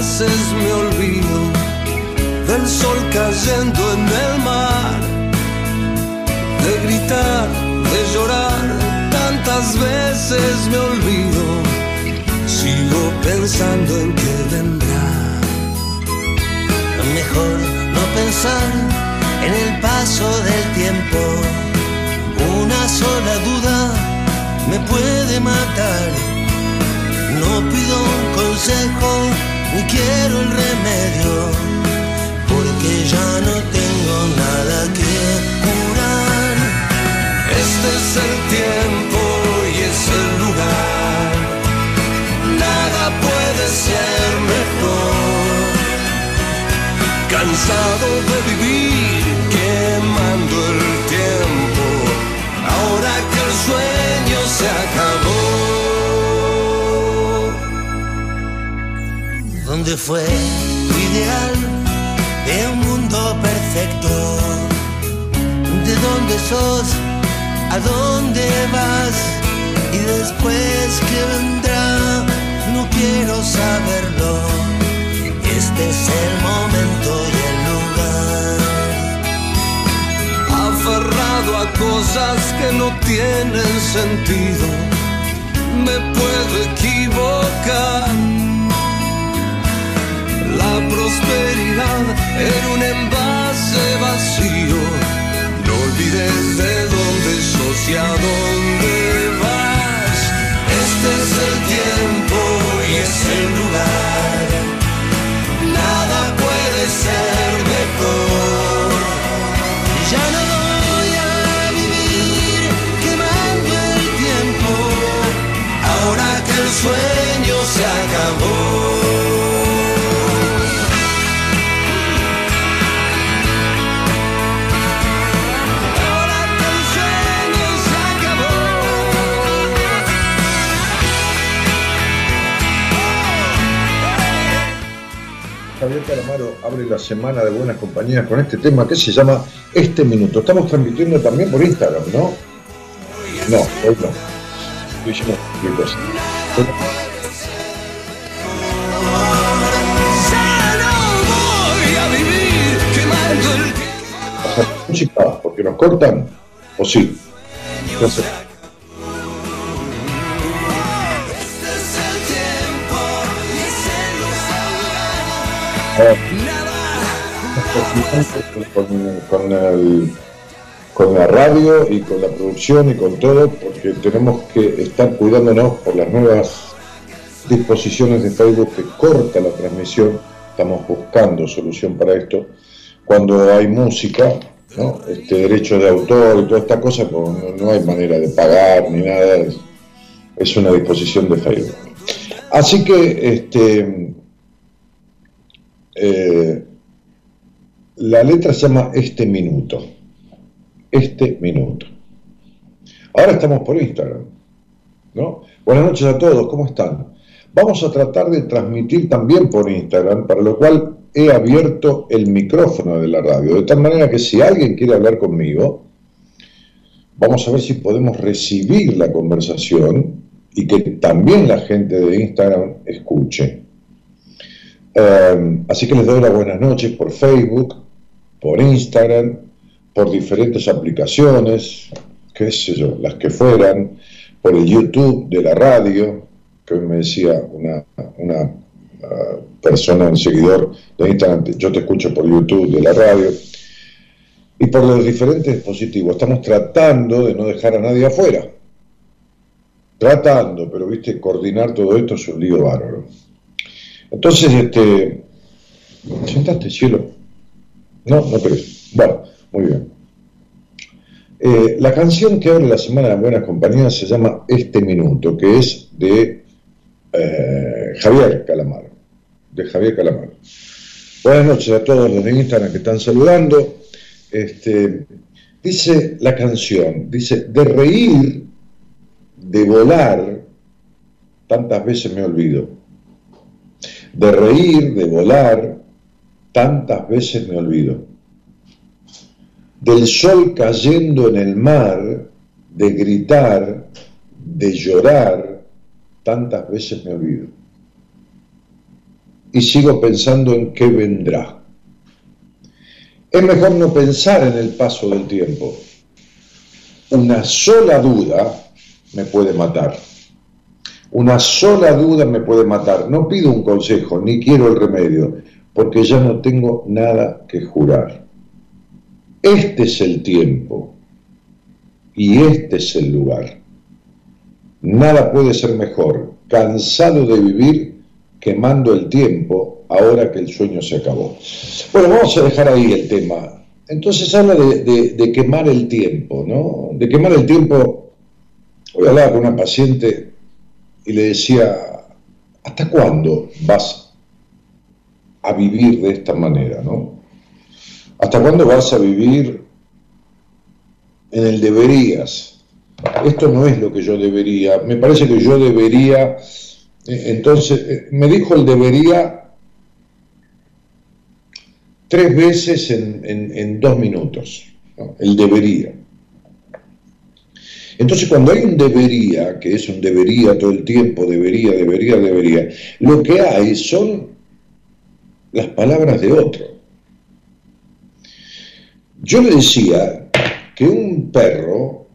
Veces me olvido del sol cayendo en el mar, de gritar, de llorar, tantas veces me olvido, sigo pensando en que vendrá. Mejor no pensar en el paso del tiempo, una sola duda me puede matar. No pido un consejo ni quiero el remedio, porque ya no tengo nada que curar. Este es el tiempo y es el lugar, nada puede ser mejor. Cansado de vivir ¿Dónde fue tu ideal de un mundo perfecto? ¿De dónde sos? ¿A dónde vas? Y después que vendrá, no quiero saberlo. Este es el momento y el lugar. Aferrado a cosas que no tienen sentido, me puedo equivocar la prosperidad en un envase vacío. No olvides de dónde sos y a dónde vas. Este es el tiempo y es el lugar. Nada puede ser mejor. Ya no voy a vivir quemando el tiempo. Ahora que el sueño se acabó. Calamaro abre la semana de buenas compañías con este tema que se llama Este Minuto. Estamos transmitiendo también por Instagram, ¿no? No, hoy no. Lo hicimos música porque nos cortan o sí. Entonces, con, el, con la radio y con la producción y con todo, porque tenemos que estar cuidándonos por las nuevas disposiciones de Facebook que corta la transmisión. Estamos buscando solución para esto. Cuando hay música, ¿no? este derecho de autor y toda esta cosa, pues, no, hay manera de pagar ni nada, es una disposición de Facebook. Así que este, eh, la letra se llama Este Minuto. Este Minuto. Ahora estamos por Instagram. ¿no? Buenas noches a todos, ¿cómo están? Vamos a tratar de transmitir también por Instagram, para lo cual he abierto el micrófono de la radio, de tal manera que si alguien quiere hablar conmigo, vamos a ver si podemos recibir la conversación y que también la gente de Instagram escuche. Em, así que les doy las buenas noches por Facebook, por Instagram, por diferentes aplicaciones, qué sé yo, las que fueran, por el YouTube de la radio, que hoy me decía una, una ah, persona, un seguidor de Instagram, yo te escucho por YouTube de la radio, y por los diferentes dispositivos. Estamos tratando de no dejar a nadie afuera. Tratando, pero viste, coordinar todo esto es un lío bárbaro. Entonces, este, ¿sentaste, cielo? No, no crees. Bueno, muy bien. Eh, la canción que abre la Semana de Buenas Compañías se llama Este Minuto, que es de eh, Javier Calamaro. De Javier Calamaro. Buenas noches a todos los de Instagram que están saludando. Este, dice la canción, dice, de reír, de volar, tantas veces me olvido. De reír, de volar, tantas veces me olvido del sol cayendo en el mar, de gritar, de llorar, tantas veces me olvido. Y sigo pensando en qué vendrá. Es mejor no pensar en el paso del tiempo. Una sola duda me puede matar. Una sola duda me puede matar. No pido un consejo, ni quiero el remedio, porque ya no tengo nada que jurar. Este es el tiempo y este es el lugar. Nada puede ser mejor, cansado de vivir, quemando el tiempo ahora que el sueño se acabó. Bueno, vamos a dejar ahí el tema. Entonces habla de, quemar el tiempo, ¿no? De quemar el tiempo. Hoy hablaba con una paciente y le decía, ¿hasta cuándo vas a vivir de esta manera, ¿no? ¿Hasta cuándo vas a vivir en el deberías? Esto no es lo que yo debería. Me parece que yo debería. Eh, entonces, eh, me dijo el debería tres veces en, dos minutos. El debería. Entonces, cuando hay un debería, que es un debería todo el tiempo, debería, debería, debería, lo que hay son las palabras de otro. Yo le decía que un perro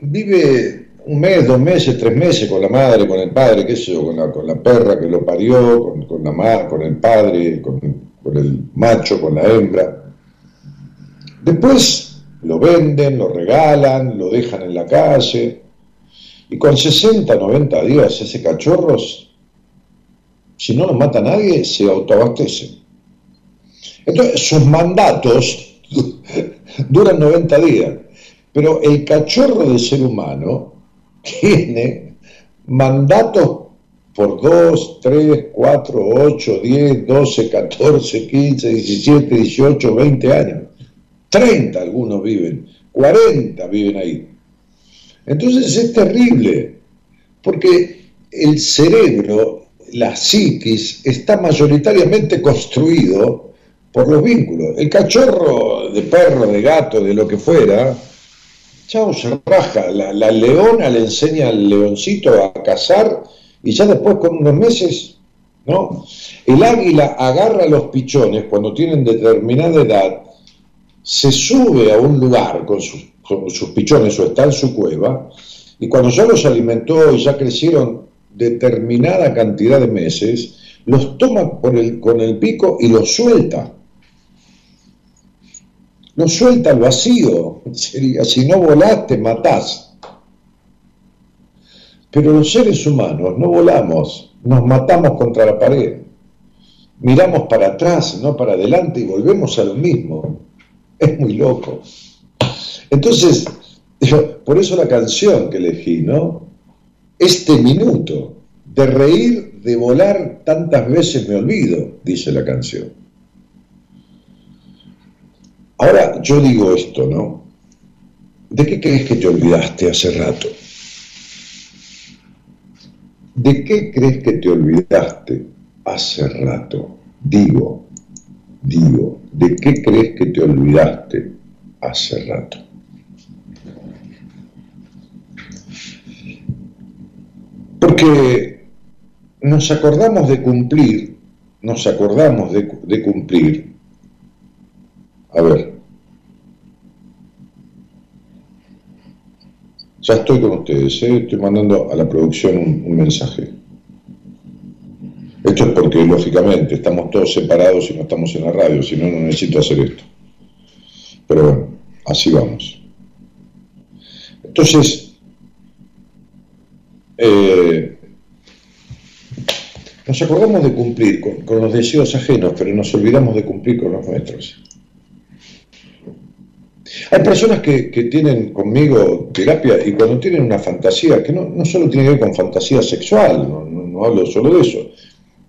vive un mes, dos meses, tres meses con la madre, con el padre, qué sé yo, con la, con la perra que lo parió, con, la con el padre, con, con el macho, con la hembra. Después lo venden, lo regalan, lo dejan en la calle. Y con 60, 90 días ese cachorro, si no lo mata nadie, se autoabastece. Entonces, sus mandatos duran 90 días, pero el cachorro del ser humano tiene mandatos por 2, 3, 4, 8, 10, 12, 14, 15, 17, 18, 20 años. 30 algunos viven, 40 viven ahí. Entonces es terrible, porque el cerebro, la psiquis, está mayoritariamente construido por los vínculos. El cachorro de perro, de gato, de lo que fuera, chao, se raja. La, leona le enseña al leoncito a cazar y ya después con unos meses, ¿no? El águila agarra a los pichones cuando tienen determinada edad, se sube a un lugar con sus, con sus pichones o está en su cueva, y cuando ya los alimentó y ya crecieron determinada cantidad de meses, los toma por el, con el pico y los suelta no suelta al vacío, sería, si no volás te matás. Pero los seres humanos no volamos, nos matamos contra la pared. Miramos para atrás, no para adelante y volvemos a lo mismo. Es muy loco. Entonces, por eso la canción que elegí, ¿no? Este minuto de reír, de volar, tantas veces me olvido, dice la canción. Ahora yo digo esto, ¿no? ¿De qué crees que te olvidaste hace rato? ¿De qué crees que te olvidaste hace rato? Digo, Digo, ¿de qué crees que te olvidaste hace rato? Porque nos acordamos de cumplir, nos acordamos de, cumplir. A ver, ya estoy con ustedes, ¿eh? estoy mandando a la producción un mensaje. Esto es porque, lógicamente, estamos todos separados y no estamos en la radio, si no, no necesito hacer esto. Pero bueno, así vamos. Entonces, eh, nos acordamos de cumplir con, los deseos ajenos, pero nos olvidamos de cumplir con los nuestros. Hay personas que, tienen conmigo terapia y cuando tienen una fantasía, que no, solo tiene que ver con fantasía sexual, no, hablo solo de eso.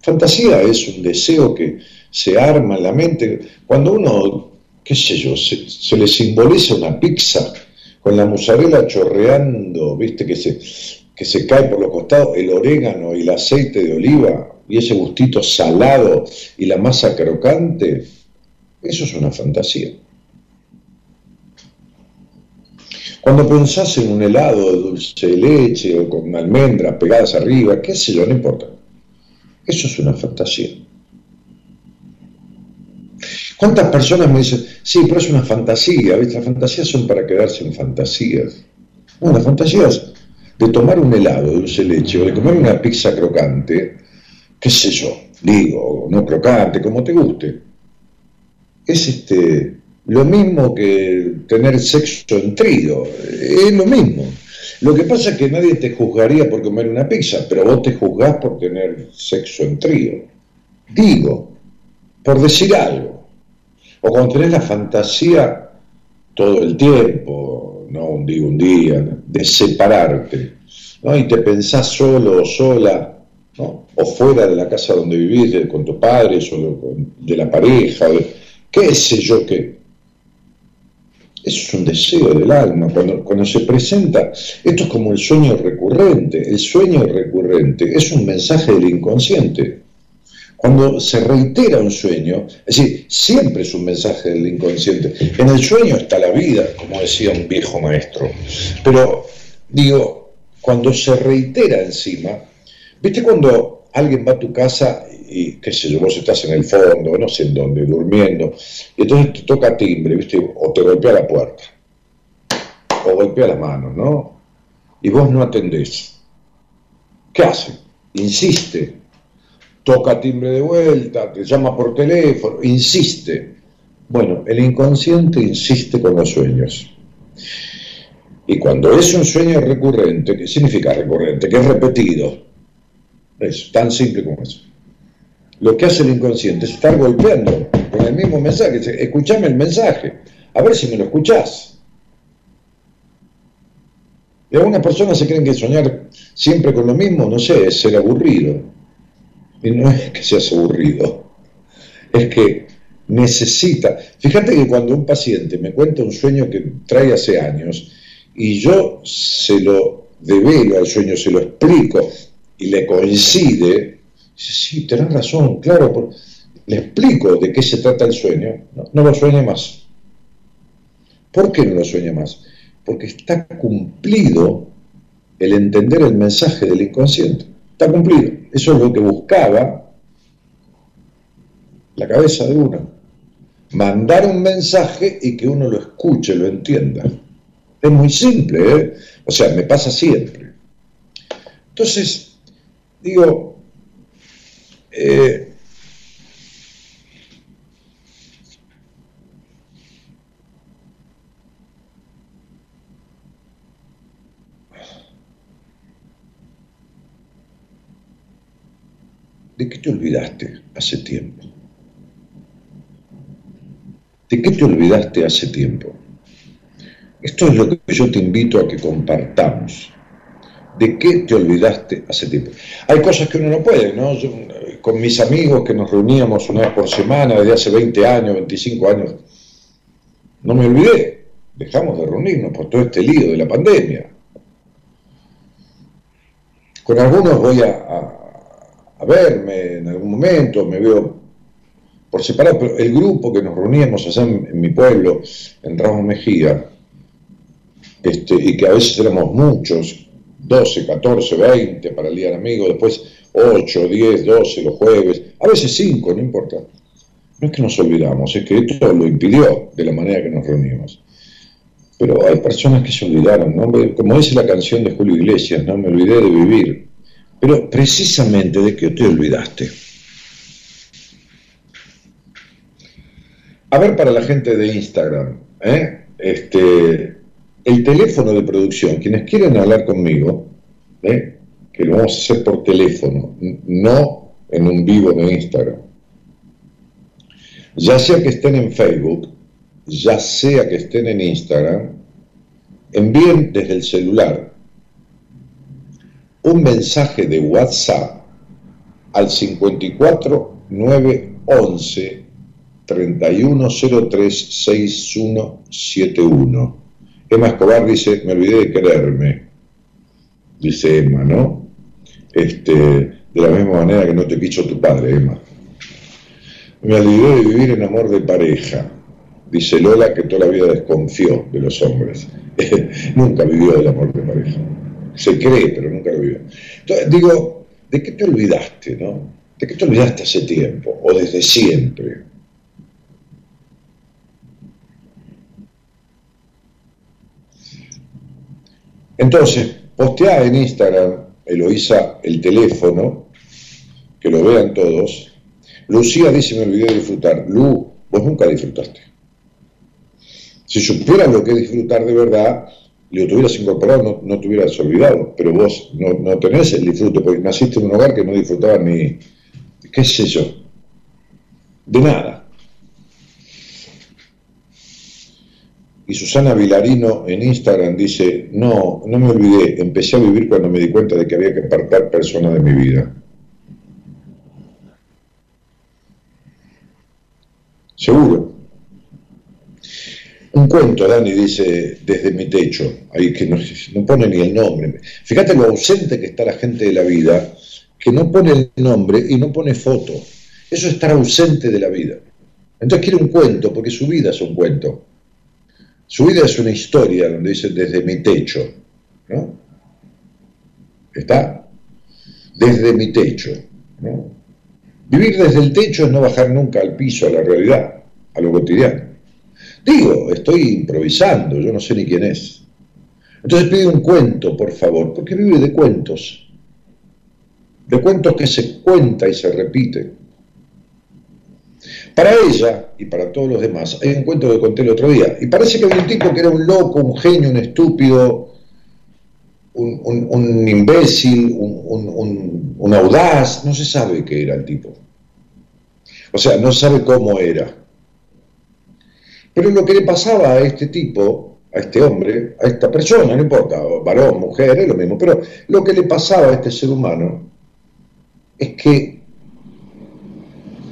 Fantasía es un deseo que se arma en la mente. Cuando uno, qué sé yo, se, le simboliza una pizza con la mozzarella chorreando, viste, que se, que se cae por los costados, el orégano y el aceite de oliva y ese gustito salado y la masa crocante, eso es una fantasía. Cuando pensás en un helado de dulce de leche o con almendras pegadas arriba, qué sé yo, no importa. Eso es una fantasía. ¿Cuántas personas me dicen, sí, pero es una fantasía? Las fantasías son para quedarse en fantasías. Bueno, las fantasías de tomar un helado dulce leche o de comer una pizza crocante, qué sé yo, digo, no crocante, como te guste, es este, lo mismo que tener sexo en trío, es lo mismo. Lo que pasa es que nadie te juzgaría por comer una pizza, pero vos te juzgás por tener sexo en trío. Digo, por decir algo. O cuando tenés la fantasía todo el tiempo, no un día, un día, de separarte, ¿no? y te pensás solo o sola, ¿no? o fuera de la casa donde vivís, con tus padres, o de, la pareja, qué sé yo qué. Es un deseo del alma. Cuando, cuando se presenta, esto es como el sueño recurrente. El sueño recurrente es un mensaje del inconsciente. Cuando se reitera un sueño, es decir, siempre es un mensaje del inconsciente. En el sueño está la vida, como decía un viejo maestro. Pero, digo, cuando se reitera encima, ¿viste cuando alguien va a tu casa y, qué sé yo, vos estás en el fondo, no sé en dónde, durmiendo, y entonces te toca timbre, ¿viste? O te golpea la puerta, o golpea la mano, ¿no? Y vos no atendés. ¿Qué hace? Insiste, toca timbre de vuelta, te llama por teléfono, insiste. Bueno, el inconsciente insiste con los sueños. Y cuando es un sueño recurrente, ¿qué significa recurrente? Que es repetido. Es tan simple como eso. Lo que hace el inconsciente es estar golpeando con el mismo mensaje. Escuchame el mensaje, a ver si me lo escuchás. Y algunas personas se creen que soñar siempre con lo mismo, no sé, es ser aburrido. Y no es que seas aburrido, es que necesita. Fíjate que cuando un paciente me cuenta un sueño que trae hace años y yo se lo develo al sueño, se lo explico y le coincide, dice, sí, tenés razón, claro, le explico de qué se trata el sueño, no, no lo sueña más. ¿Por qué no lo sueña más? Porque está cumplido el entender el mensaje del inconsciente. Está cumplido. Eso es lo que buscaba la cabeza de uno. Mandar un mensaje y que uno lo escuche, lo entienda. Es muy simple, ¿eh? O sea, me pasa siempre. Entonces, digo, eh, ¿De qué te olvidaste hace tiempo? ¿De qué te olvidaste hace tiempo? Esto es lo que yo te invito a que compartamos. ¿De qué te olvidaste hace tiempo? Hay cosas que uno no puede, ¿no? con mis amigos que nos reuníamos una vez por semana desde hace 20 años, 25 años, no me olvidé. Dejamos de reunirnos por todo este lío de la pandemia. Con algunos voy a, verme en algún momento, me veo por separado, pero el grupo que nos reuníamos allá en, mi pueblo, en Ramos Mejía, este, y que a veces éramos muchos, 12, 14, 20 para el Día del Amigo, después 8, 10, 12 los jueves, a veces 5, no importa. No es que nos olvidamos, es que esto lo impidió de la manera que nos reunimos. Pero hay personas que se olvidaron, ¿no? como dice la canción de Julio Iglesias, no me olvidé de vivir. Pero precisamente de qué te olvidaste. A ver, para la gente de Instagram, ¿eh? este, el teléfono de producción, quienes quieren hablar conmigo, ¿eh? que lo vamos a hacer por teléfono, no en un vivo de Instagram. Ya sea que estén en Facebook, ya sea que estén en Instagram, envíen desde el celular un mensaje de WhatsApp al 54 911 31036171. Emma Escobar dice, me olvidé de quererme, dice Emma, ¿no? Este, de la misma manera que no te quiso tu padre, Emma. Me olvidé de vivir en amor de pareja, dice Lola que toda la vida desconfió de los hombres. nunca vivió del amor de pareja. Se cree, pero nunca lo vivió. Entonces, digo, ¿de qué te olvidaste, no? ¿De qué te olvidaste hace tiempo o desde siempre? Entonces, postea en Instagram, Eloísa, el teléfono, que lo vean todos. Lucía dice, me olvidé de disfrutar. Lu, vos nunca disfrutaste. Si supieras lo que es disfrutar de verdad, lo tuvieras incorporado, no, no te hubieras olvidado, pero vos no, no, tenés el disfrute, porque naciste en un hogar que no disfrutaba ni, qué sé yo, de nada. Y Susana Vilarino en Instagram dice, no, no me olvidé, empecé a vivir cuando me di cuenta de que había que apartar personas de mi vida. Seguro. Un cuento, Dani dice, desde mi techo, ahí que no, no, pone ni el nombre. Fíjate lo ausente que está la gente de la vida, que no pone el nombre y no pone foto. Eso es estar ausente de la vida. Entonces quiere un cuento, porque su vida es un cuento. Su vida es una historia donde dice desde mi techo. ¿no? ¿Está? Desde mi techo. ¿no? Vivir desde el techo es no bajar nunca al piso, a la realidad, a lo cotidiano. Digo, estoy improvisando, yo no sé ni quién es. Entonces pide un cuento, por favor, porque vive de cuentos. De cuentos que se cuenta y se repite. Para ella y para todos los demás, hay un cuento que conté el otro día. Y parece que había un tipo que era un loco, un genio, un estúpido, un, imbécil, un, un audaz, no se sabe qué era el tipo. O sea, no sabe cómo era. Pero lo que le pasaba a este tipo, a este hombre, a esta persona, no importa, varón, mujer, es lo mismo, pero lo que le pasaba a este ser humano es que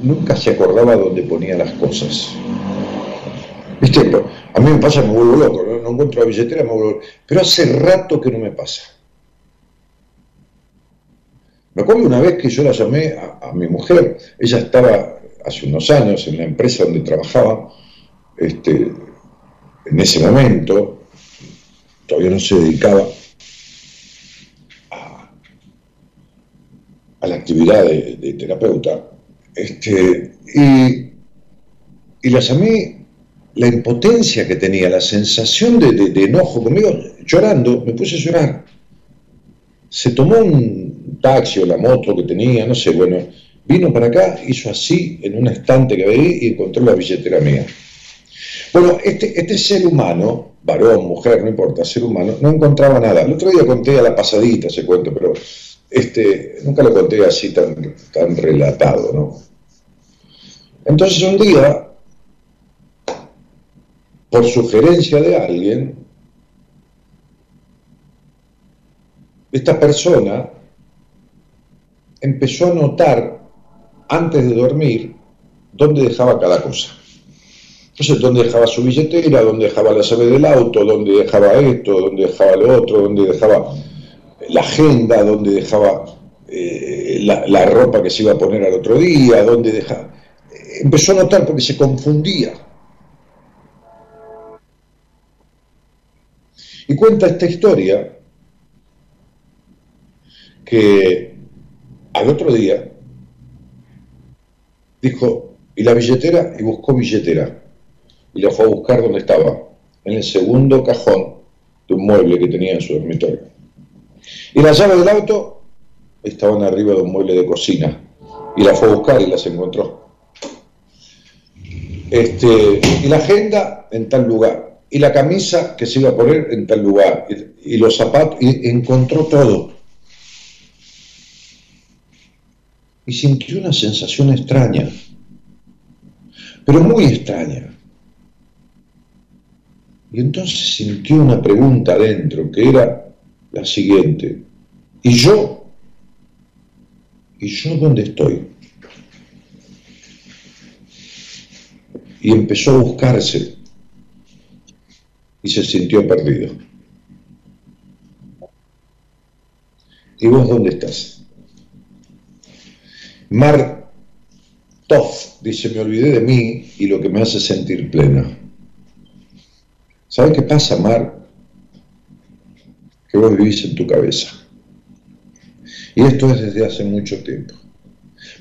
nunca se acordaba dónde ponía las cosas. ¿Viste? A mí me pasa, me vuelvo loco, no, encuentro la billetera, me vuelvo loco. Pero hace rato que no me pasa. Me acuerdo una vez que yo la llamé a, mi mujer, ella estaba hace unos años en la empresa donde trabajaba, este, en ese momento, todavía no se dedicaba a, a la actividad de terapeuta, este, y, y la llamé la impotencia que tenía, la sensación de, de, enojo conmigo, llorando, me puse a llorar. Se tomó un taxi o la moto que tenía, no sé, bueno, vino para acá, hizo así en un estante que veía y encontró la billetera mía. Bueno, este, este ser humano, varón, mujer, no importa, ser humano, no encontraba nada. El otro día conté a la pasadita ese cuento, pero este, nunca lo conté así tan, tan relatado, ¿no? Entonces un día, por sugerencia de alguien, esta persona empezó a notar antes de dormir dónde dejaba cada cosa. Entonces, ¿dónde dejaba su billetera? ¿Dónde dejaba la llave del auto? ¿Dónde dejaba esto? ¿Dónde dejaba lo otro? ¿Dónde dejaba la agenda? ¿Dónde dejaba eh, la, ropa que se iba a poner al otro día? ¿Dónde dejaba...? Empezó a notar porque se confundía. Y cuenta esta historia que al otro día dijo, ¿y la billetera? Y buscó billetera y la fue a buscar donde estaba. en el segundo cajón de un mueble que tenía en su dormitorio. Y las llaves del auto estaban arriba de un mueble de cocina. Y la fue a buscar y las encontró. Este, y la agenda en tal lugar. Y la camisa que se iba a poner en tal lugar. Y, y los zapatos. Y encontró todo. Y sintió una sensación extraña. Pero muy extraña. Y entonces sintió una pregunta dentro que era la siguiente. ¿Y yo? ¿Y yo dónde estoy? Y empezó a buscarse y se sintió perdido. ¿Y vos dónde estás? Mar Toff dice, me olvidé de mí y lo que me hace sentir plena. ¿Sabes qué pasa, Mar? Que vos vivís en tu cabeza. Y esto es desde hace mucho tiempo.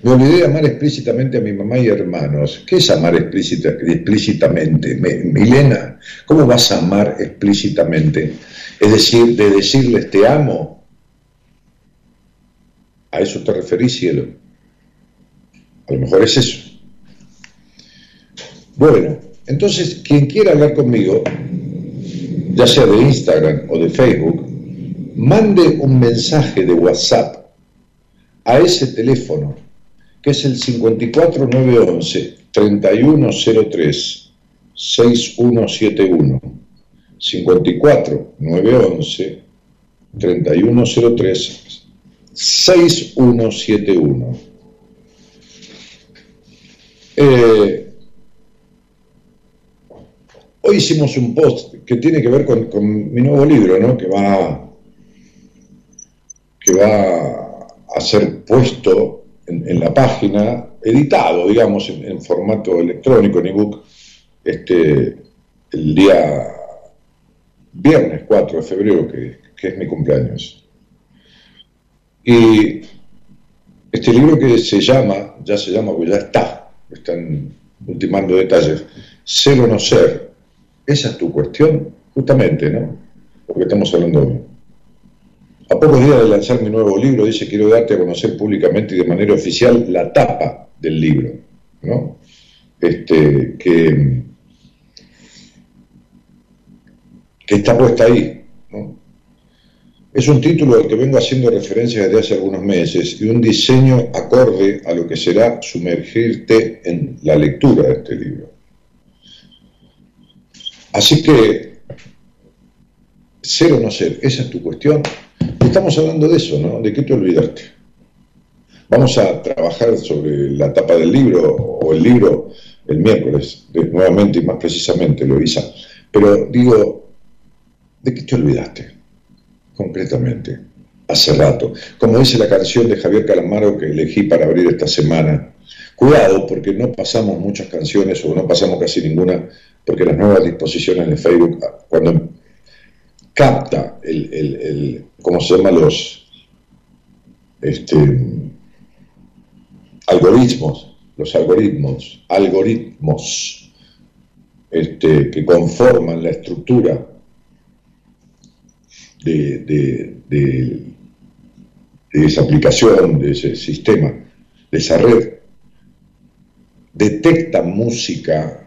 Me olvidé de amar explícitamente a mi mamá y hermanos. ¿Qué es amar explícita, explícitamente? Milena, ¿cómo vas a amar explícitamente? Es decir, de decirles te amo. ¿A eso te referís, cielo? A lo mejor es eso. Bueno, entonces, quien quiera hablar conmigo, ya sea de Instagram o de Facebook, mande un mensaje de WhatsApp a ese teléfono, que es el 54911 3103 6171. 54911 3103 6171. Eh, Hoy hicimos un post que tiene que ver con, mi nuevo libro, ¿no? que, va, va a ser puesto en, la página, editado, digamos, en, formato electrónico, en ebook, este, el día viernes 4 de febrero, que, que es mi cumpleaños. Y este libro que se llama, ya se llama, porque ya está, están ultimando detalles, Ser o no ser, esa es tu cuestión, justamente, ¿no? Porque estamos hablando hoy. A pocos días de lanzar mi nuevo libro, dice, quiero darte a conocer públicamente y de manera oficial la tapa del libro, ¿no? Este, que, está puesta ahí, ¿no? Es un título al que vengo haciendo referencia desde hace algunos meses y un diseño acorde a lo que será sumergirte en la lectura de este libro. Así que, ser o no ser, esa es tu cuestión. Estamos hablando de eso, ¿no? ¿De qué te olvidaste? Vamos a trabajar sobre la tapa del libro o el libro el miércoles, nuevamente y más precisamente, Luisa. Pero digo, ¿de qué te olvidaste? Concretamente, hace rato. Como dice la canción de Javier Calamaro que elegí para abrir esta semana. Cuidado, porque no pasamos muchas canciones o no pasamos casi ninguna porque las nuevas disposiciones de Facebook, cuando capta el, el, ¿cómo se llama? Los este, algoritmos, los algoritmos, algoritmos este, que conforman la estructura de, de, de, de esa aplicación, de ese sistema, de esa red, detecta música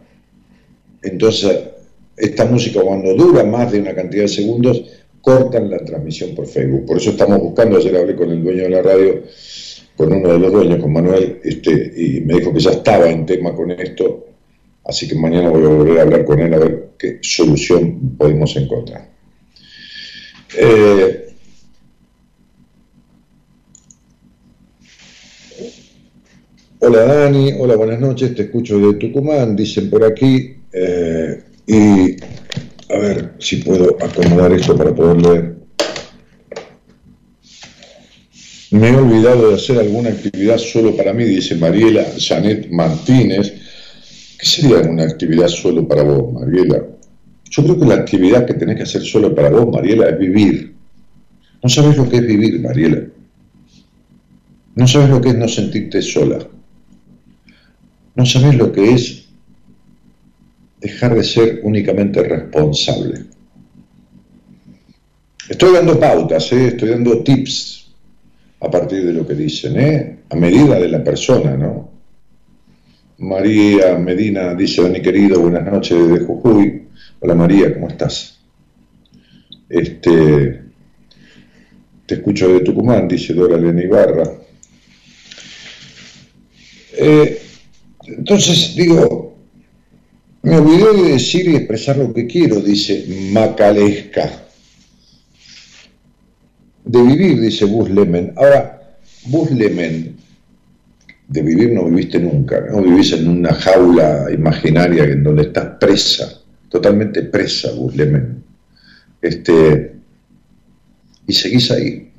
entonces, esta música cuando dura más de una cantidad de segundos, cortan la transmisión por Facebook. Por eso estamos buscando, ayer hablé con el dueño de la radio, con uno de los dueños, con Manuel, este, y me dijo que ya estaba en tema con esto, así que mañana voy a volver a hablar con él a ver qué solución podemos encontrar. Eh, hola Dani, hola buenas noches, te escucho de Tucumán, dicen por aquí, eh, y a ver si puedo acomodar esto para poder leer. Me he olvidado de hacer alguna actividad solo para mí, dice Mariela Janet Martínez. ¿Qué sería una actividad solo para vos, Mariela? Yo creo que la actividad que tenés que hacer solo para vos, Mariela, es vivir. No sabes lo que es vivir, Mariela. No sabes lo que es no sentirte sola. No sabes lo que es dejar de ser únicamente responsable. Estoy dando pautas, ¿eh? estoy dando tips a partir de lo que dicen, ¿eh? a medida de la persona, ¿no? María Medina dice, Dani querido, buenas noches desde Jujuy. Hola María, ¿cómo estás? Este, te escucho de Tucumán, dice Dora Elena Ibarra. Eh, entonces, digo, me olvidé de decir y expresar lo que quiero, dice Macalesca. De vivir, dice Bus Lemen. Ahora, Bus Lemen, de vivir no viviste nunca, no vivís en una jaula imaginaria en donde estás presa, totalmente presa, Bus Lemen. Este, y seguís ahí.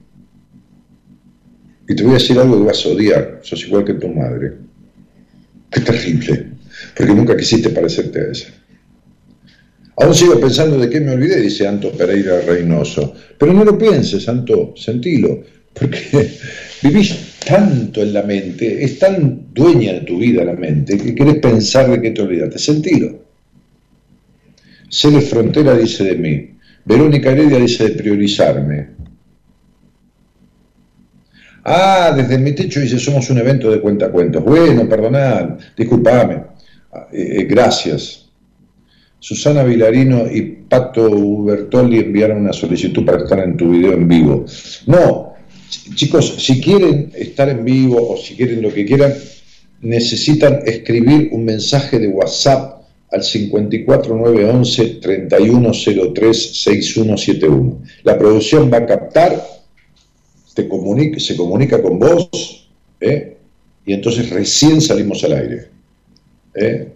Y te voy a decir algo que vas a odiar, sos igual que tu madre. Qué terrible, porque nunca quisiste parecerte a ella. Aún sigo pensando de qué me olvidé, dice Anto Pereira Reynoso. Pero no lo pienses, Anto, sentilo, porque vivís tanto en la mente, es tan dueña de tu vida la mente, que querés pensar de qué te olvidaste. Sentilo. Cele Frontera dice de mí, Verónica Heredia dice de priorizarme. Ah, desde mi techo dice, somos un evento de cuentacuentos. Bueno, perdonad, disculpame. Eh, eh, gracias. Susana Vilarino y Pato Bertolli enviaron una solicitud para estar en tu video en vivo. No, chicos, si quieren estar en vivo o si quieren lo que quieran, necesitan escribir un mensaje de WhatsApp al 54911 3103 6171. La producción va a captar, se comunica con vos, ¿eh? y entonces recién salimos al aire. ¿Eh?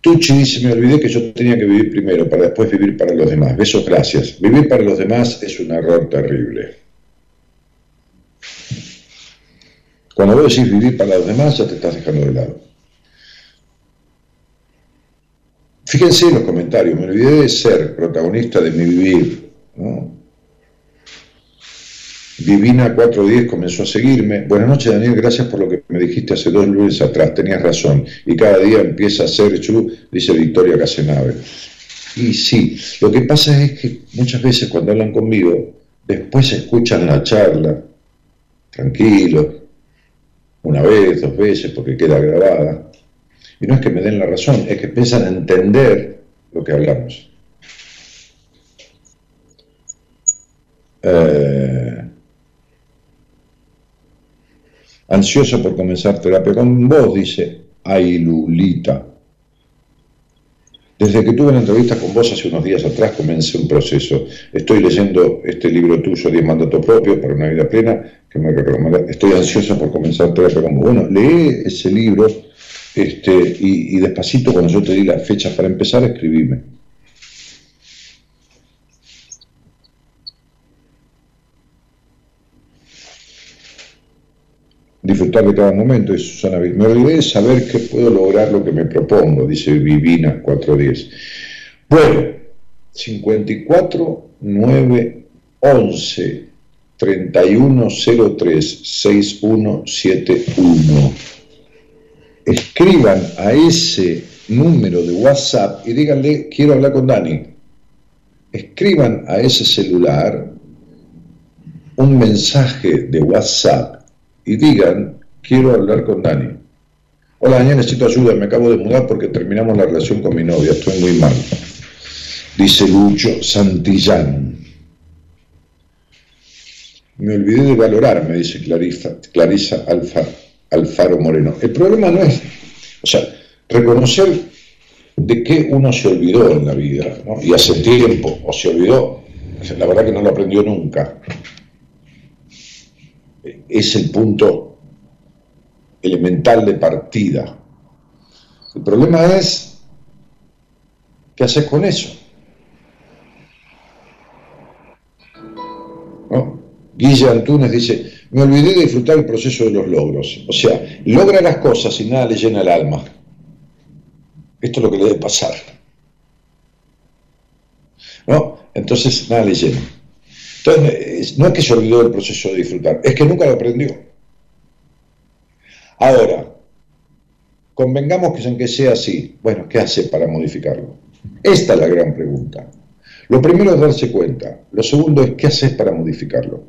Tucci dice, me olvidé que yo tenía que vivir primero para después vivir para los demás. Besos, gracias. Vivir para los demás es un error terrible. Cuando vos decís vivir para los demás, ya te estás dejando de lado. Fíjense en los comentarios, me olvidé de ser protagonista de mi vivir. Divina 410 comenzó a seguirme. Buenas noches, Daniel, gracias por lo que me dijiste hace dos lunes atrás, tenías razón. Y cada día empieza a ser chu, dice Victoria Casenave. Y sí, lo que pasa es que muchas veces cuando hablan conmigo, después escuchan la charla, tranquilo, una vez, dos veces, porque queda grabada, y no es que me den la razón, es que empiezan a entender lo que hablamos. Eh, ansioso por comenzar terapia con vos, dice Ailulita. Desde que tuve una entrevista con vos hace unos días atrás comencé un proceso. Estoy leyendo este libro tuyo, 10 mandatos propios para una vida plena, que me. Estoy ansioso por comenzar terapia con vos. Bueno, lee ese libro este, y, despacito, cuando yo te di las fechas para empezar, escribime. Disfrutar de cada momento, dice Susana Me olvidé de saber que puedo lograr lo que me propongo, dice Vivina 410. Bueno, 54 9 11 3103 6171 escriban a ese número de WhatsApp y díganle, quiero hablar con Dani. Escriban a ese celular un mensaje de WhatsApp y digan, quiero hablar con Dani. Hola Daniel, necesito ayuda, me acabo de mudar porque terminamos la relación con mi novia, estoy muy mal. Dice Lucho Santillán. Me olvidé de valorar, me dice Clarisa, Clarisa Alfa Alfaro Moreno. El problema no es, o sea, reconocer de qué uno se olvidó en la vida, ¿no? y hace tiempo, o se olvidó, la verdad que no lo aprendió nunca. Es el punto elemental de partida. El problema es, ¿qué haces con eso? ¿No? Guille Antunes dice, me olvidé de disfrutar el proceso de los logros. O sea, logra las cosas y nada le llena el alma. Esto es lo que le debe pasar. ¿No? Entonces nada le llena. Entonces, no es que se olvidó del proceso de disfrutar, es que nunca lo aprendió. Ahora, convengamos que en que sea así. Bueno, ¿qué hace para modificarlo? Esta es la gran pregunta. Lo primero es darse cuenta. Lo segundo es qué haces para modificarlo.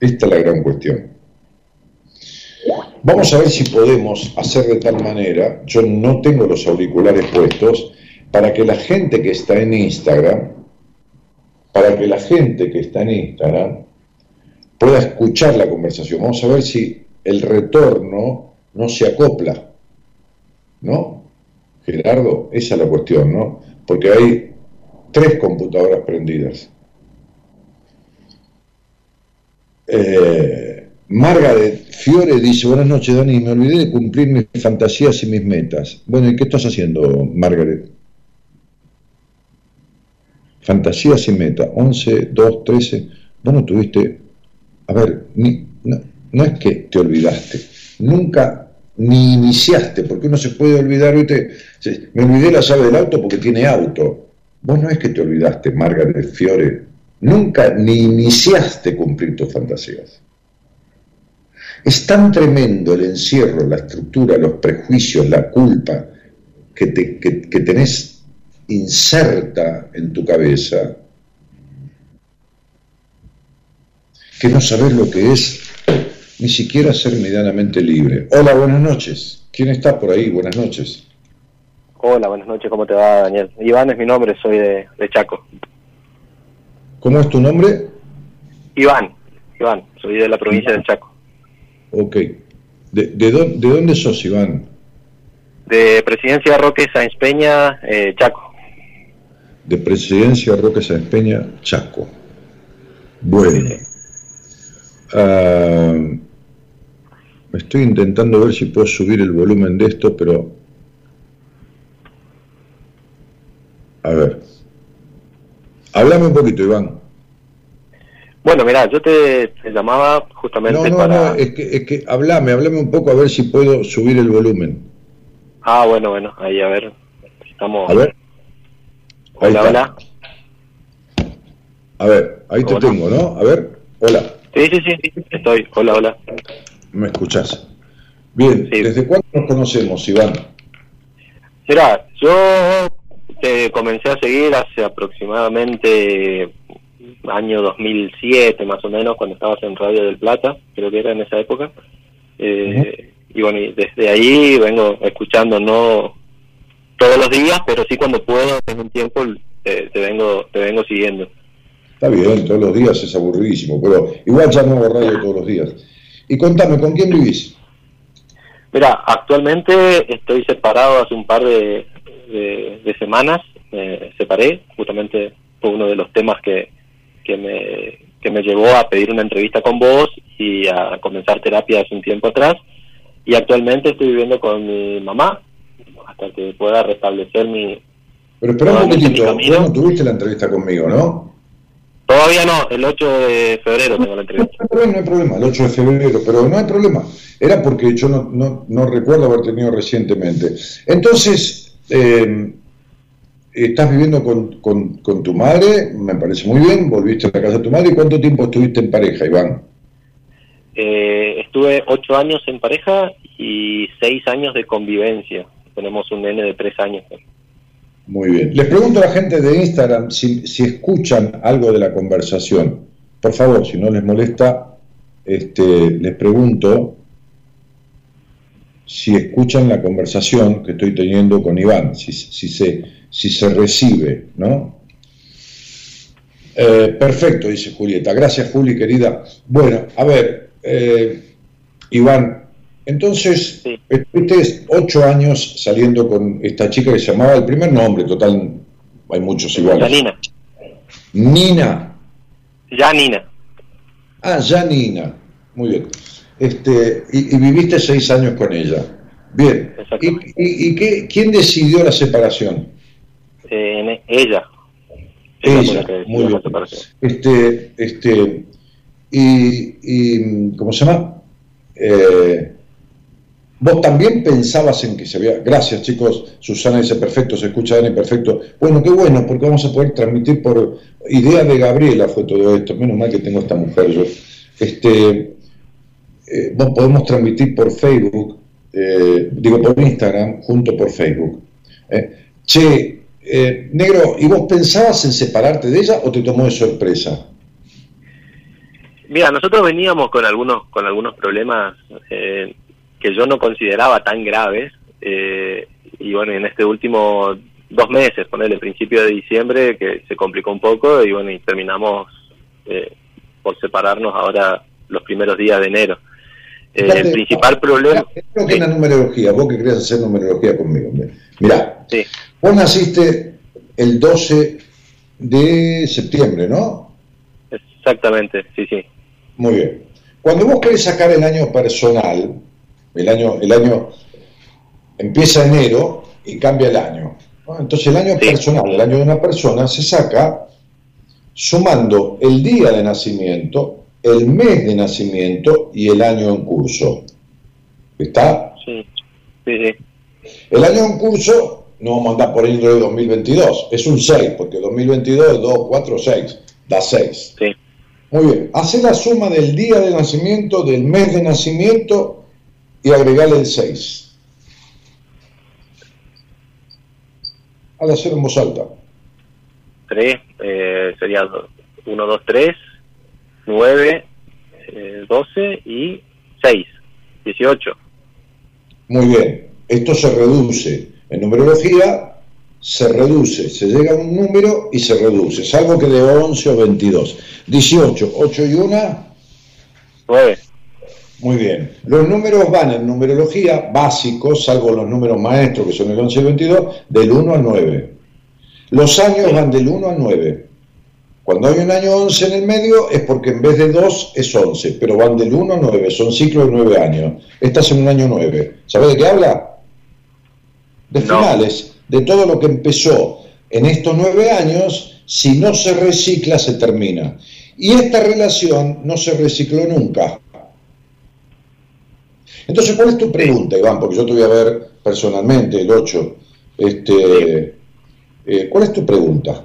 Esta es la gran cuestión. Vamos a ver si podemos hacer de tal manera, yo no tengo los auriculares puestos, para que la gente que está en Instagram, para que la gente que está en Instagram pueda escuchar la conversación. Vamos a ver si el retorno no se acopla. ¿No? Gerardo, esa es la cuestión, ¿no? Porque hay tres computadoras prendidas. Eh, Margaret Fiore dice, buenas noches Dani, me olvidé de cumplir mis fantasías y mis metas. Bueno, ¿y qué estás haciendo, Margaret? Fantasías y metas, 11, 2, 13. Vos no tuviste, a ver, no, no es que te olvidaste, nunca ni iniciaste, porque uno se puede olvidar, ¿viste? me olvidé la llave del auto porque tiene auto. Vos no es que te olvidaste, Margaret Fiore, nunca ni iniciaste cumplir tus fantasías. Es tan tremendo el encierro, la estructura, los prejuicios, la culpa que, te, que tenés inserta en tu cabeza, que no sabes lo que es ni siquiera ser medianamente libre. Hola, buenas noches. ¿Quién está por ahí? Buenas noches. Hola, buenas noches, ¿cómo te va, Daniel? Iván es mi nombre, soy de, de Chaco. ¿Cómo es tu nombre? Iván, Iván, soy de la provincia de Chaco. Ok. ¿De, de, dó- de dónde sos, Iván? De Presidencia Roque Sáenz Peña, eh, Chaco. De Presidencia Roque Sáenz Peña, Chaco. Bueno. Ah, estoy intentando ver si puedo subir el volumen de esto, pero... A ver. Háblame un poquito, Iván. Bueno, mira, yo te, te llamaba justamente No, no, para... no, es que, es que hablame, hablame un poco a ver si puedo subir el volumen. Ah, bueno, bueno, ahí a ver. Estamos... A ver. Hola, hola. A ver, ahí te Hola. tengo, ¿no? A ver, hola, Sí, sí, sí, estoy. Hola, hola. ¿me escuchás? Bien, Sí. ¿desde cuándo nos conocemos, Iván? Mira, yo te comencé a seguir hace aproximadamente año 2007 más o menos, cuando estabas en Radio del Plata, creo que era en esa época. Eh, Y bueno, y desde ahí vengo escuchando, no todos los días, pero sí cuando puedo, en un tiempo, te, te vengo te vengo siguiendo. Está bien, todos los días es aburridísimo, pero igual ya no hago radio todos los días. Y contame, ¿con quién vivís? Mira, actualmente estoy separado hace un par de, de- de semanas, me separé, justamente fue uno de los temas que, que, me, que me llevó a pedir una entrevista con vos y a comenzar terapia hace un tiempo atrás. Y actualmente estoy viviendo con mi mamá hasta que pueda restablecer mi... Pero espera un camino. vos no tuviste la entrevista conmigo, ¿no? Todavía no, el 8 de febrero tengo la entrevista. no hay problema, el 8 de febrero, pero no hay problema. Era porque yo no, no, no recuerdo haber tenido recientemente. Entonces, eh, estás viviendo con, con, con tu madre, me parece muy bien, volviste a la casa de tu madre. ¿Y cuánto tiempo estuviste en pareja, Iván? Eh, estuve ocho años en pareja y seis años de convivencia. Tenemos un nene de tres años. Muy bien. Les pregunto a la gente de Instagram si, si escuchan algo de la conversación. Por favor, si no les molesta, este, les pregunto si escuchan la conversación que estoy teniendo con Iván, si, se, si se recibe, ¿no? Eh, perfecto, dice Julieta. Gracias, Juli, querida. Bueno, a ver, eh, Iván, entonces Sí. estuviste ocho años saliendo con esta chica que se llamaba el primer nombre, total, hay muchos iguales. Janina. Nina. Janina. Ah, Janina. Muy bien. Este, y, y viviste seis años con ella. Bien. ¿Y, y- y qué, quién decidió la separación? Eh, ella. Ella la Muy la bien. separación. Este, este, y, y, ¿cómo se llama? Eh, Vos también pensabas en que se había. Gracias, chicos. Susana dice perfecto, se escucha Dani perfecto. Bueno, qué bueno, porque vamos a poder transmitir por idea de Gabriela fue todo esto. Menos mal que tengo esta mujer yo. Este, eh, podemos transmitir por Facebook, eh, digo por Instagram, junto por Facebook. che, negro, ¿y vos pensabas en separarte de ella o te tomó de sorpresa? Mira, nosotros veníamos con algunos con algunos problemas que yo no consideraba tan graves y bueno, en este último dos meses, ponerle principio de diciembre, que se complicó un poco y bueno, y terminamos eh, por separarnos ahora los primeros días de enero. Eh, el principal problema... Creo que es la numerología, vos que querés hacer numerología conmigo. Mirá, sí. vos naciste el 12 de septiembre, ¿no? Exactamente, sí, sí. Muy bien. Cuando vos querés sacar el año personal, el año, el año empieza enero y cambia el año. Entonces el año personal, el año de una persona, se saca sumando el día de nacimiento, el mes de nacimiento y el año en curso. ¿Está? Sí, sí, El año en curso no vamos a andar por dentro de 2022, es un 6, porque 2022 es 2, 4, 6, da 6. Sí. Muy bien, hace la suma del día de nacimiento, del mes de nacimiento y agregarle el 6. Al hacer en voz alta. 3, eh, sería 1, 2, 3, 9, 12 y 6, 18. Muy bien, esto se reduce. En numerología se reduce, se llega a un número y se reduce, salvo que de 11 o 22. 18, 8 y 1. 9. Muy bien. Los números van en numerología básicos, salvo los números maestros que son el 11 y el 22, del 1 al 9. Los años van del 1 al 9. Cuando hay un año 11 en el medio es porque en vez de 2 es 11, pero van del 1 al 9, son ciclos de 9 años. Estás en un año 9. ¿Sabes de qué habla? De finales, de todo lo que empezó en estos 9 años, si no se recicla, se termina. Y esta relación no se recicló nunca. Entonces, ¿cuál es tu pregunta, Iván? Porque yo te voy a ver personalmente el 8. Este, eh, ¿Cuál es tu pregunta?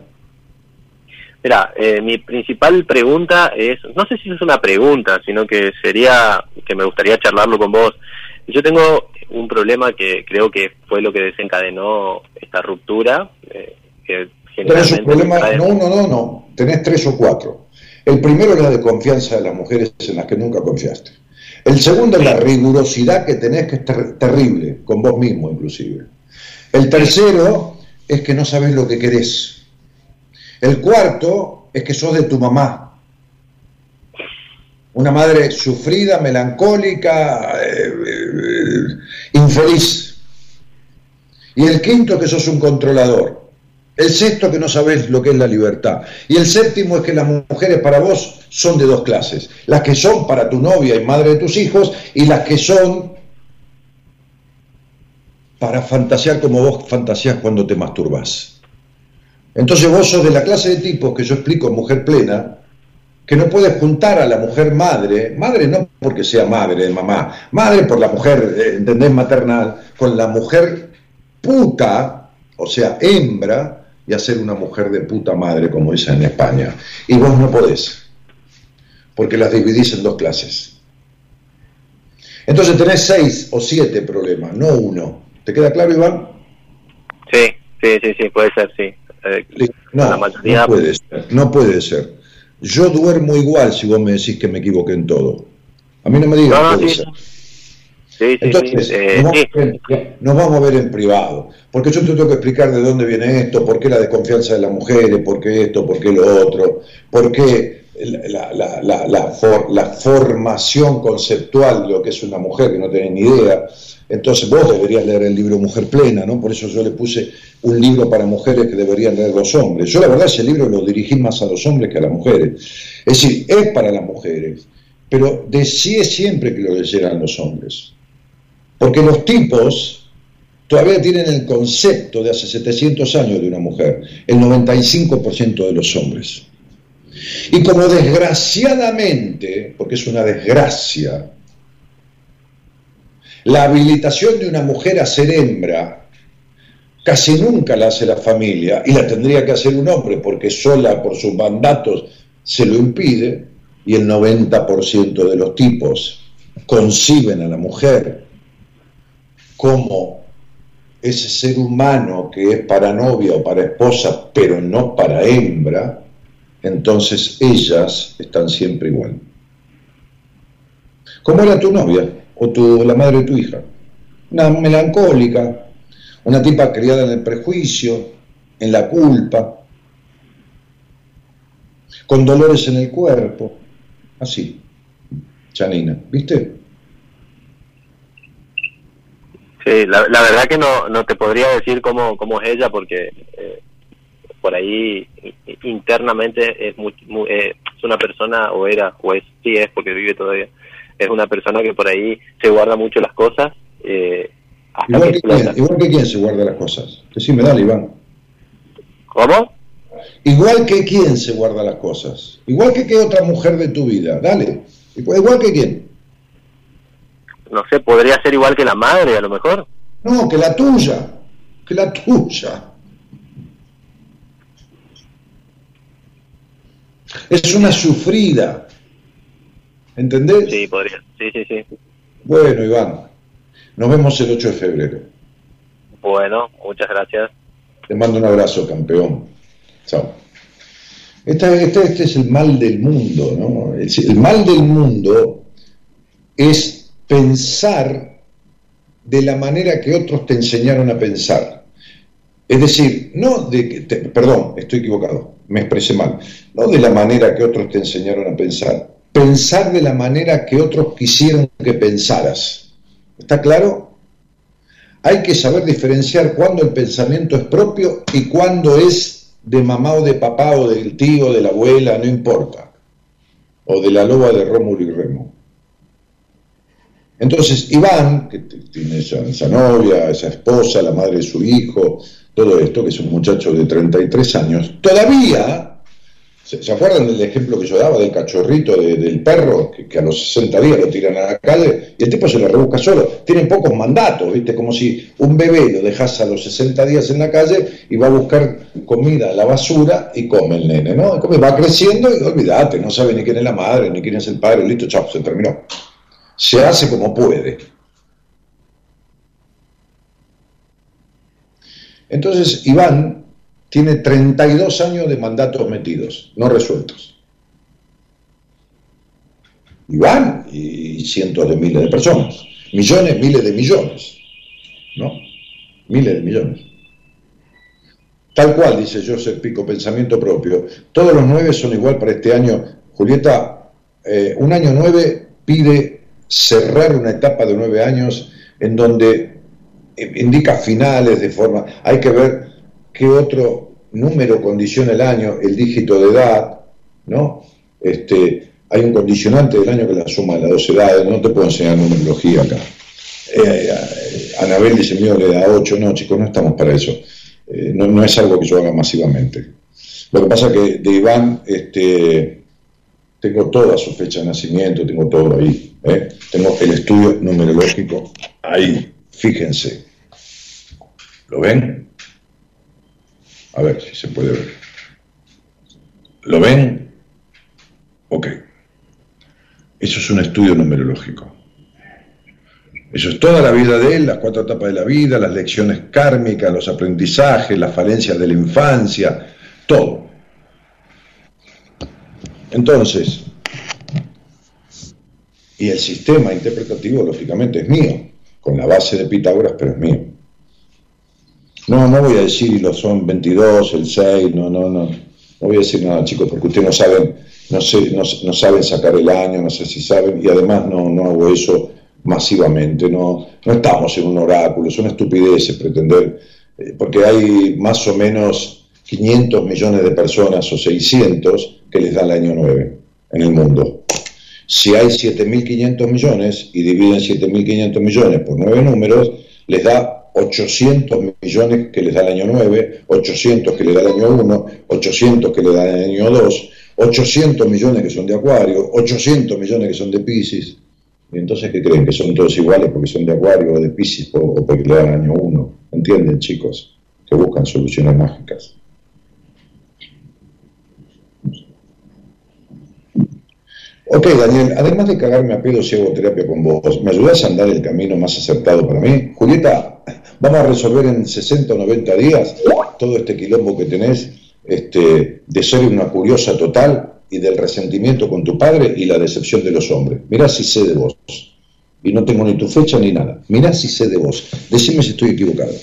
Mira, eh, mi principal pregunta es, no sé si es una pregunta, sino que sería que me gustaría charlarlo con vos. Yo tengo un problema que creo que fue lo que desencadenó esta ruptura. Eh, que un problema, no, no, no, no, tenés tres o cuatro. El primero es la de confianza de las mujeres en las que nunca confiaste. El segundo es la rigurosidad que tenés, que es terrible, con vos mismo inclusive. El tercero es que no sabes lo que querés. El cuarto es que sos de tu mamá. Una madre sufrida, melancólica, eh, eh, infeliz. Y el quinto es que sos un controlador. El sexto que no sabes lo que es la libertad. Y el séptimo es que las mujeres para vos son de dos clases. Las que son para tu novia y madre de tus hijos y las que son para fantasear como vos fantaseas cuando te masturbas. Entonces vos sos de la clase de tipos que yo explico en Mujer Plena, que no puedes juntar a la mujer madre, madre no porque sea madre de mamá, madre por la mujer, eh, ¿entendés? Maternal, con la mujer puta, o sea, hembra, y hacer una mujer de puta madre como esa en España. Y vos no podés, porque las dividís en dos clases. Entonces tenés seis o siete problemas, no uno. ¿Te queda claro, Iván? Sí, sí, sí, sí, puede ser, sí. Eh, no, no puede ser, no puede ser. Yo duermo igual si vos me decís que me equivoqué en todo. A mí no me digas no, puede sí. ser. Sí, Entonces, eh, nos, vamos nos, vamos a ver en privado, porque yo te tengo que explicar de dónde viene esto, por qué la desconfianza de las mujeres, por qué esto, por qué lo otro, por qué la, formación conceptual de lo que es una mujer, que no tenés ni idea, entonces vos deberías leer el libro Mujer Plena, ¿no? Por eso yo le puse un libro para mujeres que deberían leer los hombres. Yo la verdad ese libro lo dirigí más a los hombres que a las mujeres. Es decir, es para las mujeres, pero decía siempre que lo leyeran los hombres. Porque los tipos todavía tienen el concepto de hace 700 años de una mujer, el 95% de los hombres. Y como desgraciadamente, porque es una desgracia, la habilitación de una mujer a ser hembra casi nunca la hace la familia y la tendría que hacer un hombre porque sola por sus mandatos se lo impide y el 90% de los tipos conciben a la mujer como ese ser humano que es para novia o para esposa, pero no para hembra, entonces ellas están siempre igual. ¿Cómo era tu novia o tu, la madre de tu hija? Una melancólica, una tipa criada en el prejuicio, en la culpa, con dolores en el cuerpo, así, Chanina, ¿viste? Sí, la, verdad que no, no te podría decir cómo, cómo es ella porque eh, por ahí internamente es, muy, eh, es una persona o era o es sí es porque vive todavía es una persona que por ahí se guarda mucho las cosas eh, igual, que quién, igual que quién se guarda las cosas. Decime dale Iván. ¿cómo? igual que quién se guarda las cosas. Igual que qué otra mujer de tu vida. Dale. Igual que quién. No sé podría ser igual que la madre a lo mejor. No que la tuya. Que la tuya Es una sufrida. ¿Entendés? Sí, podría. Sí, sí, sí. Bueno, Iván, nos vemos el 8 de febrero. Bueno, muchas gracias. Te mando un abrazo, campeón. Chao. Este, este, es el mal del mundo, ¿no? El, el mal del mundo es pensar de la manera que otros te enseñaron a pensar. Es decir, no de que, perdón, estoy equivocado, me expresé mal, no de la manera que otros te enseñaron a pensar, pensar de la manera que otros quisieron que pensaras. ¿Está claro? Hay que saber diferenciar cuándo el pensamiento es propio y cuándo es de mamá o de papá o del tío, o de la abuela, no importa, o de la loba de Rómulo y Remo. Entonces, Iván, que tiene esa, esa novia, esa esposa, la madre de su hijo, todo esto, que es un muchacho de 33 años, todavía, ¿se, acuerdan del ejemplo que yo daba del cachorrito del perro, que, a los 60 días lo tiran a la calle y el tipo se lo rebusca solo? Tienen pocos mandatos, ¿viste? Como si un bebé lo dejas a los 60 días en la calle y va a buscar comida a la basura y come el nene, ¿no? Va creciendo y olvídate, no sabe ni quién es la madre, ni quién es el padre, listo, chao, se terminó. Se hace como puede. Entonces, Iván tiene 32 años de mandatos metidos, no resueltos. Iván y cientos de miles de personas, millones, miles de millones, ¿no? Miles de millones. Tal cual, dice Joseph Pico, pensamiento propio. Todos los nueve son igual para este año. Julieta, eh, un año nueve pide cerrar una etapa de nueve años en donde indica finales de forma, hay que ver qué otro número condiciona el año, el dígito de edad, ¿no? Este, hay un condicionante del año que la suma de las dos edades, no te puedo enseñar numerología acá. Eh, eh, Anabel dice, mío le da 8, no chicos, no estamos para eso. Eh, no, no, es algo que yo haga masivamente. Lo que pasa es que de Iván este, tengo toda su fecha de nacimiento, tengo todo ahí. Tengo el estudio numerológico ahí, fíjense. ¿Lo ven? A ver si se puede ver. ¿Lo ven? Ok. Eso es un estudio numerológico. Eso es toda la vida de él, las cuatro etapas de la vida, las lecciones kármicas, los aprendizajes, las falencias de la infancia, todo. Entonces, y el sistema interpretativo, lógicamente, es mío, con la base de Pitágoras, pero es mío. No, no voy a decir lo son 22, el 6, no, no, no. No voy a decir nada, chicos, porque ustedes no saben, no, sé, no, saben sacar el año, no sé si saben, y además no, no hago eso masivamente, no, no estamos en un oráculo, son estupideces pretender, eh, porque hay más o menos 500 millones de personas o 600 que les da el año 9 en el mundo. Si hay 7.500 millones y dividen 7.500 millones por 9 números, les da 800 millones que les da el año 9, 800 que le da el año 1, 800 que le da el año 2, 800 millones que son de Acuario, 800 millones que son de Pisces. Y entonces, ¿qué creen? ¿Que son todos iguales porque son de Acuario o de Pisces o, porque le dan el año 1? ¿Entienden, chicos? Que buscan soluciones mágicas. Ok, Daniel, además de cagarme a pedo si hago terapia con vos, ¿me ayudás a andar el camino más acertado para mí? Julieta, vamos a resolver en 60 o 90 días todo este quilombo que tenés este, de ser una curiosa total y del resentimiento con tu padre y la decepción de los hombres. Mirá si sé de vos. Y no tengo ni tu fecha ni nada. Mirá si sé de vos. Decime si estoy equivocado.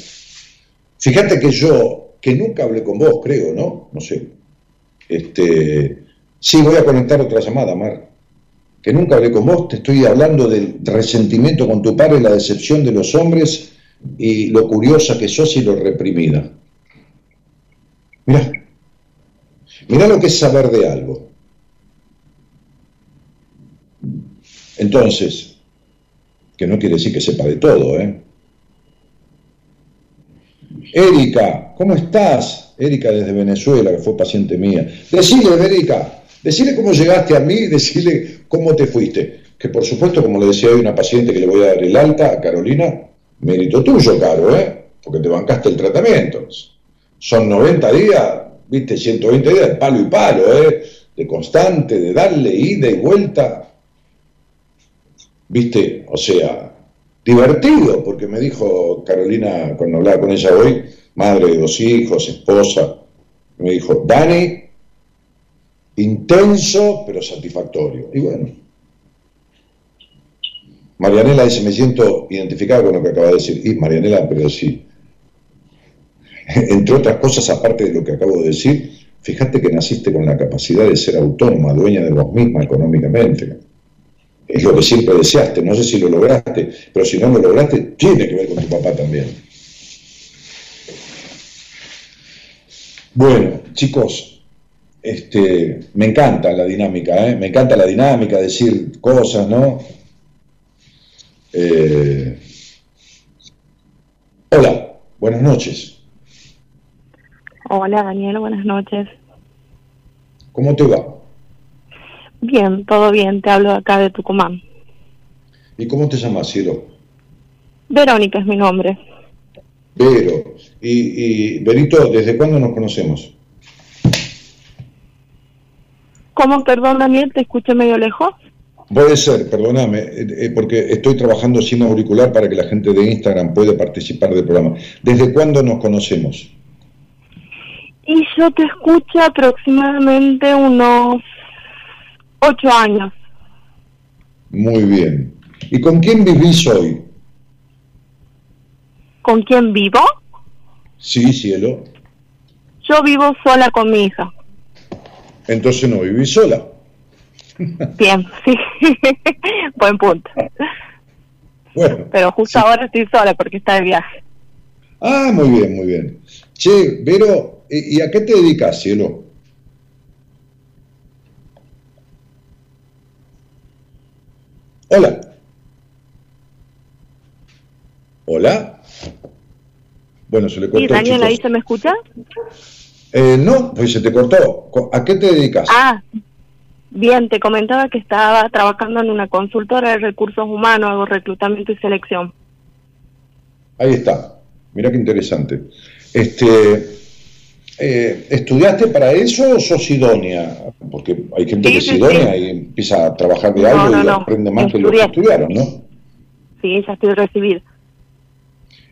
Fíjate que yo, que nunca hablé con vos, creo, ¿no? No sé. Este, sí, voy a conectar otra llamada, Mar que nunca hablé con vos, te estoy hablando del resentimiento con tu padre, la decepción de los hombres y lo curiosa que sos y lo reprimida. Mira, mira lo que es saber de algo. Entonces, que no quiere decir que sepa de todo, ¿eh? Erika, ¿cómo estás? Erika desde Venezuela, que fue paciente mía. Decile, Erika, decile cómo llegaste a mí, decile ¿Cómo te fuiste? Que por supuesto, como le decía hoy una paciente que le voy a dar el alta a Carolina, mérito tuyo, Caro, ¿eh? Porque te bancaste el tratamiento. Son 90 días, viste, 120 días de palo y palo, ¿eh? De constante, de darle ida y vuelta. Viste, o sea, divertido, porque me dijo Carolina cuando hablaba con ella hoy, madre de dos hijos, esposa, me dijo, Dani, intenso pero satisfactorio. Y bueno, Marianela dice, me siento identificado con lo que acaba de decir. Y Marianela, pero sí, entre otras cosas, aparte de lo que acabo de decir, fíjate que naciste con la capacidad de ser autónoma, dueña de vos misma económicamente. Es lo que siempre deseaste, no sé si lo lograste, pero si no lo lograste, tiene que ver con tu papá también. Bueno, chicos, este, me encanta la dinámica, ¿eh? me encanta la dinámica, decir cosas, ¿no? Eh, hola, buenas noches. Hola Daniel, buenas noches. ¿Cómo te va? Bien, todo bien, te hablo acá de Tucumán. ¿Y cómo te llamas, cielo? Verónica es mi nombre. Vero. Y, y Verito, ¿desde cuándo nos conocemos? ¿Cómo, perdón, Daniel? ¿Te escucho medio lejos? Puede ser, perdóname, eh, eh, porque estoy trabajando sin auricular para que la gente de Instagram pueda participar del programa. ¿Desde cuándo nos conocemos? Y yo te escucho aproximadamente unos ocho años. Muy bien. ¿Y con quién vivís hoy? ¿Con quién vivo? Sí, cielo. Yo vivo sola con mi hija. Entonces no vivís sola. Bien, sí. Buen punto. Bueno. Pero justo ahora estoy sola porque está de viaje. Ah, muy bien, muy bien. Che, Vero, ¿y a qué te dedicas, cielo? Hola. Hola. Bueno, se le cortó. ¿Y Daniel, ahí se me escucha? Eh, no, pues se te cortó. ¿A qué te dedicas? Ah, bien, te comentaba que estaba trabajando en una consultora de recursos humanos, hago reclutamiento y selección. Ahí está. Mira qué interesante. Este, eh, ¿Estudiaste para eso o sos idónea? Porque hay gente que es idónea y empieza a trabajar de algo y aprende más que lo que estudiaron, ¿no? Sí, ya estoy recibida.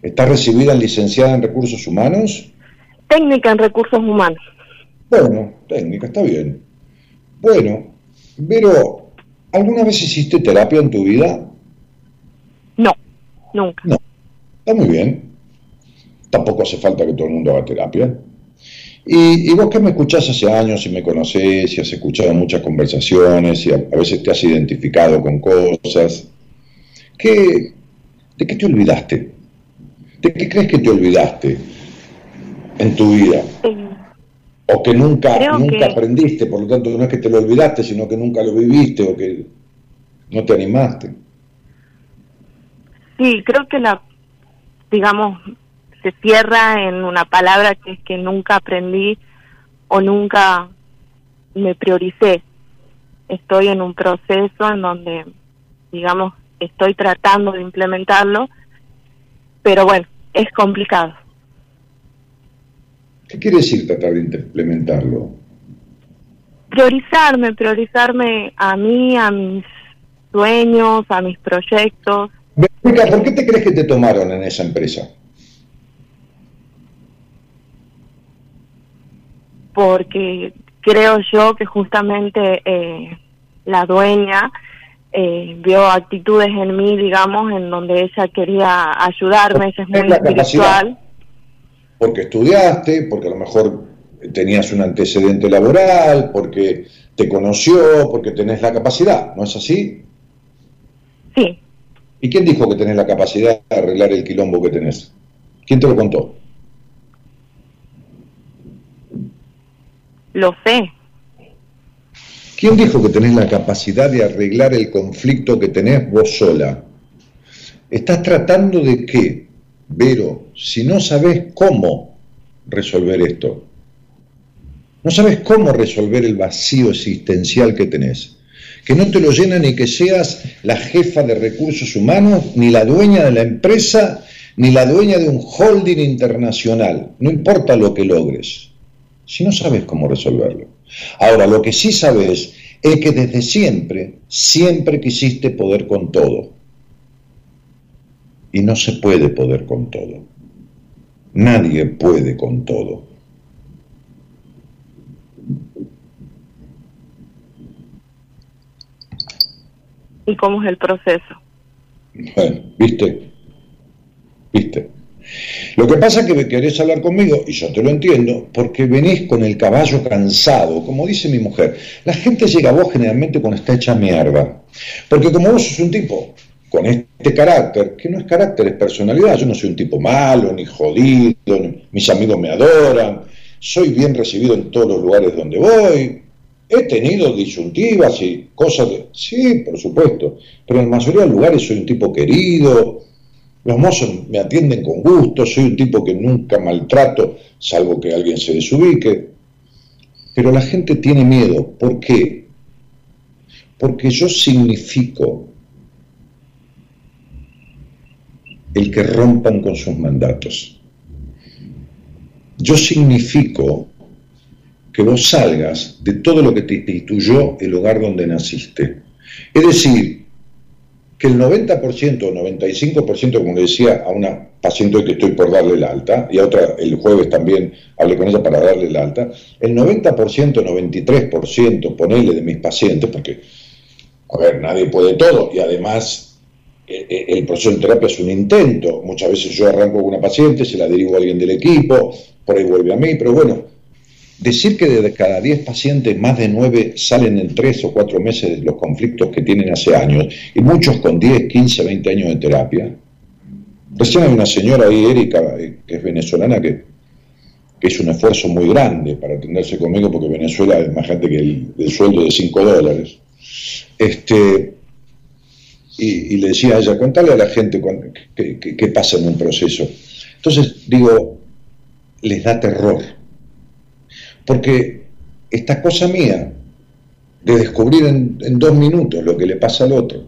¿Estás recibida en licenciada en recursos humanos? Técnica en recursos humanos. Bueno, técnica, está bien. Bueno, pero, ¿alguna vez hiciste terapia en tu vida? No, nunca. No, está muy bien. Tampoco hace falta que todo el mundo haga terapia. Y, vos que me escuchás hace años y me conocés y has escuchado muchas conversaciones y a, veces te has identificado con cosas, ¿qué, ¿de qué te olvidaste? ¿De qué crees que te olvidaste? en tu vida. O que nunca, nunca aprendiste, por lo tanto no es que te lo olvidaste, sino que nunca lo viviste o que no te animaste. Sí, creo que la, digamos, se cierra en una palabra que es que nunca aprendí o nunca me prioricé. Estoy en un proceso en donde, digamos, estoy tratando de implementarlo, pero bueno, es complicado. ¿Qué quiere decir tratar de implementarlo? priorizarme, priorizarme a mí, a mis sueños, a mis proyectos. ¿por qué te crees que te tomaron en esa empresa? Porque creo yo que justamente eh, la dueña eh, vio actitudes en mí, digamos, en donde ella quería ayudarme, ella es muy la capacidad. Porque estudiaste, porque a lo mejor tenías un antecedente laboral, porque te conoció, porque tenés la capacidad, ¿no es así? Sí, ¿Y quién dijo que tenés la capacidad de arreglar el quilombo que tenés? ¿Quién te lo contó? lo sé. ¿Quién dijo que tenés la capacidad de arreglar el conflicto que tenés vos sola? ¿Estás tratando de qué, Vero, si no sabés cómo resolver esto? No sabes cómo resolver el vacío existencial que tenés. Que no te lo llena ni que seas la jefa de recursos humanos, ni la dueña de la empresa, ni la dueña de un holding internacional. No importa lo que logres, si no sabes cómo resolverlo. Ahora, lo que sí sabes es que desde siempre, siempre quisiste poder con todo. Y no se puede poder con todo. Nadie puede con todo. ¿Y cómo es el proceso? Bueno, ¿viste? ¿Viste? Lo que pasa es que querés hablar conmigo, y yo te lo entiendo, porque venís con el caballo cansado, como dice mi mujer. La gente llega a vos generalmente cuando está hecha mierda. Porque como vos sos un tipo con este carácter, que no es carácter, es personalidad, yo no soy un tipo malo, ni jodido, mis amigos me adoran, soy bien recibido en todos los lugares donde voy, he tenido disyuntivas y cosas, de- sí, por supuesto, pero en la mayoría de lugares soy un tipo querido, los mozos me atienden con gusto, soy un tipo que nunca maltrato, salvo que alguien se desubique. Pero la gente tiene miedo. ¿Por qué? Porque yo significo el que rompan con sus mandatos. Yo significo que vos salgas de todo lo que te instituyó el hogar donde naciste. Es decir, que el 90% o 95%, como le decía a una paciente que estoy por darle el alta, y a otra el jueves también hablé con ella para darle el alta, el 90%, 93%, ponele de mis pacientes, porque, a ver, nadie puede todo, y además el proceso de terapia es un intento, muchas veces yo arranco con una paciente, se la derivo a alguien del equipo, por ahí vuelve a mí, pero bueno, Decir que de cada 10 pacientes, más de 9 salen en 3 o 4 meses de los conflictos que tienen hace años, y muchos con 10, 15, 20 años de terapia. Recién hay una señora ahí, Erika, eh, que es venezolana, que, que un esfuerzo muy grande para atenderse conmigo, porque Venezuela es más gente que el, el sueldo de 5 dólares. Este, y, le decía a ella, contale a la gente qué- qué pasa en un proceso. Entonces, digo, les da terror porque esta cosa mía de descubrir en, en dos minutos lo que le pasa al otro,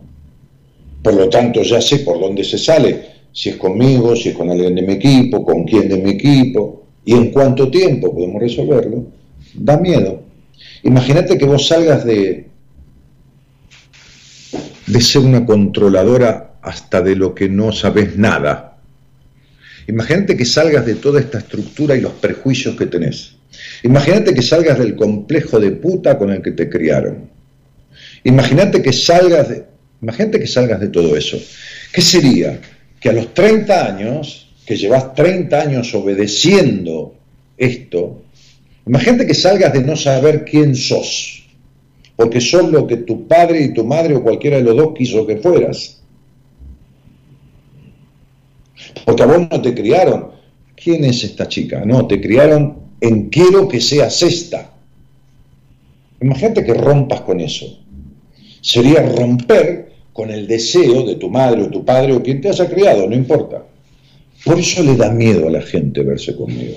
por lo tanto ya sé por dónde se sale, si es conmigo, si es con alguien de mi equipo, con quién de mi equipo, y en cuánto tiempo podemos resolverlo, da miedo. Imagínate que vos salgas de, de ser una controladora hasta de lo que no sabes nada. Imagínate que salgas de toda esta estructura y los perjuicios que tenés. Imagínate que salgas del complejo de puta con el que te criaron. Imagínate que salgas de, imagínate que salgas de todo eso. ¿Qué sería? Que a los 30 años, que llevas 30 años obedeciendo esto, imagínate que salgas de no saber quién sos, porque sos lo que tu padre y tu madre o cualquiera de los dos quiso que fueras. Porque a vos no te criaron. ¿Quién es esta chica? No, te criaron en quiero que seas esta. Imagínate que rompas con eso. Sería romper con el deseo de tu madre o tu padre o quien te haya criado, no importa. Por eso le da miedo a la gente verse conmigo.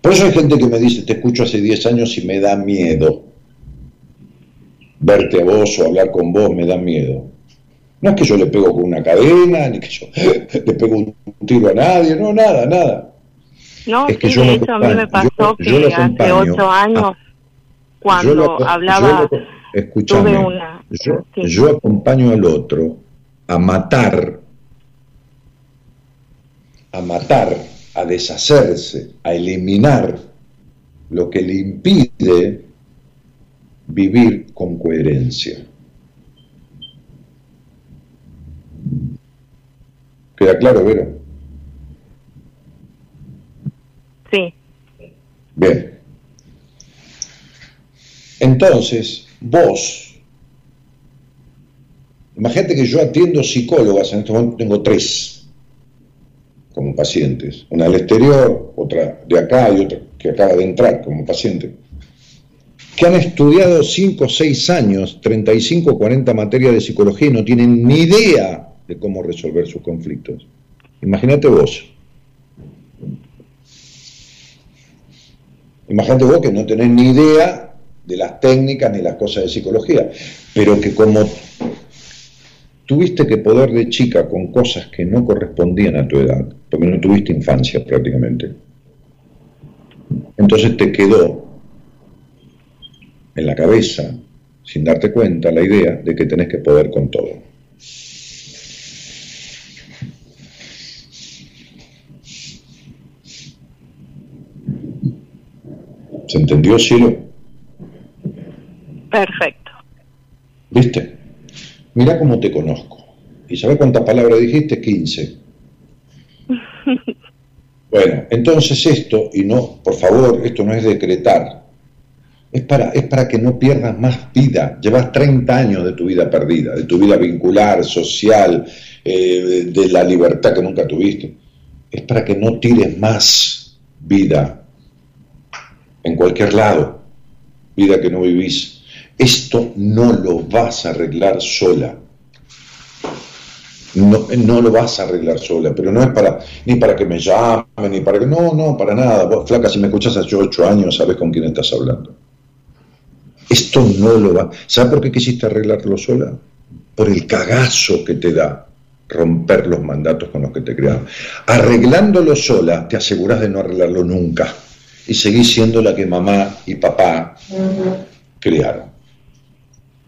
Por eso hay gente que me dice, te escucho hace 10 años y me da miedo. Verte a vos o hablar con vos me da miedo. No es que yo le pego con una cadena, ni que yo le pego un tiro a nadie, no, nada, nada. No, Es que sí, yo de hecho a mí me pasó yo- yo lo que hace ocho años cuando hablaba, escúchame, yo, yo acompaño al otro a matar, a matar, a deshacerse, a eliminar lo que le impide vivir con coherencia. ¿Queda claro, Vero? Sí. Bien. Entonces, vos, imagínate que yo atiendo psicólogas, en este momento tengo tres como pacientes, una del exterior, otra de acá y otra que acaba de entrar como paciente, que han estudiado 5 o 6 años, 35 o 40 materias de psicología y no tienen ni idea de cómo resolver sus conflictos. Imagínate vos. Imagínate vos que no tenés ni idea de las técnicas ni las cosas de psicología, pero que como tuviste que poder de chica con cosas que no correspondían a tu edad, porque no tuviste infancia prácticamente, entonces te quedó en la cabeza, sin darte cuenta, la idea de que tenés que poder con todo. ¿Se entendió, Cielo? Perfecto. ¿Viste? Mira cómo te conozco. ¿Y sabes cuántas palabras dijiste? 15. Bueno, entonces esto, y no, por favor, esto no es decretar, es para, que no pierdas más vida. Llevas 30 años de tu vida perdida, de tu vida vincular, social, eh, de la libertad que nunca tuviste. Es para que no tires más vida en cualquier lado, vida que no vivís. Esto no lo vas a arreglar sola no, lo vas a arreglar sola, pero no es para ni para que me llame, ni para que... No, no, para nada. Vos, flaca, si me escuchas hace ocho años, sabes con quién estás hablando. Esto no lo va... ¿Sabes por qué quisiste arreglarlo sola? Por el cagazo que te da romper los mandatos con los que te crearon. Arreglándolo sola, te aseguras de no arreglarlo nunca. Y seguís siendo la que mamá y papá crearon.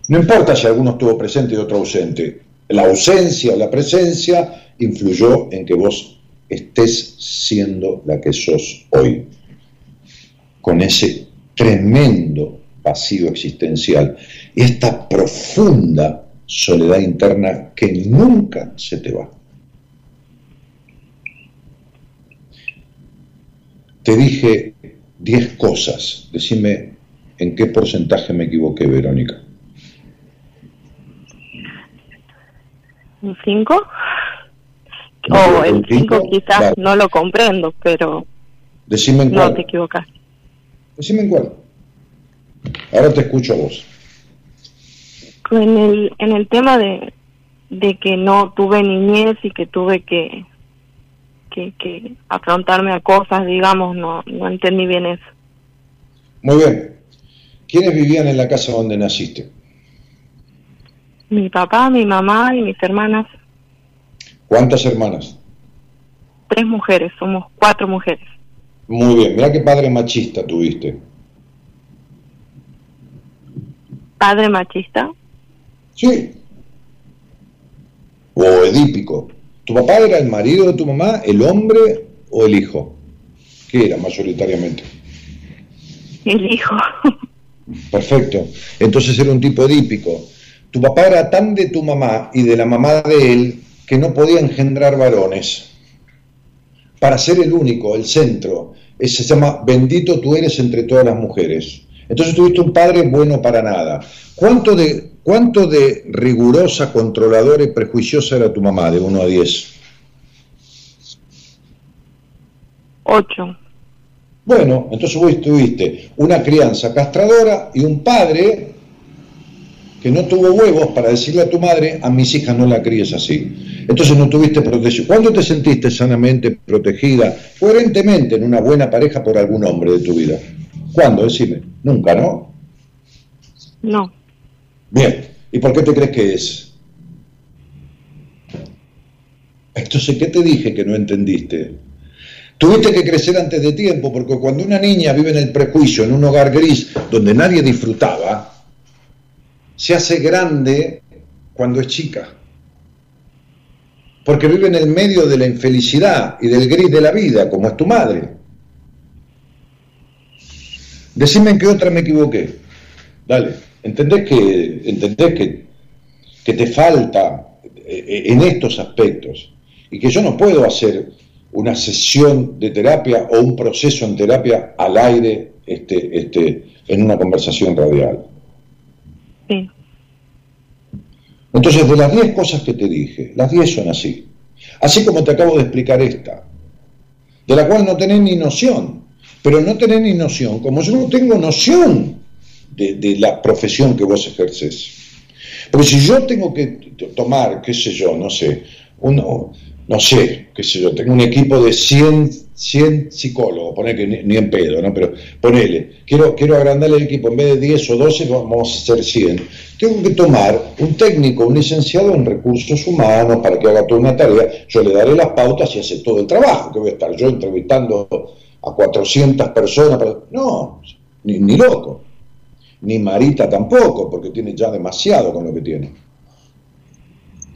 No importa si alguno estuvo presente y otro ausente, la ausencia o la presencia influyó en que vos estés siendo la que sos hoy, con ese tremendo vacío existencial y esta profunda soledad interna que nunca se te va. Te dije diez cosas, decime en qué porcentaje me equivoqué, Verónica. ¿Un 5? O el 5 quizás no lo comprendo, pero Decime en no te equivocas. Decime en cuál. Ahora te escucho a vos. En el, en el tema de, de que no tuve niñez y que tuve que, que, que afrontarme a cosas, digamos, no, no entendí bien eso. Muy bien. ¿Quiénes vivían en la casa donde naciste? Mi papá, mi mamá y mis hermanas. ¿Cuántas hermanas? Tres mujeres, somos cuatro mujeres. Muy bien, mira qué padre machista tuviste. ¿Padre machista? Sí. O edípico. ¿Tu papá era el marido de tu mamá, el hombre o el hijo? ¿Qué era mayoritariamente? El hijo. Perfecto. Entonces era un tipo edípico. Tu papá era tan de tu mamá y de la mamá de él que no podía engendrar varones. Para ser el único, el centro, se llama bendito tú eres entre todas las mujeres. Entonces tuviste un padre bueno para nada. ¿Cuánto de, cuánto de rigurosa, controladora y prejuiciosa era tu mamá, de 1 a 10? 8. Bueno, entonces vos tuviste una crianza castradora y un padre que no tuvo huevos para decirle a tu madre, a mis hijas no la críes así. Entonces no tuviste protección. ¿Cuándo te sentiste sanamente protegida, coherentemente en una buena pareja por algún hombre de tu vida? ¿Cuándo? Decime. Nunca, ¿no? No. Bien. ¿Y por qué te crees que es? Entonces, ¿qué te dije que no entendiste? Tuviste que crecer antes de tiempo, porque cuando una niña vive en el prejuicio, en un hogar gris, donde nadie disfrutaba, se hace grande cuando es chica. Porque vive en el medio de la infelicidad y del gris de la vida, como es tu madre. Decime en qué otra me equivoqué. Dale, ¿entendés que, entendés que, que te falta eh, en estos aspectos? Y que yo no puedo hacer una sesión de terapia o un proceso en terapia al aire este, este, en una conversación radial. Sí. Entonces, de las 10 cosas que te dije, las 10 son así. Así como te acabo de explicar esta, de la cual no tenés ni noción, pero no tenés ni noción, como yo no tengo noción de, la profesión que vos ejerces. Porque si yo tengo que tomar, qué sé yo, no sé, uno, no sé, qué sé yo, tengo un equipo de 100, 100 psicólogos, poner que ni, en pedo, ¿no? Pero ponele, quiero, quiero agrandar el equipo, en vez de 10 o 12 vamos a hacer 100. Tengo que tomar un técnico, un licenciado en recursos humanos para que haga toda una tarea, yo le daré las pautas y hace todo el trabajo, que voy a estar yo entrevistando a 400 personas, para... no, ni, ni loco, ni Marita tampoco, porque tiene ya demasiado con lo que tiene.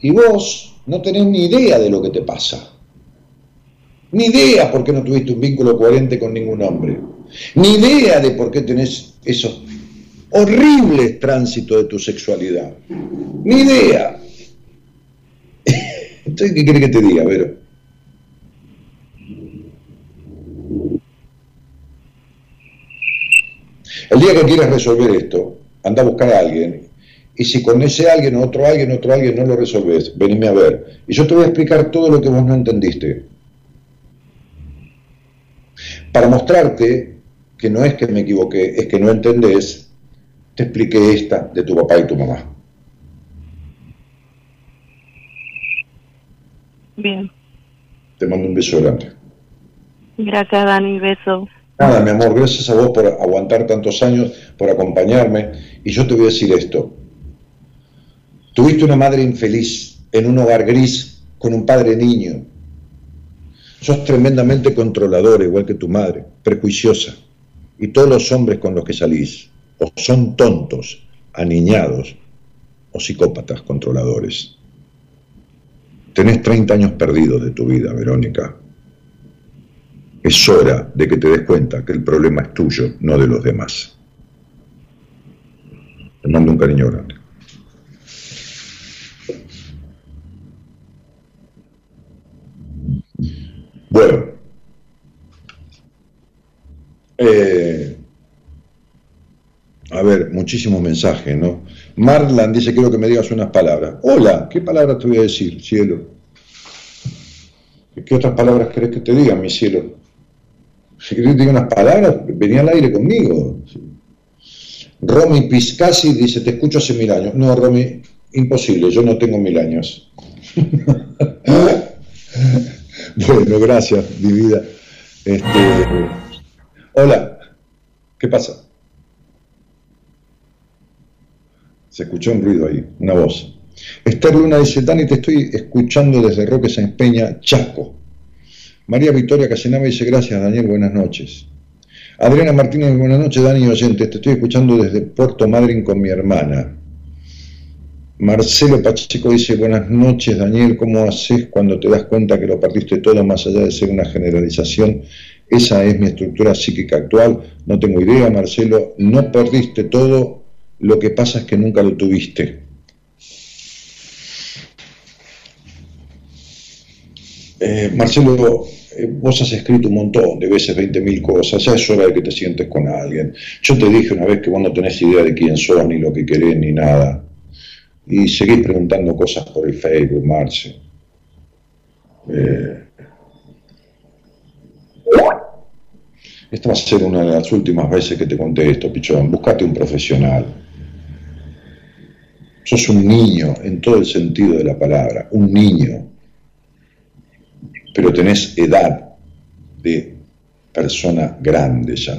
Y vos no tenés ni idea de lo que te pasa. Ni idea por qué no tuviste un vínculo coherente con ningún hombre. Ni idea de por qué tenés esos horribles tránsitos de tu sexualidad. Ni idea. Entonces, ¿qué quiere que te diga, Vero? El día que quieras resolver esto, anda a buscar a alguien y si con ese alguien, otro alguien, otro alguien no lo resolves, venime a ver. Y yo te voy a explicar todo lo que vos no entendiste. Para mostrarte que no es que me equivoqué, es que no entendés, te expliqué esta de tu papá y tu mamá. Bien. Te mando un beso grande. Gracias, Dani. Beso. Nada, mi amor, gracias a vos por aguantar tantos años, por acompañarme. Y yo te voy a decir esto. Tuviste una madre infeliz en un hogar gris con un padre niño. Sos tremendamente controlador, igual que tu madre, prejuiciosa. Y todos los hombres con los que salís, o son tontos, aniñados, o psicópatas controladores. Tenés 30 años perdidos de tu vida, Verónica. Es hora de que te des cuenta que el problema es tuyo, no de los demás. Te mando un cariño grande. Bueno, eh, a ver, muchísimos mensajes, ¿no? Marlan dice, quiero que me digas unas palabras. Hola, ¿qué palabras te voy a decir, cielo? ¿Qué otras palabras querés que te diga, mi cielo? Te diga unas palabras, venía al aire conmigo. Romy Piscasi dice, te escucho hace mil años. No, Romy, imposible, yo no tengo mil años. Bueno, gracias, mi vida. Este, hola, ¿qué pasa? Se escuchó un ruido ahí, una voz. Esther Luna dice, Dani, te estoy escuchando desde Roque San Peña, Chasco. María Victoria Casenava dice, gracias, Daniel, buenas noches. Adriana Martínez, buenas noches, Dani oyente, te estoy escuchando desde Puerto Madryn con mi hermana. Marcelo Pacheco dice, buenas noches Daniel, ¿cómo haces cuando te das cuenta que lo perdiste todo más allá de ser una generalización? Esa es mi estructura psíquica actual, no tengo idea Marcelo, no perdiste todo, lo que pasa es que nunca lo tuviste. Eh, Marcelo, vos has escrito un montón de veces, 20.000 cosas, ya es hora de que te sientes con alguien. Yo te dije una vez que vos no tenés idea de quién sos, ni lo que querés, ni nada y seguís preguntando cosas por el Facebook, Marce. Eh, esta va a ser una de las últimas veces que te conté esto, Pichón. Buscate un profesional. Sos un niño en todo el sentido de la palabra, un niño. Pero tenés edad de persona grande ya.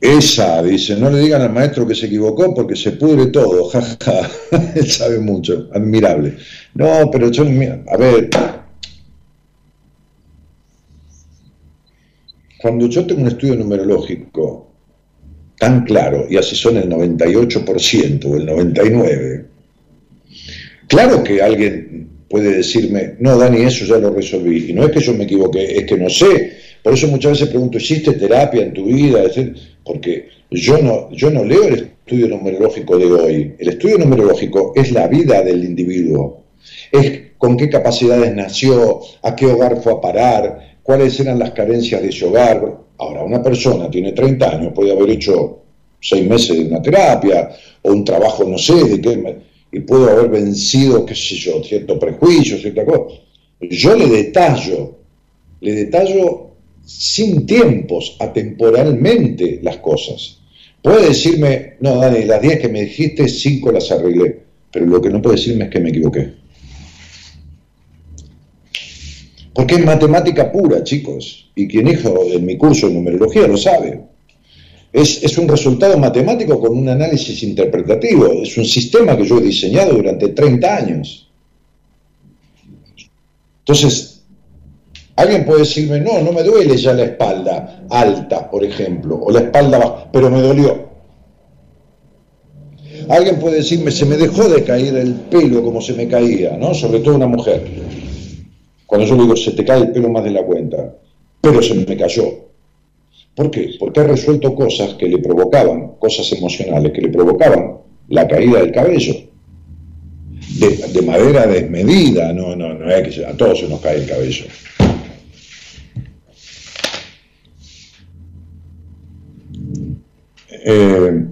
Esa, dice, no le digan al maestro que se equivocó porque se pudre todo, jaja, él sabe mucho, admirable. No, pero yo, a ver, cuando yo tengo un estudio numerológico tan claro, y así son el 98% o el 99%, claro que alguien puede decirme, no, Dani, eso ya lo resolví, y no es que yo me equivoqué, es que no sé, por eso muchas veces pregunto, ¿hiciste terapia en tu vida? Porque yo no, yo no leo el estudio numerológico de hoy. El estudio numerológico es la vida del individuo. Es con qué capacidades nació, a qué hogar fue a parar, cuáles eran las carencias de ese hogar. Ahora, una persona tiene 30 años, puede haber hecho seis meses de una terapia o un trabajo, no sé, de qué, y puede haber vencido, qué sé yo, cierto prejuicio, cierta cosa. Yo le detallo, le detallo sin tiempos, atemporalmente las cosas. Puede decirme, no, Dani, las 10 que me dijiste, 5 las arreglé, pero lo que no puede decirme es que me equivoqué. Porque es matemática pura, chicos, y quien hizo en mi curso de numerología lo sabe. Es, es, un resultado matemático con un análisis interpretativo, es un sistema que yo he diseñado durante 30 años. Entonces, Alguien puede decirme, no, no me duele ya la espalda alta, por ejemplo, o la espalda baja, pero me dolió. Alguien puede decirme, se me dejó de caer el pelo como se me caía, ¿no? Sobre todo una mujer. Cuando yo digo, se te cae el pelo más de la cuenta, pero se me cayó. ¿Por qué? Porque ha resuelto cosas que le provocaban, cosas emocionales que le provocaban la caída del cabello. De, de manera desmedida, no, no, no a todos se nos cae el cabello. Eh,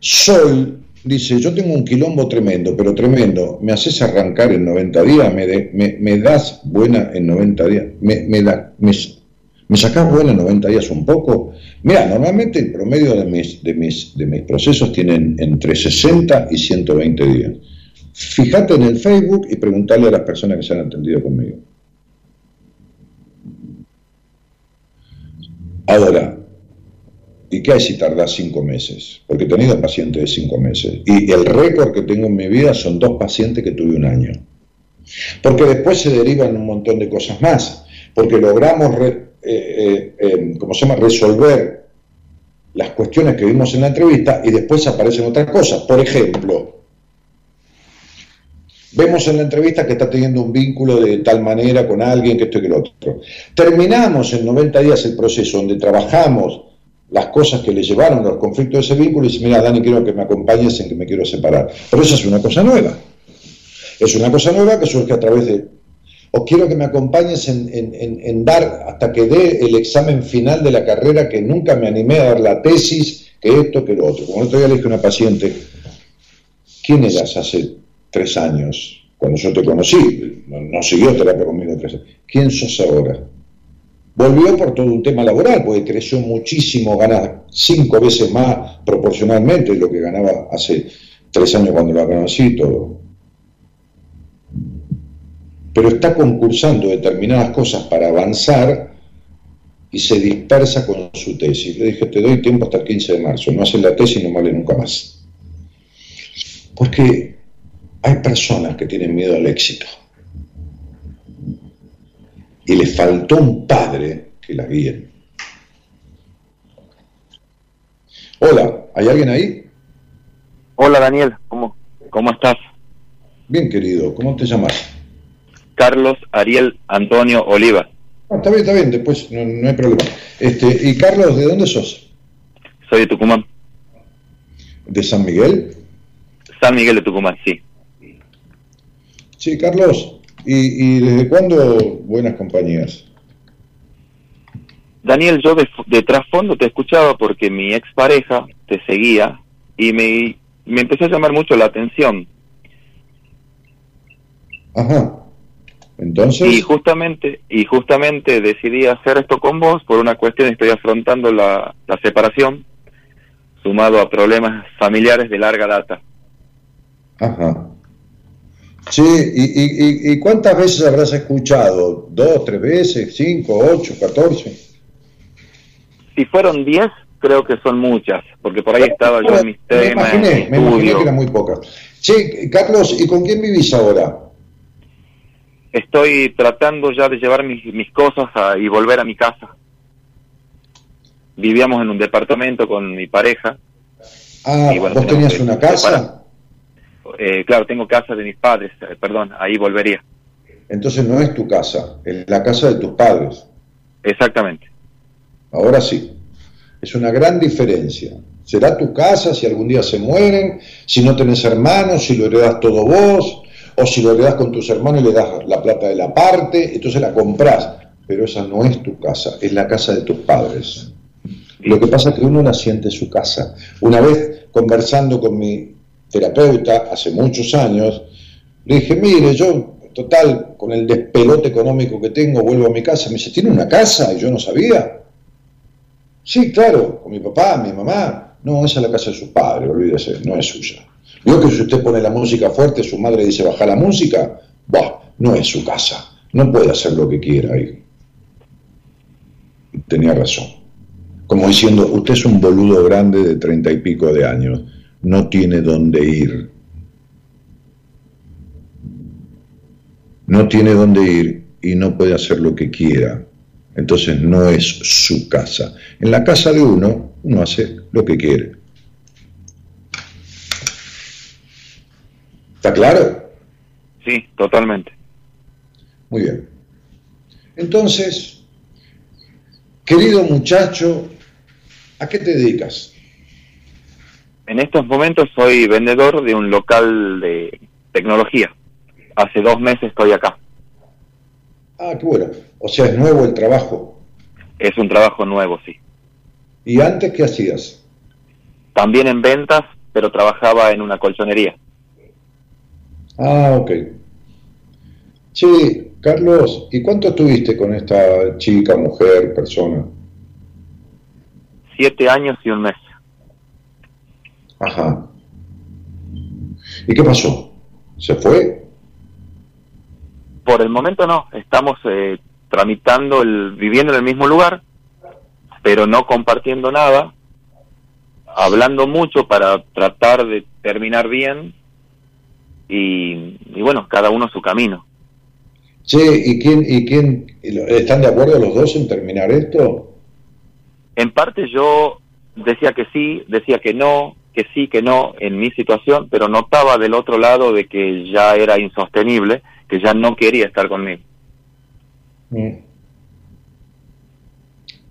Sol dice, yo tengo un quilombo tremendo, pero tremendo, me haces arrancar en 90 días, me, me, das buena en 90 días, me, da, me, sacás buena en 90 días un poco. Mira, normalmente el promedio de mis, de, mis, de mis procesos tienen entre 60 y 120 días. Fíjate en el Facebook y preguntarle a las personas que se han atendido conmigo. Ahora, ¿Y qué hay si tardas cinco meses? Porque he tenido pacientes de cinco meses. Y el récord que tengo en mi vida son dos pacientes que tuve un año. Porque después se derivan un montón de cosas más. Porque logramos, eh, eh, eh, se llama?, resolver las cuestiones que vimos en la entrevista y después aparecen otras cosas. Por ejemplo, vemos en la entrevista que está teniendo un vínculo de tal manera con alguien que esto y que lo otro. Terminamos en 90 días el proceso donde trabajamos las cosas que le llevaron los conflictos de ese vínculo y dice, mira, Dani, quiero que me acompañes en que me quiero separar. Pero eso es una cosa nueva. Es una cosa nueva que surge a través de... O quiero que me acompañes en, dar, hasta que dé el examen final de la carrera, que nunca me animé a dar la tesis, que esto, que lo otro. Como el otro día le dije a una paciente, ¿quién eras hace tres años? Cuando yo te conocí, no, siguió terapia conmigo tres años. ¿Quién sos ahora? Volvió por todo un tema laboral, porque creció muchísimo, gana cinco veces más proporcionalmente de lo que ganaba hace tres años cuando lo conocí todo. Pero está concursando determinadas cosas para avanzar y se dispersa con su tesis. Le dije, te doy tiempo hasta el 15 de marzo, no haces la tesis y no vale nunca más. Porque hay personas que tienen miedo al éxito y le faltó un padre que la guíe. Hola, ¿hay alguien ahí? Hola Daniel, ¿cómo, cómo estás? Bien querido, ¿cómo te llamas? Carlos Ariel Antonio Oliva. Ah, está bien, está bien, después no, hay problema. Este, y Carlos, ¿de dónde sos? Soy de Tucumán. ¿De San Miguel? San Miguel de Tucumán, sí. Sí, Carlos, ¿Y, desde cuándo buenas compañías? Daniel, yo de, trasfondo te escuchaba porque mi expareja te seguía y me, me empezó a llamar mucho la atención. Ajá. Entonces. Y justamente, y justamente decidí hacer esto con vos por una cuestión, estoy afrontando la, la separación, sumado a problemas familiares de larga data. Ajá. Sí, y, y, cuántas veces habrás escuchado? ¿Dos, tres veces, cinco, ocho, catorce? Si fueron diez, creo que son muchas, porque por ahí estaba yo en mis Me temas, imaginé, en me imaginé que eran muy pocas. Che, Carlos, ¿y con quién vivís ahora? Estoy tratando ya de llevar mis, mis cosas a- y volver a mi casa. Vivíamos en un departamento con mi pareja. Ah, Y bueno, ¿vos tenías que una casa? Eh, claro, tengo casa de mis padres, eh, perdón, ahí volvería. Entonces no es tu casa, es la casa de tus padres. Exactamente. Ahora sí. Es una gran diferencia. Será tu casa si algún día se mueren, si no tenés hermanos, si lo heredás todo vos, o si lo heredás con tus hermanos y le das la plata de la parte, entonces la comprás. Pero esa no es tu casa, es la casa de tus padres. Lo que pasa es que uno la siente su casa. Una vez conversando con mi terapeuta hace muchos años, le dije, mire, yo, total, con el despelote económico que tengo, vuelvo a mi casa. Me dice, ¿tiene una casa? Y yo no sabía. Sí, claro, con mi papá, mi mamá. No, esa es la casa de sus padres, olvídese, no es suya. Digo que si usted pone la música fuerte, su madre dice baja la música, bah, no es su casa. No puede hacer lo que quiera ahí. Tenía razón. Como diciendo, usted es un boludo grande de treinta y pico de años, no tiene dónde ir. No tiene dónde ir y no puede hacer lo que quiera. Entonces no es su casa. En la casa de uno, uno hace lo que quiere. ¿Está claro? Sí, totalmente. Muy bien. Entonces, querido muchacho, ¿a qué te dedicas? En estos momentos soy vendedor de un local de tecnología. Hace dos meses estoy acá. Ah, qué bueno. O sea, es nuevo el trabajo. Es un trabajo nuevo, sí. ¿Y antes qué hacías? También en ventas, pero trabajaba en una colchonería. Ah, ok. Sí, Carlos, ¿y cuánto estuviste con esta chica, mujer, persona? Siete años y un mes. Ajá. ¿Y qué pasó? ¿Se fue? Por el momento no, estamos eh, tramitando, el, viviendo en el mismo lugar, pero no compartiendo nada, hablando mucho para tratar de terminar bien y, y bueno, cada uno su camino. Che, ¿y quién, y quién están de acuerdo los dos en terminar esto? En parte yo decía que sí, decía que no, que sí, que no en mi situación, pero notaba del otro lado de que ya era insostenible, que ya no quería estar conmigo. Mm.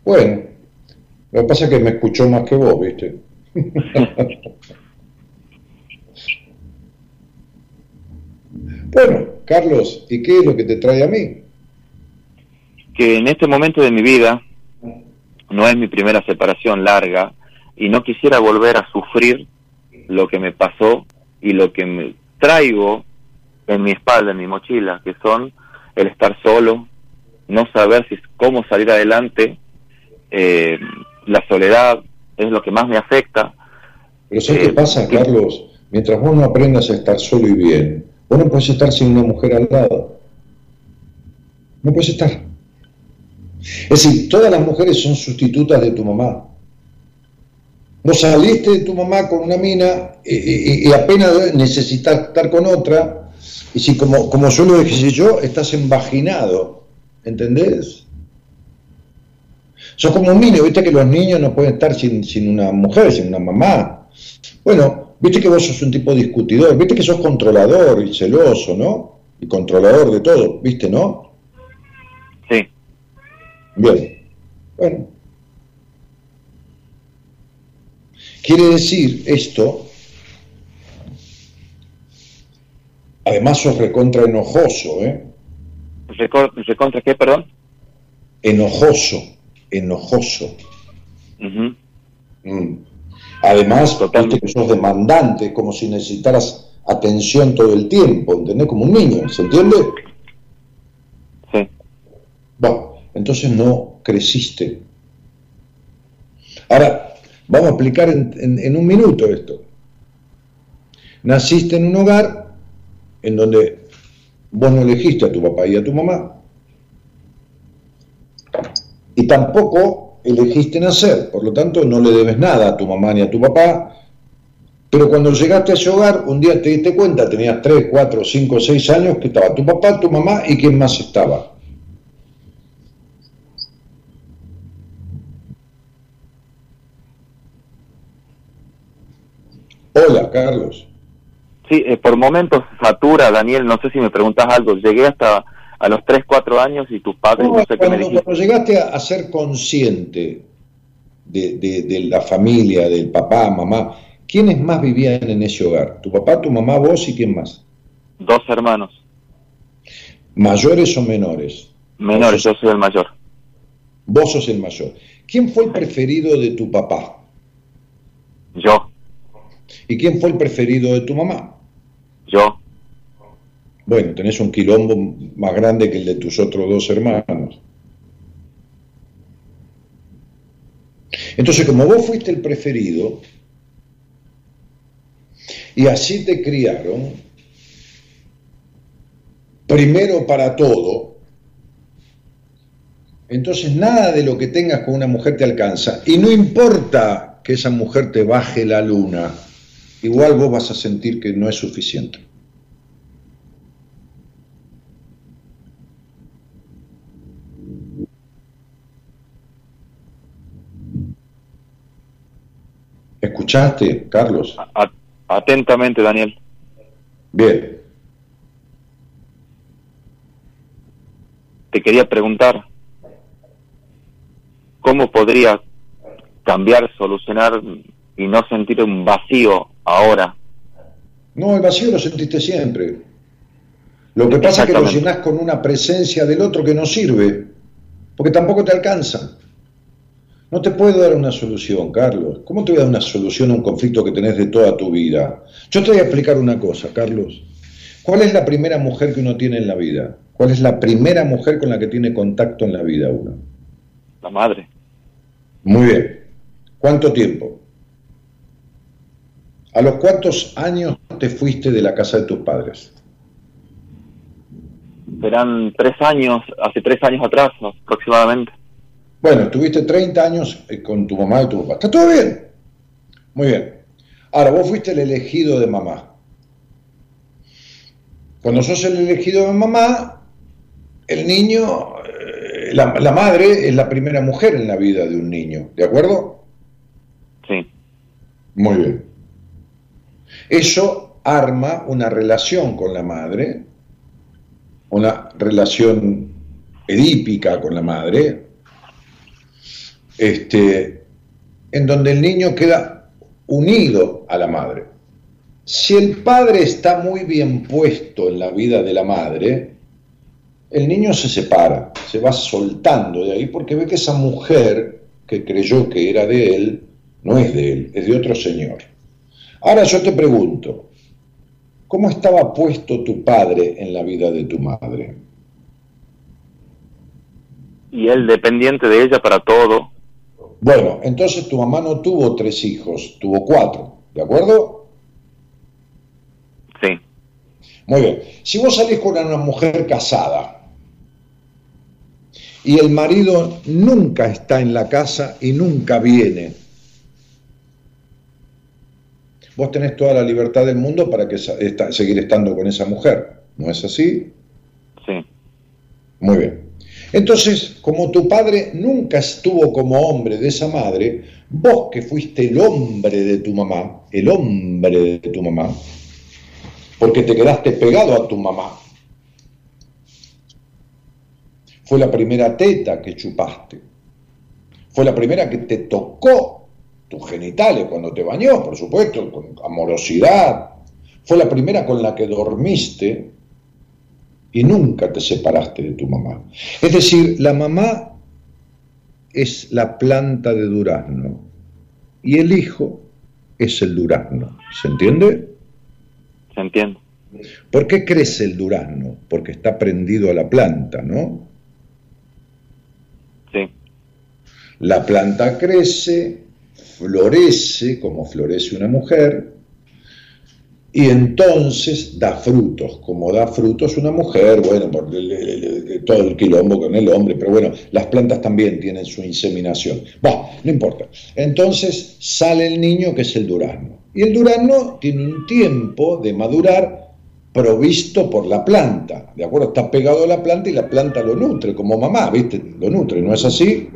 Bueno, lo que pasa es que me escuchó más que vos, ¿viste? bueno, Carlos, ¿y qué es lo que te trae a mí? Que en este momento de mi vida no es mi primera separación larga y no quisiera volver a sufrir lo que me pasó y lo que me traigo en mi espalda, en mi mochila, que son el estar solo, no saber si cómo salir adelante, eh, la soledad es lo que más me afecta. Pero ¿sabes Eh, qué pasa. Carlos? Mientras vos no aprendas a estar solo y bien, vos no puedes estar sin una mujer al lado. No puedes estar. Es decir, todas las mujeres son sustitutas de tu mamá. Vos saliste de tu mamá con una mina y, y- y apenas necesitas estar con otra, y si como, como suelo decir yo, estás embaginado, ¿entendés? Sos como un niño, viste que los niños no pueden estar sin, sin una mujer, sin una mamá. Bueno, viste que vos sos un tipo discutidor, viste que sos controlador y celoso, ¿no? Y controlador de todo, viste, ¿no? Sí, Bien. Bueno. Quiere decir esto, además sos recontra enojoso, ¿eh? ¿recontra qué, perdón? Enojoso, enojoso. Mm. Además, Totalmente. viste que sos demandante, como si necesitaras atención todo el tiempo, ¿entendés? Como un niño, ¿se entiende? Sí, Bueno, entonces no creciste. Ahora, vamos a explicar en, en- en un minuto esto. Naciste en un hogar en donde vos no elegiste a tu papá y a tu mamá. Y tampoco elegiste nacer, por lo tanto no le debes nada a tu mamá ni a tu papá, pero cuando llegaste a ese hogar, un día te diste cuenta, tenías 3, 4, 5, 6 años, que estaba tu papá, tu mamá y quién más estaba. Hola, Carlos. Sí, eh, por momentos satura, Daniel, no sé si me preguntas algo. Llegué hasta a los 3, 4 años y tus padres, no, No, sé qué me cuando, dijiste. cuando llegaste a, a ser consciente de, de- de la familia, del papá, mamá, ¿quiénes más vivían en ese hogar? ¿Tu papá, tu mamá, vos y quién más? Dos hermanos ¿Mayores o menores? menores, yo soy el mayor. Vos sos el mayor. ¿Quién fue el preferido de tu papá? Yo, ¿Y quién fue el preferido de tu mamá? yo, Bueno, tenés un quilombo más grande que el de tus otros dos hermanos. Entonces, como vos fuiste el preferido, y así te criaron, primero para todo, entonces nada de lo que tengas con una mujer te alcanza. Y no importa que esa mujer te baje la luna, igual vos vas a sentir que no es suficiente. ¿Escuchaste, Carlos? Atentamente, Daniel. Bien. Te quería preguntar, ¿cómo podría cambiar, solucionar y no sentir un vacío ahora? No, el vacío lo sentiste siempre. Lo que pasa es que lo llenás con una presencia del otro que no sirve, porque tampoco te alcanza. No te puedo dar una solución, Carlos. ¿Cómo te voy a dar una solución a un conflicto que tenés de toda tu vida? Yo te voy a explicar una cosa, Carlos. ¿Cuál es la primera mujer que uno tiene en la vida? ¿Cuál es la primera mujer con la que tiene contacto en la vida uno? La madre. Muy bien. ¿Cuánto tiempo? ¿A los cuántos años te fuiste de la casa de tus padres? Serán tres años, hace tres años atrás aproximadamente. Bueno, estuviste 30 años eh, con tu mamá y tu papá. ¿Está todo bien? Muy bien. Ahora, vos fuiste el elegido de mamá. Cuando sos el elegido de mamá, el niño, eh, la, la madre es la primera mujer en la vida de un niño, ¿de acuerdo? Sí, Muy bien. Eso arma una relación con la madre, una relación edípica con la madre, este, en donde el niño queda unido a la madre. Si el padre está muy bien puesto en la vida de la madre, el niño se separa, se va soltando de ahí porque ve que esa mujer que creyó que era de él, no es de él, es de otro señor. Ahora yo te pregunto, ¿cómo estaba puesto tu padre en la vida de tu madre? y él dependiente de ella para todo. Bueno, entonces tu mamá no tuvo tres hijos, tuvo cuatro, ¿de acuerdo? Sí, Muy bien. Si vos salís con una mujer casada y el marido nunca está en la casa y nunca viene, vos tenés toda la libertad del mundo para que esta- seguir estando con esa mujer, ¿no es así? sí, Muy bien. Entonces, como tu padre nunca estuvo como hombre de esa madre, vos que fuiste el hombre de tu mamá, el hombre de tu mamá, porque te quedaste pegado a tu mamá, fue la primera teta que chupaste, fue la primera que te tocó tus genitales cuando te bañó, por supuesto, con amorosidad, fue la primera con la que dormiste, y nunca te separaste de tu mamá. Es decir, la mamá es la planta de durazno y el hijo es el durazno. ¿Se entiende? se entiende. ¿Por qué crece el durazno? Porque está prendido a la planta, ¿no? Sí, La planta crece, florece como florece una mujer y entonces da frutos, como da frutos una mujer, bueno, por todo el quilombo con el hombre, pero bueno, las plantas también tienen su inseminación. Bueno, no importa. Entonces sale el niño que es el durazno. Y el durazno tiene un tiempo de madurar provisto por la planta, ¿de acuerdo? Está pegado a la planta y la planta lo nutre, como mamá, ¿viste? Lo nutre, ¿no es así?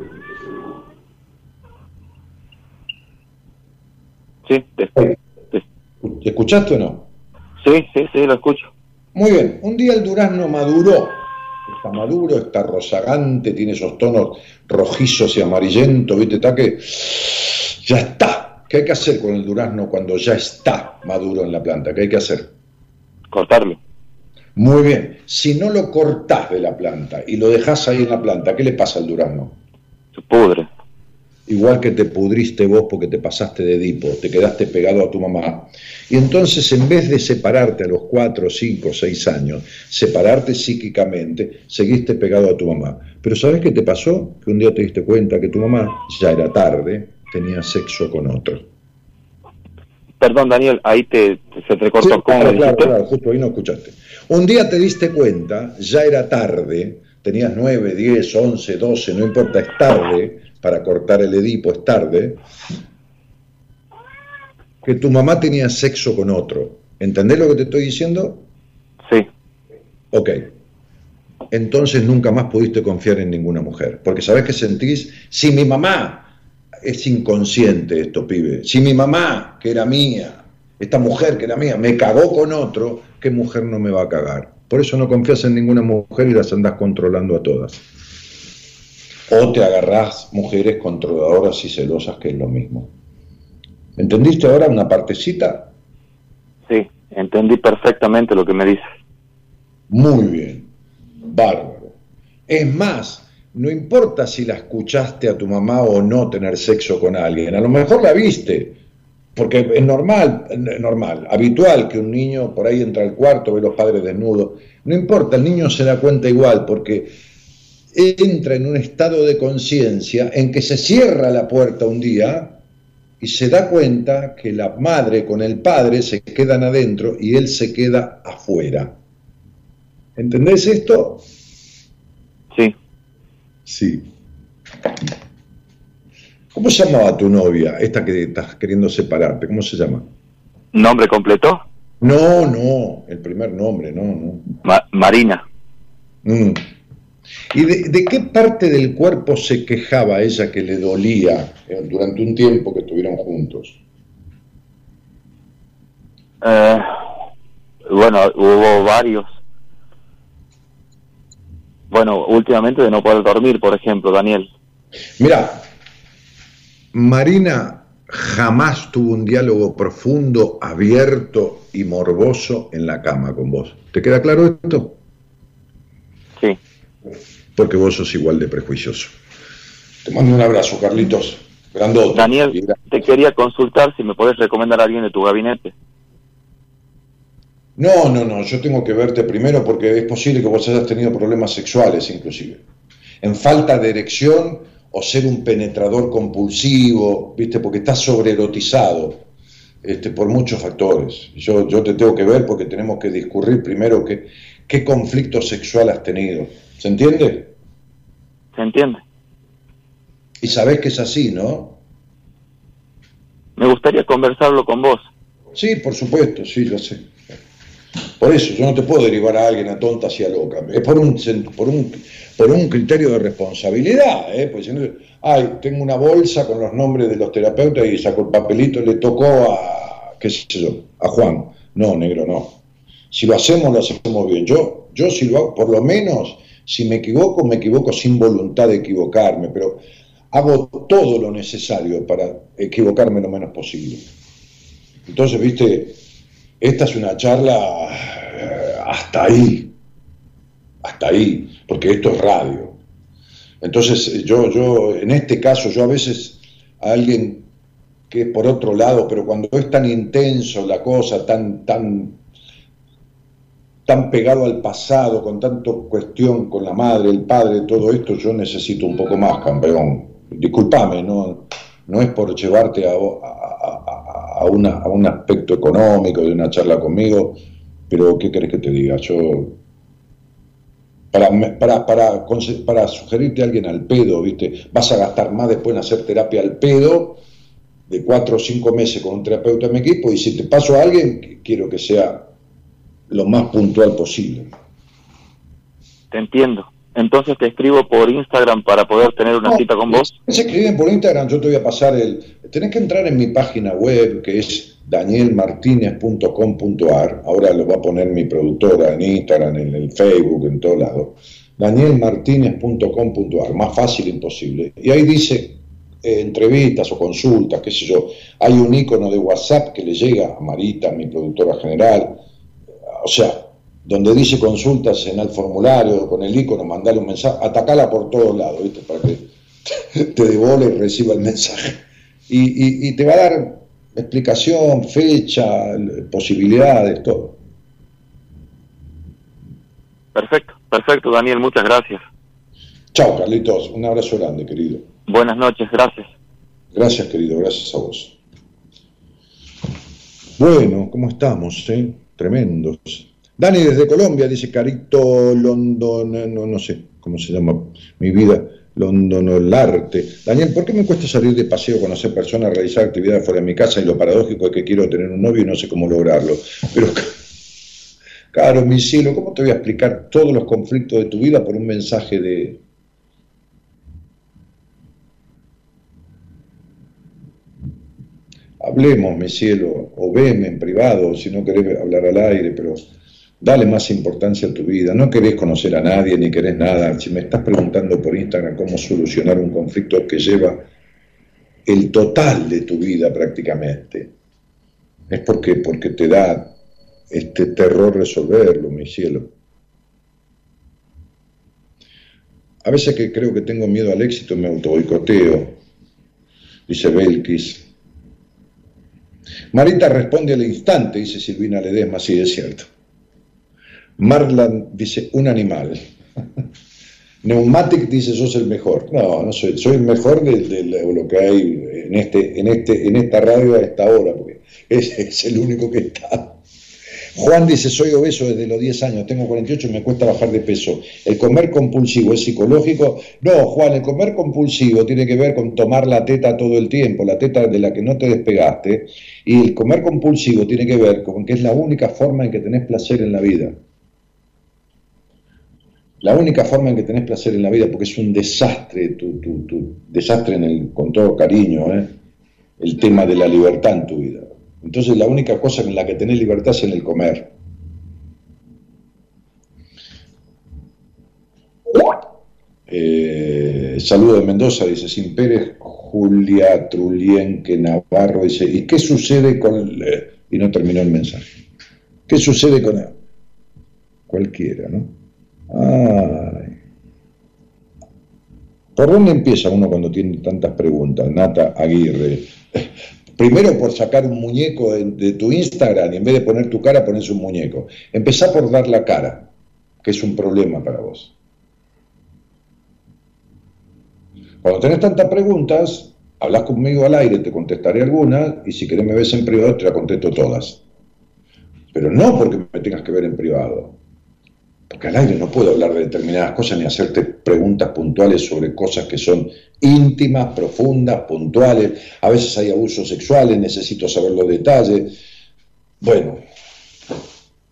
Sí, te- ¿Escuchaste o no? sí, sí, sí, lo escucho. Muy bien, un día el durazno maduró, está maduro, está rozagante, tiene esos tonos rojizos y amarillentos, ¿viste? Está que ya está. ¿Qué hay que hacer con el durazno cuando ya está maduro en la planta? ¿Qué hay que hacer? Cortarlo. Muy bien, si no lo cortás de la planta y lo dejás ahí en la planta, ¿qué le pasa al durazno? Se pudre. Igual que te pudriste vos porque te pasaste de dipo, te quedaste pegado a tu mamá. Y entonces, en vez de separarte a los 4, 5, 6 años, separarte psíquicamente, seguiste pegado a tu mamá. Pero ¿sabes qué te pasó? Que un día te diste cuenta que tu mamá, ya era tarde, tenía sexo con otro. Perdón, Daniel, ahí te, te- se te cortó. Sí, ¿Cómo claro, claro, claro, justo ahí no escuchaste. Un día te diste cuenta, ya era tarde, tenías 9, 10, 11, 12, no importa, es tarde, para cortar el Edipo es tarde, que tu mamá tenía sexo con otro. ¿Entendés lo que te estoy diciendo? Sí, Ok. Entonces nunca más pudiste confiar en ninguna mujer. Porque sabés que sentís, si mi mamá es inconsciente esto, pibe, si mi mamá, que era mía, esta mujer que era mía, me cagó con otro, ¿qué mujer no me va a cagar? Por eso no confías en ninguna mujer y las andás controlando a todas. O te agarrás mujeres controladoras y celosas, que es lo mismo. ¿Entendiste ahora una partecita? sí, entendí perfectamente lo que me dices. Muy bien, bárbaro. Es más, no importa si la escuchaste a tu mamá o no tener sexo con alguien, a lo mejor la viste, porque es normal, normal, habitual que un niño por ahí entra al cuarto, ve los padres desnudos, no importa, el niño se da cuenta igual, porque entra en un estado de conciencia en que se cierra la puerta un día y se da cuenta que la madre con el padre se quedan adentro y él se queda afuera. ¿Entendés esto? Sí, Sí. ¿Cómo se llamaba tu novia, esta que estás queriendo separarte? ¿Cómo se llama? ¿nombre completo? No, no, el primer nombre, no, no. Ma- Marina. Mm. ¿Y de, de qué parte del cuerpo se quejaba ella que le dolía eh, durante un tiempo que estuvieron juntos? Eh, bueno, hubo varios. Bueno, últimamente de no poder dormir, por ejemplo, Daniel. Mira, Marina jamás tuvo un diálogo profundo, abierto y morboso en la cama con vos. ¿Te queda claro esto? Sí, Porque vos sos igual de prejuicioso. Te mando un abrazo, Carlitos. Grandote. Daniel, te quería consultar si me podés recomendar a alguien de tu gabinete. No, no, no, yo tengo que verte primero porque es posible que vos hayas tenido problemas sexuales inclusive. En falta de erección o ser un penetrador compulsivo, ¿viste? Porque estás sobreerotizado este, por muchos factores. Yo, yo te tengo que ver porque tenemos que discurrir primero que, qué conflicto sexual has tenido. ¿Se entiende? ¿Se entiende? Y sabés que es así, ¿no? Me gustaría conversarlo con vos. Sí, por supuesto, sí, lo sé. Por eso, yo no te puedo derivar a alguien a tonta hacia loca. Es por un, por un, por un criterio de responsabilidad. ¿eh? No, ay, tengo una bolsa con los nombres de los terapeutas y saco el papelito, le tocó a, qué sé yo, a Juan. No, negro, no. Si lo hacemos, lo hacemos bien. Yo, yo si lo hago, por lo menos, si me equivoco, me equivoco sin voluntad de equivocarme, pero hago todo lo necesario para equivocarme lo menos posible. Entonces, viste, esta es una charla eh, hasta ahí, hasta ahí, porque esto es radio. Entonces, eh, yo, yo, en este caso, yo a veces a alguien que es por otro lado, pero cuando es tan intenso la cosa, tan, tan, tan pegado al pasado, con tanto cuestión con la madre, el padre, todo esto, yo necesito un poco más, campeón. Disculpame, no, no es por llevarte a, a- a- una, a un aspecto económico de una charla conmigo, pero ¿qué querés que te diga? Yo, para, para, para, para sugerirte a alguien al pedo, ¿viste? Vas a gastar más después en hacer terapia al pedo de cuatro o cinco meses con un terapeuta en mi equipo y si te paso a alguien, quiero que sea lo más puntual posible. Te entiendo. Entonces te escribo por Instagram para poder tener una cita con vos. Se escriben por Instagram, yo te voy a pasar el... Tenés que entrar en mi página web que es danielmartinez.com.ar, ahora lo va a poner mi productora en Instagram, en el Facebook, en todo lado. danielmartinez.com.ar, más fácil imposible. Y ahí dice eh, entrevistas o consultas, qué sé yo. Hay un icono de WhatsApp que le llega a Marita, mi productora general. O sea, donde dice consultas en el formulario, con el icono, mandale un mensaje, atacala por todos lados, ¿viste? Para que te devuelva y reciba el mensaje. Y, y te va a dar explicación, fecha, posibilidades, todo. Perfecto, perfecto, Daniel, muchas gracias. Chao, Carlitos, un abrazo grande, querido. Buenas noches, gracias. Gracias, querido, gracias a vos. Bueno, ¿cómo estamos? Eh? Tremendos. Dani desde Colombia, dice Carito London, no, no sé cómo se llama mi vida, Londonolarte. Daniel, ¿por qué me cuesta salir de paseo, conocer personas, realizar actividades fuera de mi casa y lo paradójico es que quiero tener un novio y no sé cómo lograrlo? Pero, claro, mi cielo, ¿cómo te voy a explicar todos los conflictos de tu vida por un mensaje de, hablemos, mi cielo, o veme en privado, si no querés hablar al aire, pero dale más importancia a tu vida. No querés conocer a nadie ni querés nada. Si me estás preguntando por Instagram cómo solucionar un conflicto que lleva el total de tu vida prácticamente, es porque, porque te da este terror resolverlo, mi cielo. A veces que creo que tengo miedo al éxito me autoboicoteo, dice Belkis. Marita responde al instante, dice Silvina Ledesma, sí, es cierto. Marlan dice, un animal. Neumatic dice, sos el mejor. No, no soy, soy el mejor de, lo que hay en, este, en, este, en esta radio a esta hora, porque es, es el único que está. Juan dice, soy obeso desde los 10 años, tengo 48 y me cuesta bajar de peso. ¿El comer compulsivo es psicológico? No, Juan, el comer compulsivo tiene que ver con tomar la teta todo el tiempo, la teta de la que no te despegaste, y el comer compulsivo tiene que ver con que es la única forma en que tenés placer en la vida. La única forma en que tenés placer en la vida, porque es un desastre, tu, desastre en el, con todo cariño, ¿eh? el tema de la libertad en tu vida. Entonces la única cosa en la que tenés libertad es en el comer. Eh, saludo de Mendoza, dice Sin Pérez, Julia Trulienque Navarro, dice, ¿y qué sucede con el... Eh, y no terminó el mensaje. ¿Qué sucede con él? Cualquiera, ¿no? Ay. ¿Por dónde empieza uno cuando tiene tantas preguntas? Nata Aguirre. Primero por sacar un muñeco de, tu Instagram y en vez de poner tu cara pones un muñeco. Empezá por dar la cara, que es un problema para vos. Cuando tenés tantas preguntas, hablas conmigo al aire, te contestaré algunas y si querés me ves en privado te la contesto todas. Pero no porque me tengas que ver en privado. Porque al aire no puedo hablar de determinadas cosas ni hacerte preguntas puntuales sobre cosas que son íntimas, profundas, puntuales. A veces hay abusos sexuales, necesito saber los detalles. Bueno,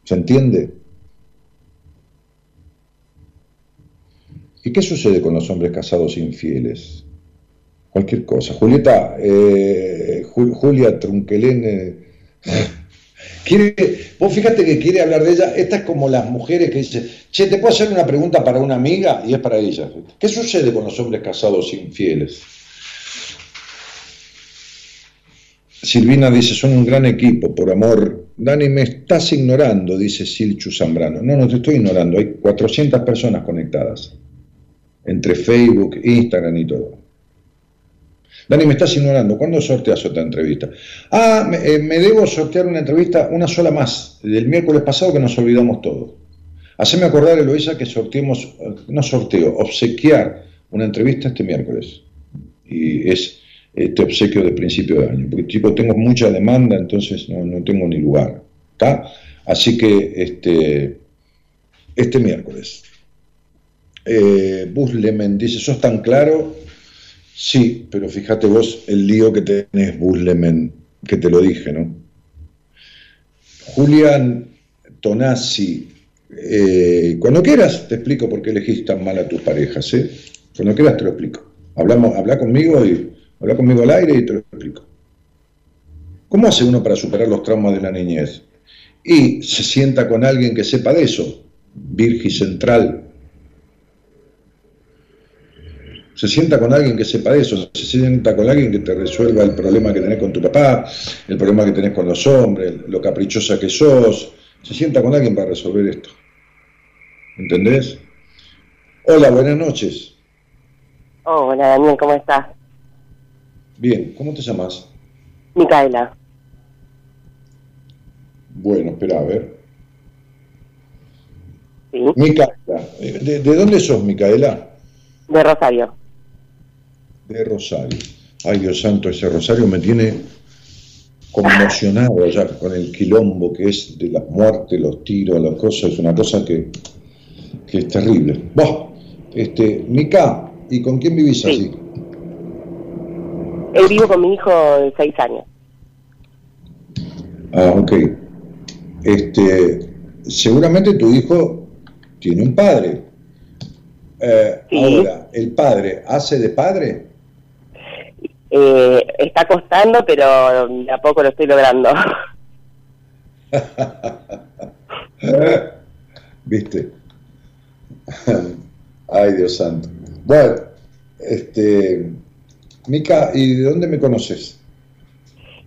¿se entiende? ¿Y qué sucede con los hombres casados infieles? Cualquier cosa. Julieta, eh, Julia Trunquelene Quiere, vos fíjate que quiere hablar de ella, esta es como las mujeres que dicen, che, ¿te puedo hacer una pregunta para una amiga? Y es para ella. ¿Qué sucede con los hombres casados infieles? Silvina dice, son un gran equipo, por amor. Dani, me estás ignorando, dice Silchu Zambrano. No, no te estoy ignorando, hay 400 personas conectadas, entre Facebook, Instagram y todo. Dani, me estás ignorando. ¿Cuándo sorteas otra entrevista? Ah, eh, me, debo sortear una entrevista, una sola más, del miércoles pasado que nos olvidamos todos. Haceme acordar, Eloisa, que sorteemos, eh, no sorteo, obsequiar una entrevista este miércoles. Y es este obsequio de principio de año, porque tipo tengo mucha demanda, entonces no, no tengo ni lugar. ¿está? Así que este, este miércoles. Eh, Bus Lemen dice, ¿sos tan claro? Sí, pero fíjate vos el lío que tenés, Bus Lemen, que te lo dije, ¿no? Julián Tonazzi, eh, cuando quieras te explico por qué elegís tan mal a tus parejas, ¿eh? Cuando quieras te lo explico. Hablamos, habla conmigo y habla conmigo al aire y te lo explico. ¿Cómo hace uno para superar los traumas de la niñez? Y se sienta con alguien que sepa de eso, Virgi Central. Se sienta con alguien que sepa eso, se sienta con alguien que te resuelva el problema que tenés con tu papá, el problema que tenés con los hombres, lo caprichosa que sos. Se sienta con alguien para resolver esto. ¿Entendés? Hola, buenas noches. hola Daniel, ¿cómo estás? Bien, ¿cómo te llamas? Micaela. Bueno, espera, a ver. Sí. Micaela, ¿de, de dónde sos, Micaela? De Rosario. De Rosario. Ay, Dios santo, ese Rosario me tiene conmocionado ya con el quilombo que es de las muertes, los tiros, las cosas. Es una cosa que, que es terrible. Vos, este, Mica, ¿y con quién vivís Sí. así? Él vivo con mi hijo de seis años. Ah, ok. Este, seguramente tu hijo tiene un padre. Eh, Sí. Ahora, ¿el padre hace de padre? Eh, está costando, pero de a poco lo estoy logrando. ¿Viste? Ay, Dios santo. Bueno, este, Mica, ¿y de dónde me conoces?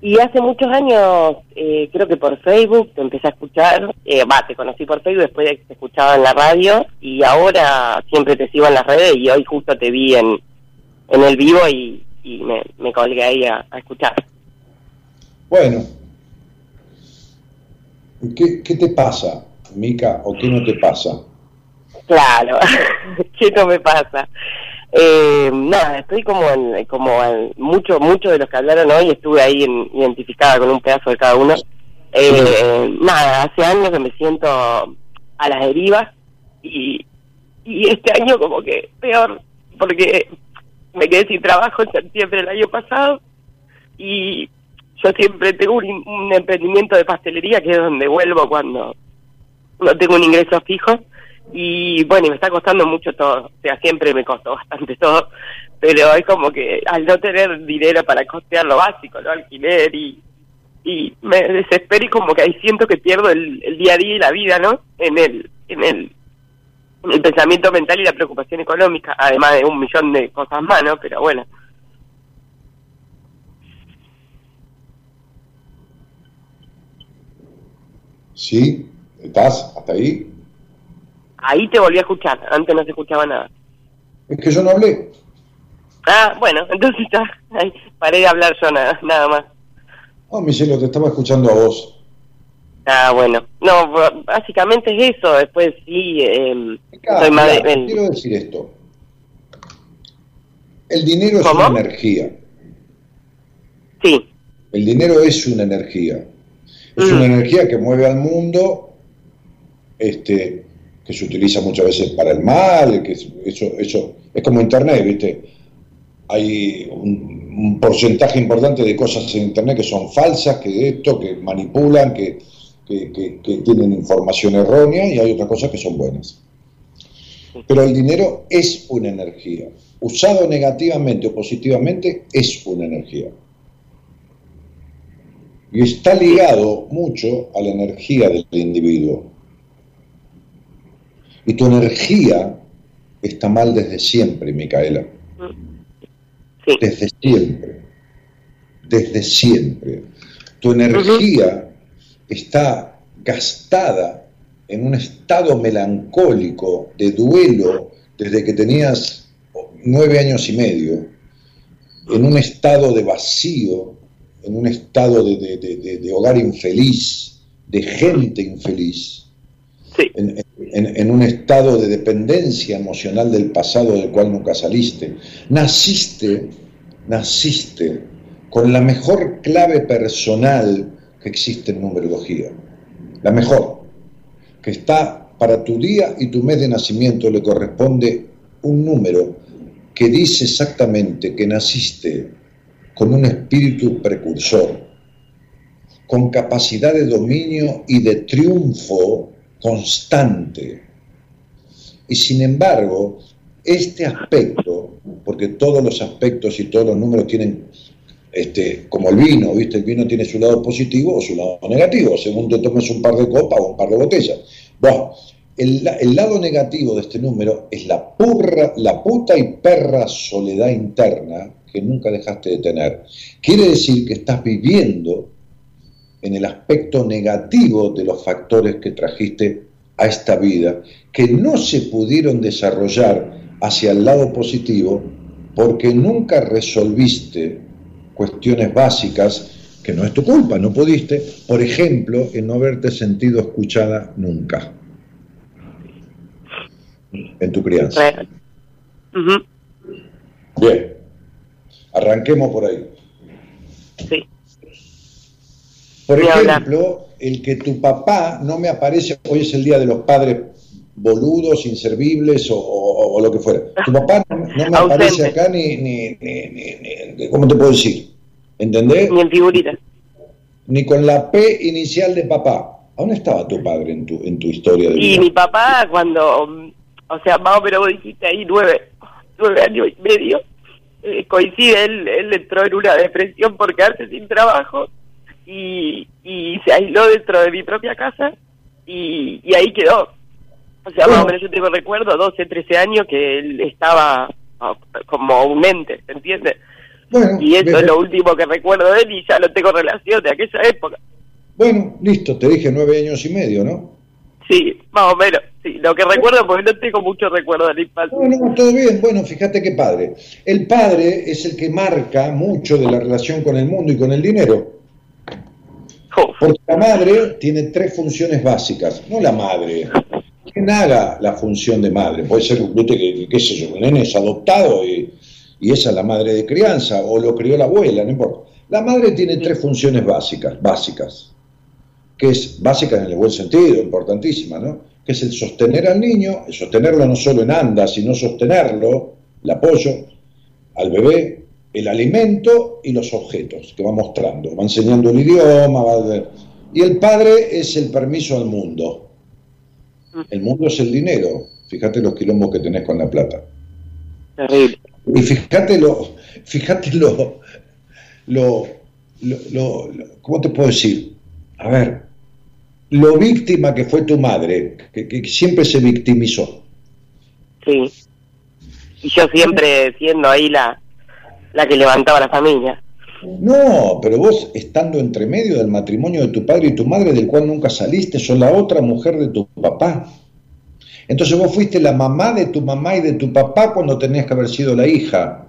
Y hace muchos años, eh, creo que por Facebook, te empecé a escuchar, eh, va, te conocí por Facebook, después te escuchaba en la radio, y ahora siempre te sigo en las redes, y hoy justo te vi en, en el vivo y, y me, me colgué ahí a, a escuchar. Bueno, ¿qué, qué te pasa, Mica, o qué no te pasa? Claro, ¿qué no me pasa? Eh, nada, estoy como en, como en mucho, mucho de los que hablaron hoy, estuve ahí en- identificada con un pedazo de cada uno. Eh, nada, hace años que me siento a las derivas y, y este año como que peor, porque me quedé sin trabajo en septiembre del año pasado y yo siempre tengo un, un emprendimiento de pastelería que es donde vuelvo cuando no tengo un ingreso fijo y bueno, y me está costando mucho todo, o sea, siempre me costó bastante todo, pero es como que al no tener dinero para costear lo básico, lo alquiler y, y me desespero y como que ahí siento que pierdo el, el día a día y la vida, ¿no? En el, en el, el pensamiento mental y la preocupación económica, además de un millón de cosas más, ¿no? Pero bueno, ¿Sí? ¿Estás hasta ahí? ahí te volví a escuchar, antes no se escuchaba nada. Es que yo no hablé. Ah, bueno, entonces ahí paré de hablar yo nada, nada más. Oh, mi cielo, te estaba escuchando a vos. Ah, bueno. No, básicamente es eso. Después sí, eh, soy más mirá, de- el- quiero decir esto. El dinero es una energía. Sí, El dinero es una energía. Es Mm. una energía que mueve al mundo, este, que se utiliza muchas veces para el mal, que es- eso, eso es como internet, ¿viste? Hay un, un porcentaje importante de cosas en internet que son falsas, que esto, que manipulan, que, que- que- que tienen información errónea, y hay otras cosas que son buenas. Pero el dinero es una energía. Usado negativamente o positivamente, es una energía. Y está ligado mucho a la energía del individuo. Y tu energía está mal desde siempre, Micaela. sí. Desde siempre. Desde siempre. Tu energía está gastada en un estado melancólico de duelo desde que tenías nueve años y medio, en un estado de vacío, en un estado de, de- de- hogar infeliz, de gente infeliz, Sí. en, en- en un estado de dependencia emocional del pasado del cual nunca saliste. Naciste naciste con la mejor clave personal que existe en numerología. La mejor, que está para tu día y tu mes de nacimiento le corresponde un número que dice exactamente que naciste con un espíritu precursor, con capacidad de dominio y de triunfo constante. Y sin embargo, este aspecto, porque todos los aspectos y todos los números tienen, este, como el vino, ¿viste? El vino tiene su lado positivo o su lado negativo, según te tomes un par de copas o un par de botellas. Bueno, el, el lado negativo de este número es la, purra, la puta y perra soledad interna que nunca dejaste de tener. Quiere decir que estás viviendo en el aspecto negativo de los factores que trajiste a esta vida, que no se pudieron desarrollar hacia el lado positivo porque nunca resolviste cuestiones básicas que no es tu culpa, no pudiste, por ejemplo, en no haberte sentido escuchada nunca en tu crianza. Bien, arranquemos por ahí. Sí. Por ejemplo, el que tu papá no me aparece, hoy es el día de los padres boludos, inservibles o, lo que fuera. Tu papá no, me aparece acá ni, ni, ni, ¿cómo te puedo decir? ¿Entendés? Ni en figurita. Ni con la P inicial de papá. ¿Dónde estaba tu padre en tu, en tu historia de vida? Y mi papá cuando, o sea, más o menos vos dijiste ahí nueve, nueve años y medio, eh, coincide, él, él entró en una depresión por quedarse sin trabajo y, y se aisló dentro de mi propia casa y, y ahí quedó. O sea, más o menos yo tengo recuerdo, 12, 13 años, que él estaba ah, como un ente, ¿se entiende? y eso es lo último que recuerdo de él y ya no tengo relación de aquella época. Bueno, listo, te dije nueve años y medio, ¿no? Sí, más o menos. Sí, lo que recuerdo, porque no tengo mucho recuerdo del infancia. No, no, todo bien. Bueno, fíjate qué padre. El padre es el que marca mucho de la relación con el mundo y con el dinero. Porque la madre tiene tres funciones básicas, no la madre. Quien haga la función de madre, puede ser, que, sé yo, un nene es adoptado y, y esa es la madre de crianza, o lo crió la abuela, no importa. La madre tiene tres funciones básicas, básicas, que es básica en el buen sentido, importantísima, ¿no? Que es el sostener al niño, el sostenerlo no solo en anda, sino sostenerlo, el apoyo al bebé, el alimento y los objetos que va mostrando, va enseñando el idioma, va y el padre es el permiso al mundo. El mundo es el dinero. Fíjate los quilombos que tenés con la plata. Terrible. Y fíjate lo, fíjate lo, lo, lo, ¿cómo te puedo decir? A ver, lo víctima que fue tu madre, que, que siempre se victimizó. Sí. Y yo siempre siendo ahí la, la que levantaba la familia. No, pero vos estando entre medio del matrimonio de tu padre y tu madre, del cual nunca saliste, sos la otra mujer de tu papá. Entonces vos fuiste la mamá de tu mamá y de tu papá cuando tenías que haber sido la hija.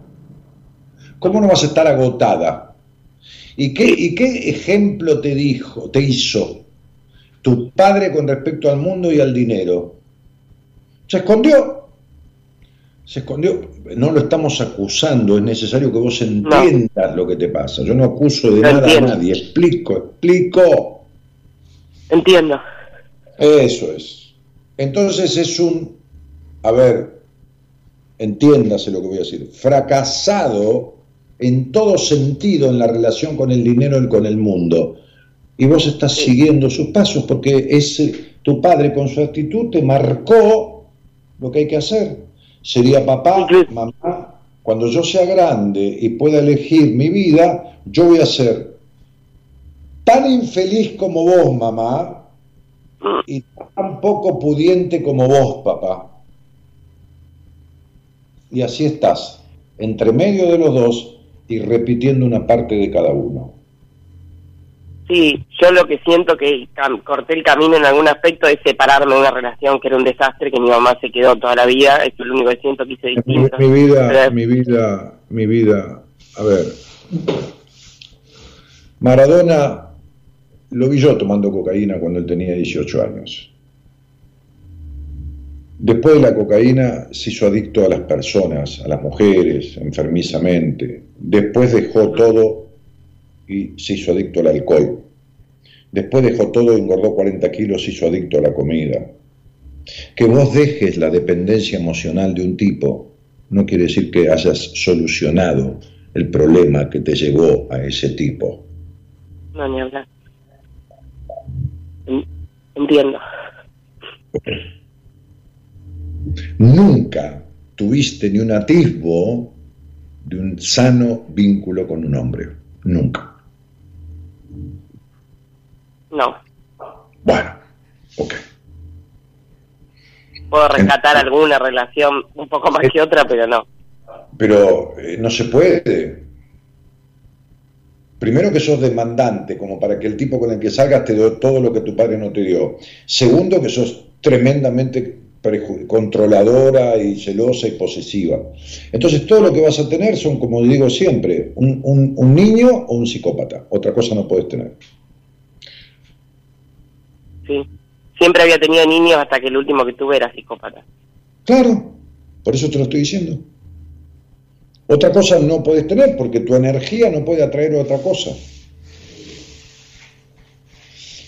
¿Cómo no vas a estar agotada? ¿Y qué, y qué ejemplo te dijo, te hizo tu padre con respecto al mundo y al dinero? Se escondió se escondió, no lo estamos acusando, es necesario que vos entiendas lo que te pasa. Yo no acuso de nada a nadie, explico, explico. Entiendo. Eso es. Entonces es un, a ver, entiéndase lo que voy a decir, fracasado en todo sentido en la relación con el dinero y con el mundo. Y vos estás siguiendo sus pasos porque es tu padre con su actitud te marcó lo que hay que hacer sería papá, mamá, cuando yo sea grande y pueda elegir mi vida, yo voy a ser tan infeliz como vos, mamá, y tan poco pudiente como vos, papá. Y así estás, entre medio de los dos y repitiendo una parte de cada uno. Sí, yo lo que siento que corté el camino en algún aspecto es separarme de una relación que era un desastre, que mi mamá se quedó toda la vida, eso es lo único que siento que hice distinto. Mi, vida, mi vida, mi vida, a ver, Maradona lo vi yo tomando cocaína cuando él tenía 18 años. Después de la cocaína se hizo adicto a las personas, a las mujeres, enfermizamente. Después dejó todo y se hizo adicto al alcohol. Después dejó todo, engordó 40 kilos, se hizo adicto a la comida. Que vos dejes la dependencia emocional de un tipo no quiere decir que hayas solucionado el problema que te llevó a ese tipo. No, ni hablar. En- Entiendo. Nunca tuviste ni un atisbo de un sano vínculo con un hombre. Nunca. No. Bueno, ok. Puedo rescatar alguna relación un poco más que otra, pero no. Pero eh, no se puede. Primero que sos demandante, como para que el tipo con el que salgas te dé todo lo que tu padre no te dio. Segundo que sos tremendamente controladora y celosa y posesiva. Entonces todo lo que vas a tener son, como digo siempre, un, un- un niño o un psicópata. Otra cosa no puedes tener. Sí. Siempre había tenido niños hasta que el último que tuve era psicópata. Claro, por eso te lo estoy diciendo. Otra cosa no puedes tener porque tu energía no puede atraer otra cosa.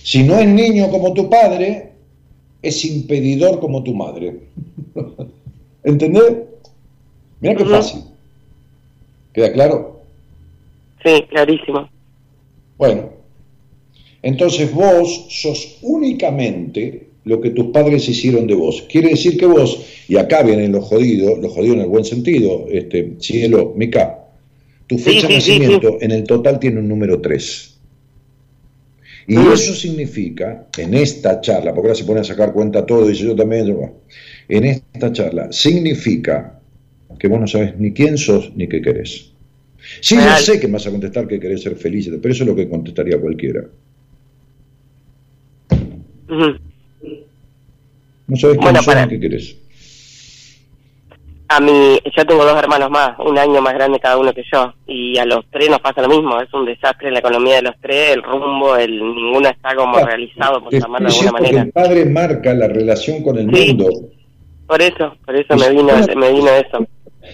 Si no es niño como tu padre, es impedidor como tu madre. ¿Entendés? Mira qué fácil. ¿Queda claro? Sí, clarísimo. Bueno, entonces vos sos únicamente lo que tus padres hicieron de vos. Quiere decir que vos, y acá vienen los jodidos, los jodidos en el buen sentido, este, cielo, Mica, tu Sí, fecha de sí, sí, nacimiento en el total tiene un número 3. Y Ah. eso significa, en esta charla, porque ahora se pone a sacar cuenta todo, y yo también, yo, en esta charla, significa que vos no sabes ni quién sos ni qué querés. Sí, yo sé que me vas a contestar que querés ser feliz, pero eso es lo que contestaría cualquiera. No sabes Bueno, para- qué querés. A mí, yo tengo dos hermanos más, un año más grande cada uno que yo, y a los tres nos pasa lo mismo, es un desastre la economía de los tres, el rumbo, el ninguno está como Ah, realizado, por llamarlo de alguna manera. el padre marca la relación con el Sí. mundo. Por eso, por eso me vino, me vino eso.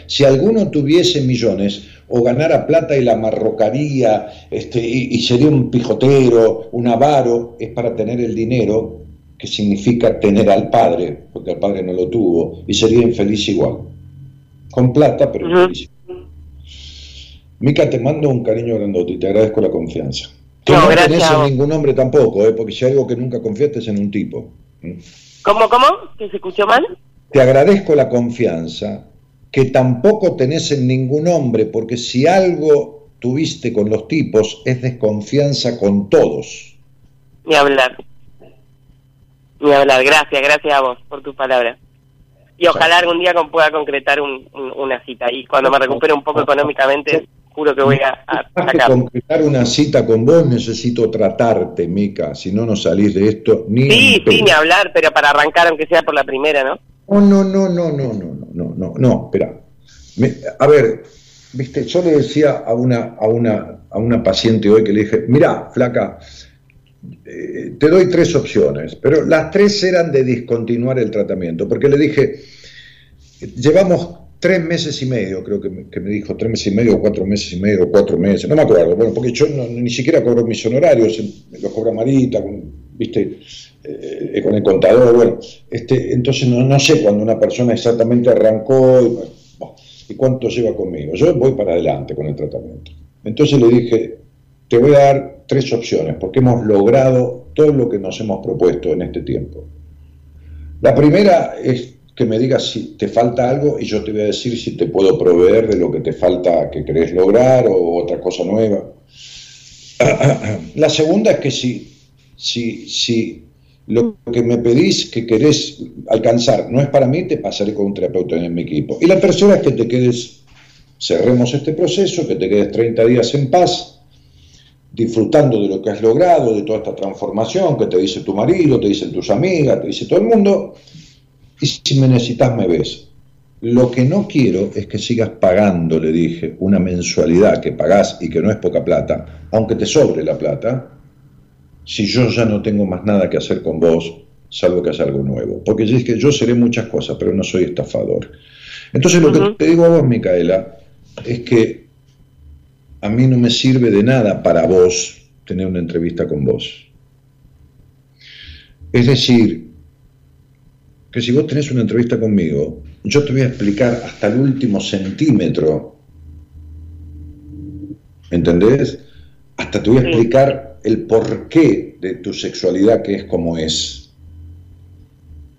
Si alguno tuviese millones o ganara plata y la marrocaría este, y, y sería un pijotero, un avaro, es para tener el dinero que significa tener al padre, porque el padre no lo tuvo, y sería infeliz igual. Con plata, pero Ujú. infeliz. Mica, te mando un cariño grandote y te agradezco la confianza. Que No, no, gracias a ningún hombre tampoco, ¿eh? porque si hay algo que nunca confiaste es en un tipo. ¿Cómo, cómo? ¿Que se escuchó mal? Te agradezco la confianza que tampoco tenés en ningún hombre, porque si algo tuviste con los tipos es desconfianza con todos. Ni hablar. Ni hablar. Gracias, gracias a vos por tus palabras. Y ojalá algún día pueda concretar un- una cita. Y cuando me recupere un poco económicamente, juro que voy a, a sacar. una cita con vos, necesito tratarte, Mica. Si no, no salís de esto ni Sí, sí, ni hablar, pero para arrancar, aunque sea por la primera, ¿no? No, no, no, no, no, no, no, no, no, no, espera. Me- a ver, viste, yo le decía a una, a una, a una paciente hoy que le dije, mira, flaca, eh, te doy tres opciones, pero las tres eran de discontinuar el tratamiento, porque le dije, llevamos tres meses y medio, creo que me, dijo, tres meses y medio, o cuatro meses y medio, cuatro meses, no me acuerdo, bueno, porque yo ni siquiera cobro mis honorarios, los cobra Marita, con- viste, eh, con el contador, bueno, este, entonces no, no sé cuándo una persona exactamente arrancó y, y cuánto lleva conmigo. Yo voy para adelante con el tratamiento. Entonces le dije, te voy a dar tres opciones, porque hemos logrado todo lo que nos hemos propuesto en este tiempo. La primera es que me digas si te falta algo y yo te voy a decir si te puedo proveer de lo que te falta que querés lograr o otra cosa nueva. La segunda es que si, si, si lo que me pedís que querés alcanzar no es para mí, te pasaré con un terapeuta en mi equipo. Y la tercera es que te quedes, cerremos este proceso, que te quedes 30 días en paz, disfrutando de lo que has logrado, de toda esta transformación que te dice tu marido, te dicen tus amigas, te dice todo el mundo, y si me necesitas me ves. Lo que no quiero es que sigas pagando, le dije, una mensualidad que pagás y que no es poca plata, aunque te sobre la plata, si yo ya no tengo más nada que hacer con vos salvo que haya algo nuevo. Porque es que yo seré muchas cosas, pero no soy estafador. Entonces lo que te digo a vos, Micaela, es que a mí no me sirve de nada para vos tener una entrevista con vos. Es decir, que si vos tenés una entrevista conmigo, yo te voy a explicar hasta el último centímetro, ¿entendés? Hasta te voy a explicar el porqué de tu sexualidad que es como es,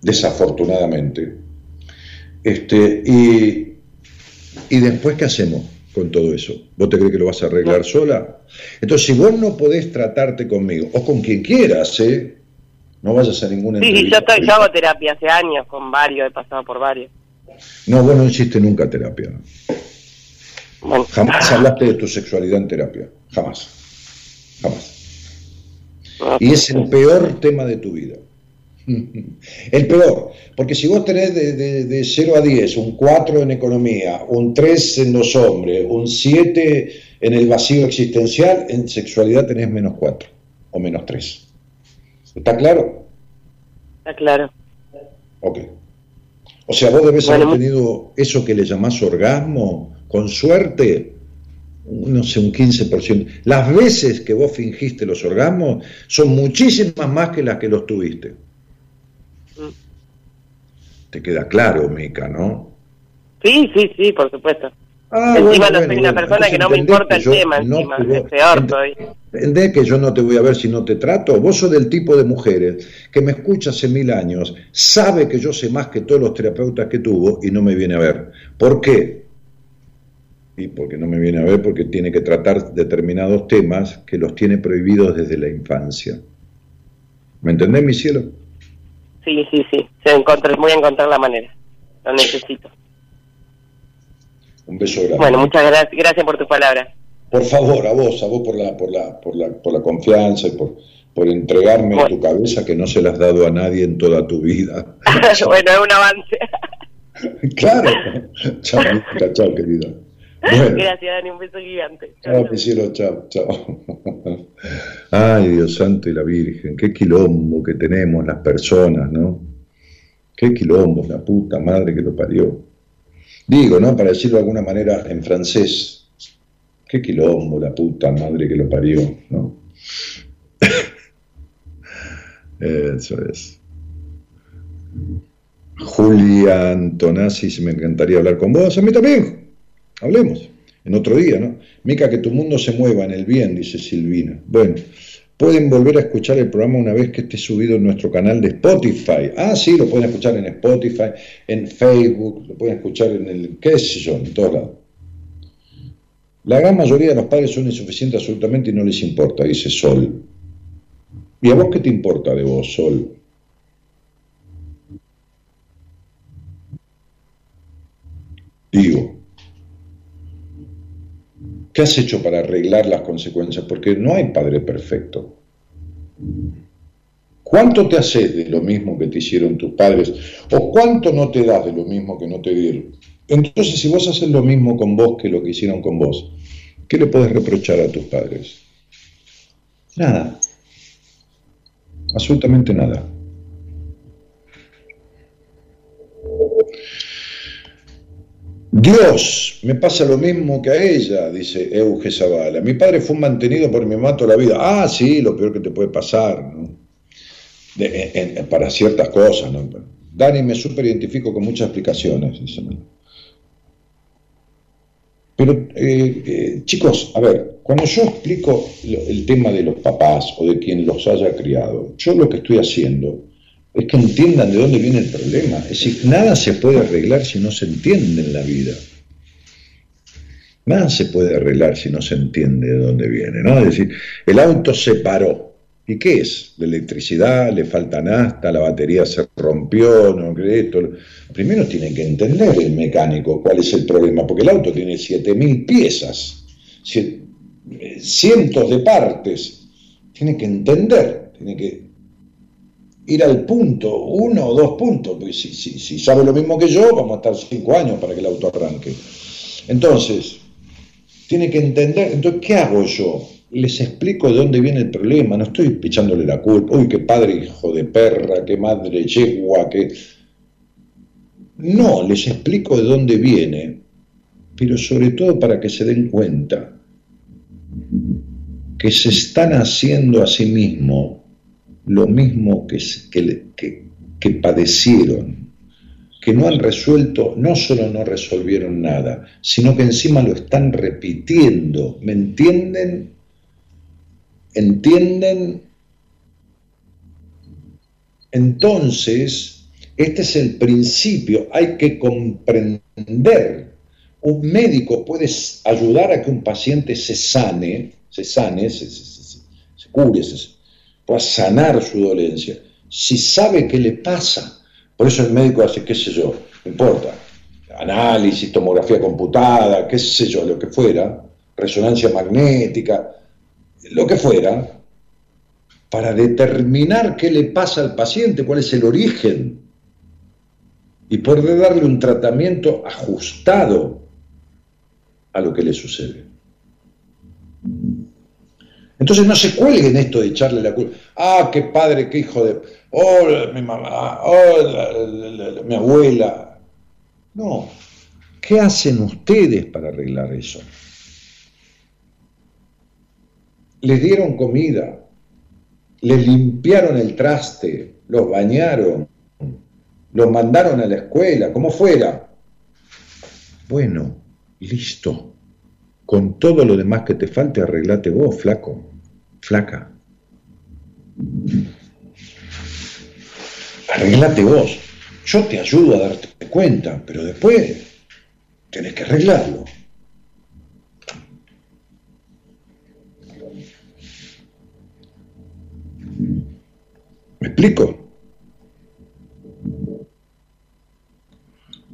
desafortunadamente. Este, y, y después, ¿qué hacemos con todo eso? ¿Vos te crees que lo vas a arreglar sola? Entonces, si vos no podés tratarte conmigo, o con quien quieras, ¿eh? No vayas a ninguna Sí, sí, yo, entrevista. estoy, yo hago terapia hace años con varios, he pasado por varios. No, vos no hiciste nunca terapia. Bueno, Jamás hablaste de tu sexualidad en terapia. Jamás. Jamás. Y es el peor tema de tu vida. El peor. Porque si vos tenés de, de, de 0 a 10, un 4 en economía, un 3 en los hombres, un 7 en el vacío existencial, en sexualidad tenés menos 4 o menos 3. ¿Está claro? está claro. Ok. O sea, vos debes Bueno, haber tenido eso que le llamás orgasmo, con suerte, no sé, un 15%. Las veces que vos fingiste los orgasmos son muchísimas más que las que los tuviste. Mm. Te queda claro, Mica, ¿no? Sí, sí, sí, por supuesto. Ah, Encima no soy una persona que no me importa el yo tema, no encima, te voy- es peor ent- todavía. ¿Entendés que yo no te voy a ver si no te trato? Vos sos del tipo de mujeres que me escucha hace mil años, sabe que yo sé más que todos los terapeutas que tuvo y no me viene a ver. ¿Por qué? Y porque no me viene a ver porque tiene que tratar determinados temas que los tiene prohibidos desde la infancia. ¿Me entendés, mi cielo? Sí, sí, sí. Se encontré, voy a encontrar la manera. Lo necesito. Un beso grande. Bueno, muchas gracias, gracias por tus palabras. Por favor, a vos, a vos por la, por la, por la, por la confianza y por, por entregarme Bueno. tu cabeza que no se la has dado a nadie en toda tu vida. bueno, es un avance. Claro. Chao, chao, querida. Bueno, gracias, Dani. Un beso gigante. chao, mi cielo, chao, chao. Ay, Dios santo y la Virgen, qué quilombo que tenemos las personas, ¿no? Qué quilombo, la puta madre que lo parió. Digo, ¿no? Para decirlo de alguna manera en francés, qué quilombo, la puta madre que lo parió, ¿no? Eso es. Julia Antonazzi, me encantaría hablar con vos. A mí también. Hablemos. En otro día, ¿no? Mica, que tu mundo se mueva en el bien, dice Silvina. Bueno, pueden volver a escuchar el programa una vez que esté subido en nuestro canal de Spotify. Ah, sí, lo pueden escuchar en Spotify, en Facebook, lo pueden escuchar en el, qué sé yo, en todos lados. La gran mayoría de los padres son insuficientes absolutamente y no les importa, dice Sol. ¿Y a vos qué te importa de vos, Sol? Digo, ¿qué has hecho para arreglar las consecuencias? Porque no hay padre perfecto. ¿Cuánto te haces de lo mismo que te hicieron tus padres? ¿O cuánto no te das de lo mismo que no te dieron? Entonces, si vos haces lo mismo con vos que lo que hicieron con vos, ¿qué le podés reprochar a tus padres? Nada. Absolutamente nada. Dios, me pasa lo mismo que a ella, dice Euge Zavala. Mi padre fue mantenido por mi mamá toda la vida. Ah, sí, lo peor que te puede pasar, ¿no? Para ciertas cosas, ¿no? Dani, me super identifico con muchas explicaciones, dice. Pero, eh, eh, chicos, a ver, cuando yo explico el tema de los papás o de quien los haya criado, yo lo que estoy haciendo es que entiendan de dónde viene el problema. Es decir, nada se puede arreglar si no se entiende en la vida. Nada se puede arreglar si no se entiende de dónde viene, ¿no? Es decir, el auto se paró. ¿Y qué es? ¿La electricidad? ¿Le falta nafta? ¿La batería se rompió? ¿No esto? Primero tiene que entender el mecánico cuál es el problema, porque el auto tiene 7.000 piezas, eh, cientos de partes. Tiene que entender, tiene que ir al punto, uno o dos puntos, porque si, si, sabe lo mismo que yo, vamos a estar cinco años para que el auto arranque. Entonces, tiene que entender. Entonces, ¿qué hago yo? Les explico de dónde viene el problema, no estoy echándole la culpa. Uy, qué padre hijo de perra, qué madre yegua, qué. No, les explico de dónde viene, pero sobre todo para que se den cuenta que se están haciendo a sí mismos lo mismo que, que, que padecieron, que no han resuelto, no solo no resolvieron nada, sino que encima lo están repitiendo. ¿Me entienden? ¿Entienden? Entonces, este es el principio, hay que comprender. Un médico puede ayudar a que un paciente se sane, se sane, se, se cure, se, pueda sanar su dolencia, si sabe qué le pasa. Por eso el médico hace, qué sé yo, no importa, análisis, tomografía computada, qué sé yo, lo que fuera, resonancia magnética, lo que fuera, para determinar qué le pasa al paciente, cuál es el origen, y poder darle un tratamiento ajustado a lo que le sucede. Entonces no se cuelguen esto de echarle la culpa. Ah, qué padre, qué hijo de... Oh, mi mamá, oh, mi abuela. No. ¿Qué hacen ustedes para arreglar eso? Les dieron comida, les limpiaron el traste, los bañaron, los mandaron a la escuela, como fuera. Bueno, listo. Con todo lo demás que te falte, arreglate vos, flaco flaca. Arreglate vos. Yo te ayudo a darte cuenta, pero después tenés que arreglarlo. ¿Me explico?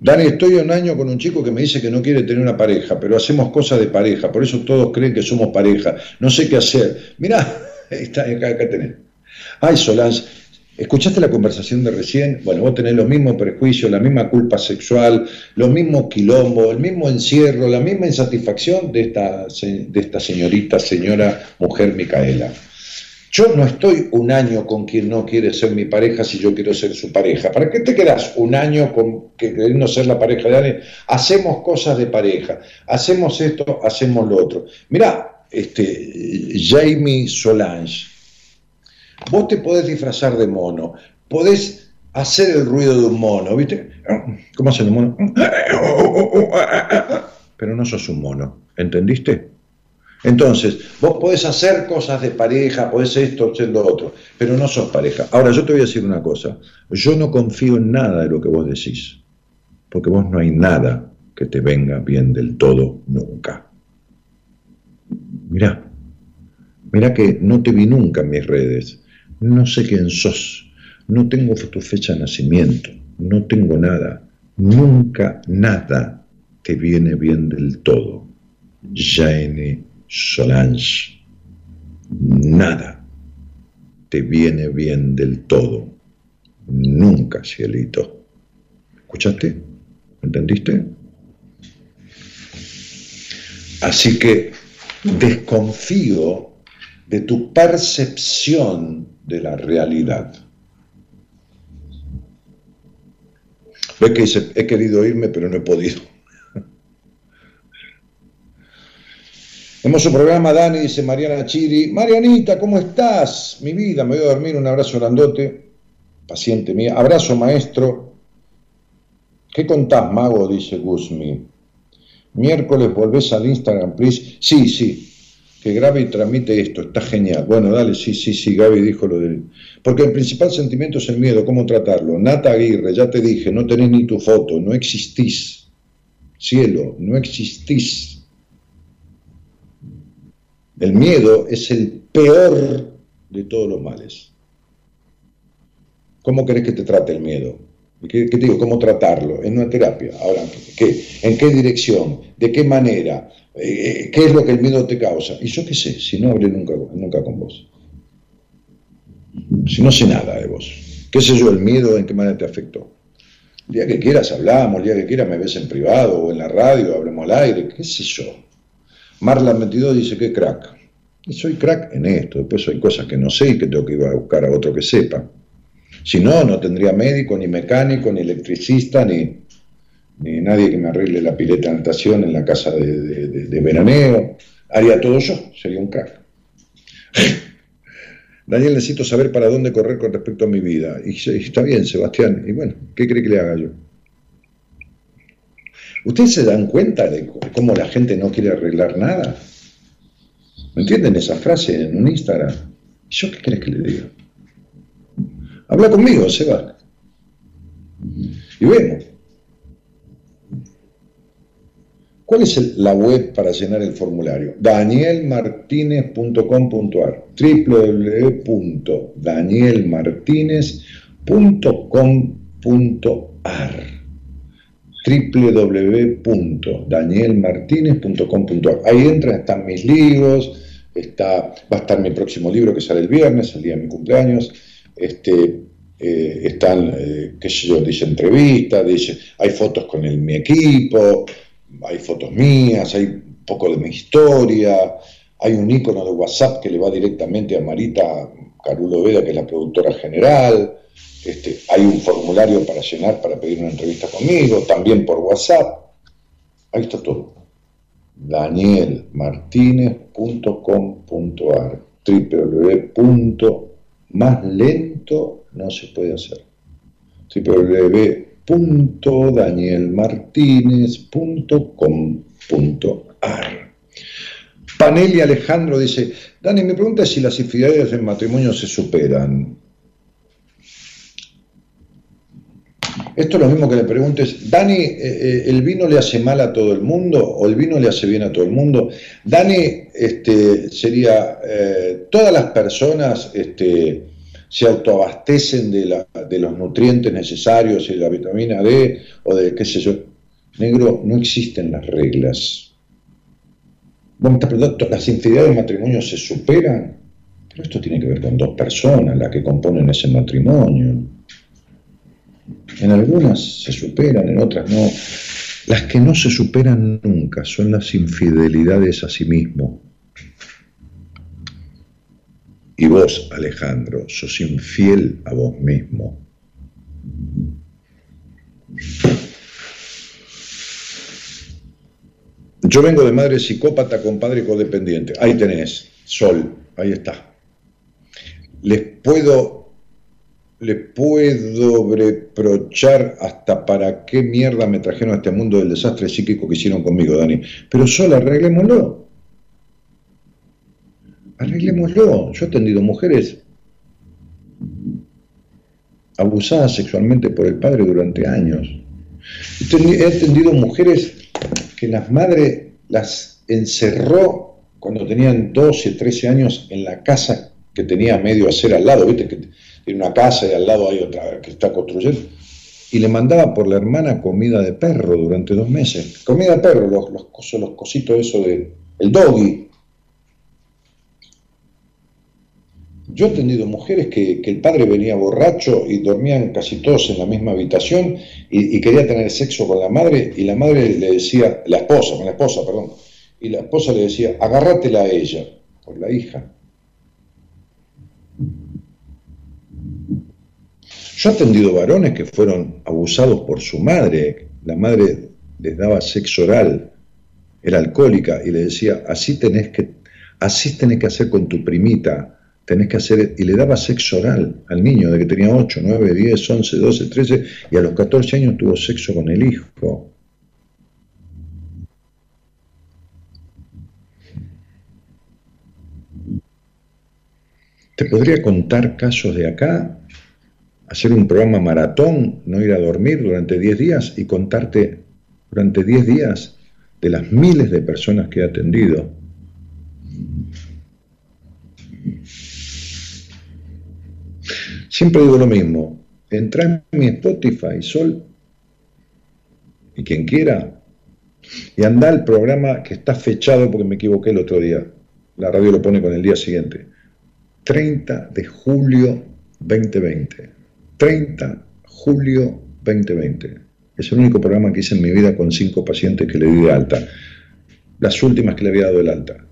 Dani, estoy un año con un chico que me dice que no quiere tener una pareja, pero hacemos cosas de pareja, por eso todos creen que somos pareja. No sé qué hacer. Mirá, está, acá, acá tenés. Ay, Solange, ¿escuchaste la conversación de recién? Bueno, vos tenés los mismos prejuicios, la misma culpa sexual, los mismos quilombos, el mismo encierro, la misma insatisfacción de esta, de esta señorita, señora, mujer Micaela. Yo no estoy un año con quien no quiere ser mi pareja si yo quiero ser su pareja. ¿Para qué te quedas un año con queriendo ser la pareja de alguien? Hacemos cosas de pareja, hacemos esto, hacemos lo otro. Mirá, este, Jamie Solange, vos te podés disfrazar de mono, podés hacer el ruido de un mono, ¿viste? ¿Cómo hace el mono? Pero no sos un mono, ¿entendiste? Entonces, vos podés hacer cosas de pareja, podés esto, hacer lo otro, pero no sos pareja. Ahora, yo te voy a decir una cosa, yo no confío en nada de lo que vos decís, porque vos no hay nada que te venga bien del todo nunca. Mirá, mirá que no te vi nunca en mis redes, no sé quién sos, no tengo tu fecha de nacimiento, no tengo nada, nunca nada te viene bien del todo. Jane Solange, nada te viene bien del todo. Nunca, cielito. ¿Escuchaste? ¿Entendiste? Así que desconfío de tu percepción de la realidad. Ves que he querido irme, pero no he podido. Hermoso programa, Dani, dice Mariana Chiri. Marianita, ¿cómo estás? Mi vida, me voy a dormir, un abrazo grandote. Paciente mía. Abrazo, maestro. ¿Qué contás, mago? Dice Guzmi. Miércoles volvés al Instagram, please. Sí, sí. Que Gaby tramite esto, está genial. Bueno, dale, sí, sí, sí, Gaby dijo lo de... Porque el principal sentimiento es el miedo, ¿cómo tratarlo? Nata Aguirre, ya te dije, no tenés ni tu foto, no existís. Cielo, no existís. El miedo es el peor de todos los males. ¿Cómo querés que te trate el miedo? ¿Qué, te digo? ¿Cómo tratarlo? En una terapia. Ahora, ¿qué? ¿en qué dirección? ¿De qué manera? Eh, ¿Qué es lo que el miedo te causa? Y yo qué sé, si no hablé nunca, nunca con vos. Si no sé nada de vos. ¿Qué sé yo, el miedo en qué manera te afectó? El día que quieras hablamos, el día que quieras me ves en privado o en la radio, hablemos al aire, qué sé yo. Marla 22 dice que crack. Y soy crack en esto, después hay cosas que no sé y que tengo que ir a buscar a otro que sepa. Si no, no tendría médico, ni mecánico, ni electricista, ni, ni nadie que me arregle la pileta de natación en la casa de, de- veraneo. Haría todo yo, sería un crack. Daniel, necesito saber para dónde correr con respecto a mi vida. Y, y está bien, Sebastián. Y bueno, ¿qué cree que le haga yo? ¿Ustedes se dan cuenta de cómo la gente no quiere arreglar nada? ¿Me entienden esa frase en un Instagram? ¿Y yo qué querés que le diga? Habla conmigo, Seba. Y vemos. ¿Cuál es la web para llenar el formulario? danielmartinez.com.ar www.danielmartinez.com.ar www.danielmartinez.com.ar Ahí entra, están mis libros, está, va a estar mi próximo libro que sale el viernes, el día de mi cumpleaños, este, eh, están, eh, qué sé yo, dice entrevistas, dice, hay fotos con el- mi equipo, hay fotos mías, hay un poco de mi historia, hay un icono de WhatsApp que le va directamente a Marita Carulo Veda, que es la productora general, este, hay un formulario para llenar para pedir una entrevista conmigo, también por WhatsApp, ahí está todo. danielmartinez.com.ar. Más lento no se puede hacer. www.danielmartinez.com.ar Panelli Alejandro dice, Dani, mi pregunta si las infidelidades en matrimonio se superan. Esto es lo mismo que le preguntes, Dani, eh, eh, ¿el vino le hace mal a todo el mundo o el vino le hace bien a todo el mundo? Dani, este, sería, eh, todas las personas este, se autoabastecen de, la- de los nutrientes necesarios y de la vitamina D o de qué sé yo. Negro, no existen las reglas. Preguntando, ¿las infidelidades de matrimonio se superan? Pero esto tiene que ver con dos personas, las que componen ese matrimonio. En algunas se superan, en otras no. Las que no se superan nunca son las infidelidades a sí mismo. Y vos, Alejandro, sos infiel a vos mismo. Yo vengo de madre psicópata con padre codependiente. Ahí tenés, Sol, ahí está. Les puedo, les puedo reprochar hasta para qué mierda me trajeron a este mundo del desastre psíquico que hicieron conmigo, Dani. Pero Sol, arreglémoslo. Arreglémoslo. Yo he atendido mujeres abusadas sexualmente por el padre durante años. He atendi- He atendido mujeres que las madres las encerró cuando tenían 12, 13 años en la casa que tenía medio hacer al lado, viste tiene una casa y al lado hay otra que está construyendo, y le mandaba por la hermana comida de perro durante dos meses. Comida de perro, los, los, cosos- los cositos eso de, el doggy. Yo he tenido mujeres que, que el padre venía borracho y dormían casi todos en la misma habitación y, y quería tener sexo con la madre y la madre le decía, la esposa, con la esposa, perdón, y la esposa le decía, agárratela a ella, por la hija. Yo he atendido varones que fueron abusados por su madre, la madre les daba sexo oral, era alcohólica y le decía, así tenés que, así tenés que hacer con tu primita, tenés que hacer, y le daba sexo oral al niño de que tenía 8, 9, 10, 11, 12, 13, y a los 14 años tuvo sexo con el hijo. Te podría contar casos de acá, hacer un programa maratón, no ir a dormir durante 10 días y contarte durante 10 días de las miles de personas que he atendido. Siempre digo lo mismo, entra en mi Spotify, Sol, y quien quiera, y anda al programa que está fechado porque me equivoqué el otro día. La radio lo pone con el día siguiente. 30 de julio 2020. 30 julio 2020. Es el único programa que hice en mi vida con cinco pacientes que le di de alta. las últimas que le había dado el alta.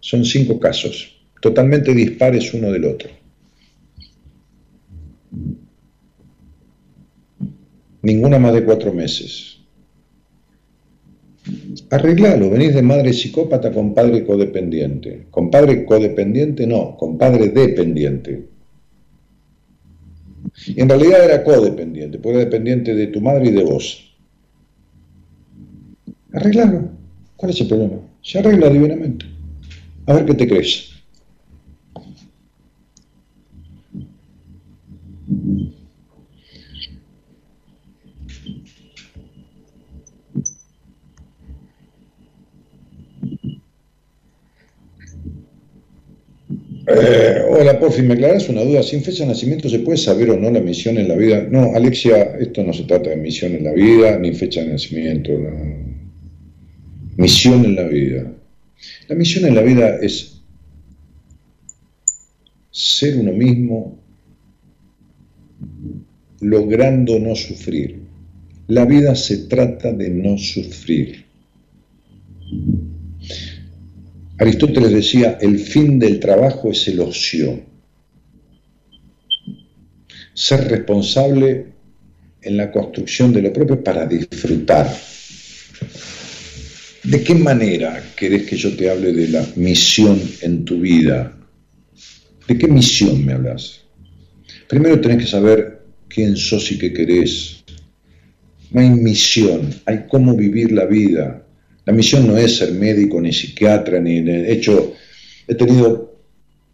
Son cinco casos, totalmente dispares uno del otro. Ninguna más de cuatro meses. Arreglalo, venís de madre psicópata con padre codependiente. Con padre codependiente no, con padre dependiente. Y en realidad era codependiente, porque era dependiente de tu madre y de vos. Arreglalo. ¿Cuál es el problema? Se arregla divinamente. A ver qué te crees. Eh, hola, por fin, ¿me aclaras una duda? ¿Sin fecha de nacimiento se puede saber o no la misión en la vida? No, Alexia, esto no se trata de misión en la vida, ni fecha de nacimiento. Misión en la vida. La misión en la vida es ser uno mismo logrando no sufrir. La vida se trata de no sufrir. Aristóteles decía, el fin del trabajo es el ocio. Ser responsable en la construcción de lo propio para disfrutar. ¿De qué manera querés que yo te hable de la misión en tu vida? ¿De qué misión me hablas? Primero tenés que saber quién sos y qué querés. No hay misión, hay cómo vivir la vida. La misión no es ser médico, ni psiquiatra, ni de hecho, he tenido,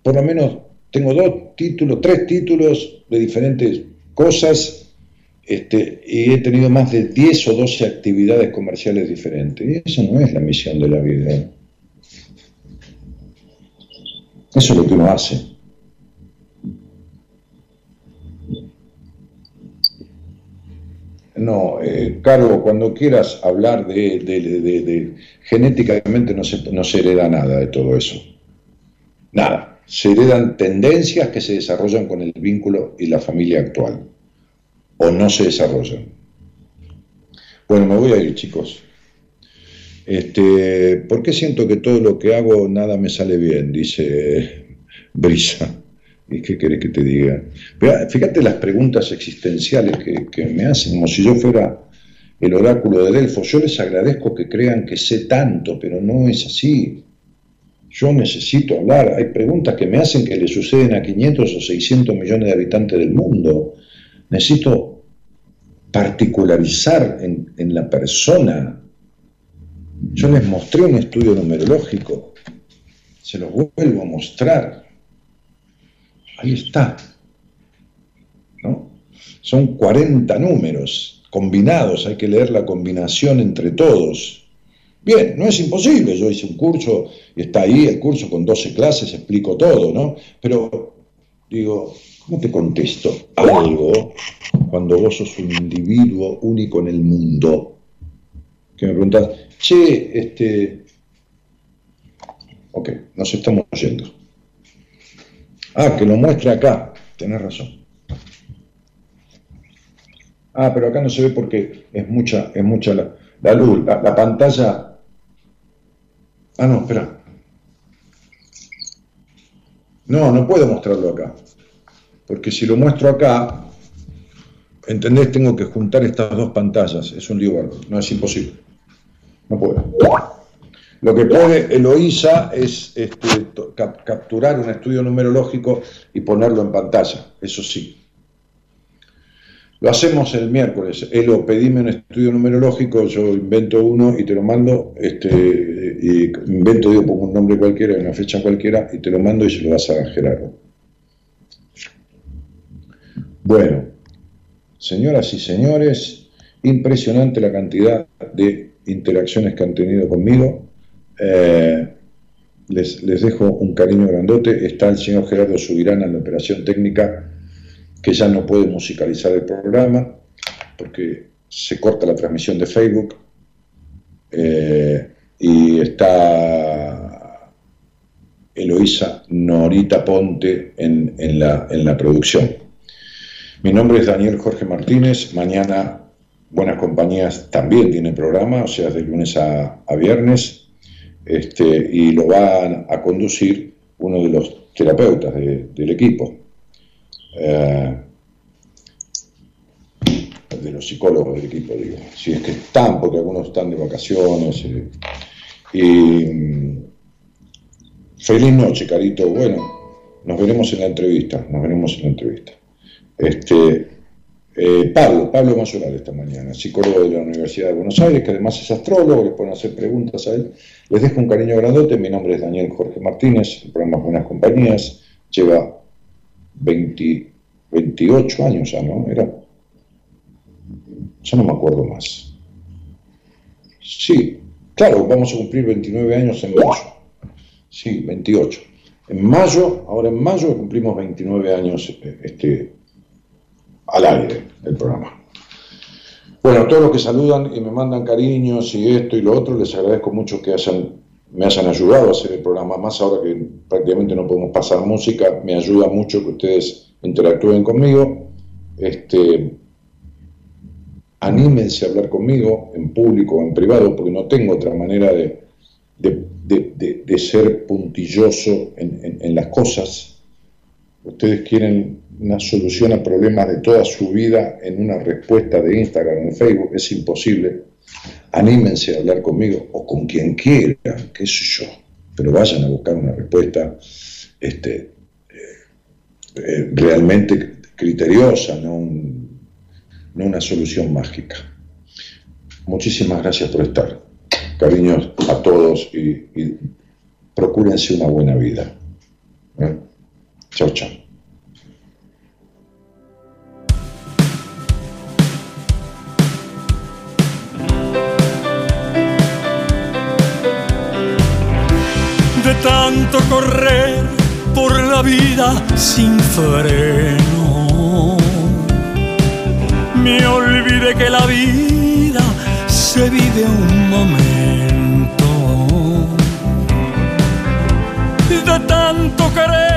por lo menos, tengo dos títulos, tres títulos de diferentes cosas, este, y he tenido más de 10 o 12 actividades comerciales diferentes. Y eso no es la misión de la vida. Eso es lo que uno hace. No, eh, Carlos, cuando quieras hablar de, genéticamente no se, no se hereda nada de todo eso. Nada. Se heredan tendencias que se desarrollan con el vínculo y la familia actual. O no se desarrollan. Bueno, me voy a ir, chicos. Este, ¿Por qué siento que todo lo que hago nada me sale bien? Dice Brisa. ¿Y qué querés que te diga? fíjate las preguntas existenciales que, me hacen, como si yo fuera el oráculo de Delfos. Yo les agradezco que crean que sé tanto, pero no es así. Yo necesito hablar. Hay preguntas que me hacen que le suceden a 500 o 600 millones de habitantes del mundo. Necesito particularizar en, en la persona. Yo les mostré un estudio numerológico. Se los vuelvo a mostrar Ahí está. ¿no? Son 40 números combinados, hay que leer la combinación entre todos. Bien, no es imposible, yo hice un curso y está ahí el curso con 12 clases, explico todo, ¿no? Pero digo, ¿cómo te contesto algo cuando vos sos un individuo único en el mundo? Que me preguntas, che, este... Ok, nos estamos yendo. Ah, que lo muestre acá. Tenés razón. Ah, pero acá no se ve porque es mucha, es mucha la, luz, la, pantalla. Ah, no, espera. No, no puedo mostrarlo acá. Porque si lo muestro acá, ¿entendés? Tengo que juntar estas dos pantallas. Es un lío No es imposible. No puedo. Lo que puede Eloísa es este, capturar un estudio numerológico y ponerlo en pantalla, eso sí. Lo hacemos el miércoles. Elo, pedime un estudio numerológico, yo invento uno y te lo mando, este, invento, digo, pongo un nombre cualquiera, una fecha cualquiera, y te lo mando y se lo vas a Gerardo. Bueno, señoras y señores, impresionante la cantidad de interacciones que han tenido conmigo. Eh, les, dejo un cariño grandote. Está el señor Gerardo Subirana en la operación técnica, que ya no puede musicalizar el programa porque se corta la transmisión de Facebook. Eh, y está Eloísa Norita Ponte en, la, en la producción. Mi nombre es Daniel Jorge Martínez. Mañana Buenas Compañías también tiene programa, o sea, de lunes a viernes este, y lo van a conducir uno de los terapeutas de- del equipo, eh, de los psicólogos del equipo, digo, si es que están, porque algunos están de vacaciones. eh, mm, feliz noche, Carito. Bueno, nos veremos en la entrevista, nos veremos en la entrevista. Este, eh, Pablo, Pablo Mayoral esta mañana, psicólogo de la Universidad de Buenos Aires, que además es astrólogo, le pueden hacer preguntas a él. Les dejo un cariño grandote, mi nombre es Daniel Jorge Martínez, el programa Buenas Compañías, lleva 20 28 años ya, ¿no? Era, ya no me acuerdo más. Sí, claro, vamos a cumplir 29 años en mayo. Sí, 28. En mayo, ahora en mayo cumplimos 29 años eh, este, al aire del programa. Bueno, a todos los que saludan y me mandan cariños y esto y lo otro, les agradezco mucho que hayan, me hayan ayudado a hacer el programa, más ahora que prácticamente no podemos pasar música, me ayuda mucho que ustedes interactúen conmigo. Este, anímense a hablar conmigo en público o en privado, porque no tengo otra manera de, de- de- ser puntilloso en- en las cosas. Ustedes quieren una solución a problemas de toda su vida en una respuesta de Instagram o Facebook, es imposible. Anímense a hablar conmigo o con quien quieran, qué sé yo, pero vayan a buscar una respuesta este, eh, realmente criteriosa, no, no una solución mágica. Muchísimas gracias por estar. Cariños a todos y, procúrense una buena vida. ¿eh? Chao. Tanto correr por la vida sin freno. Me olvidé que la vida se vive un momento. De tanto querer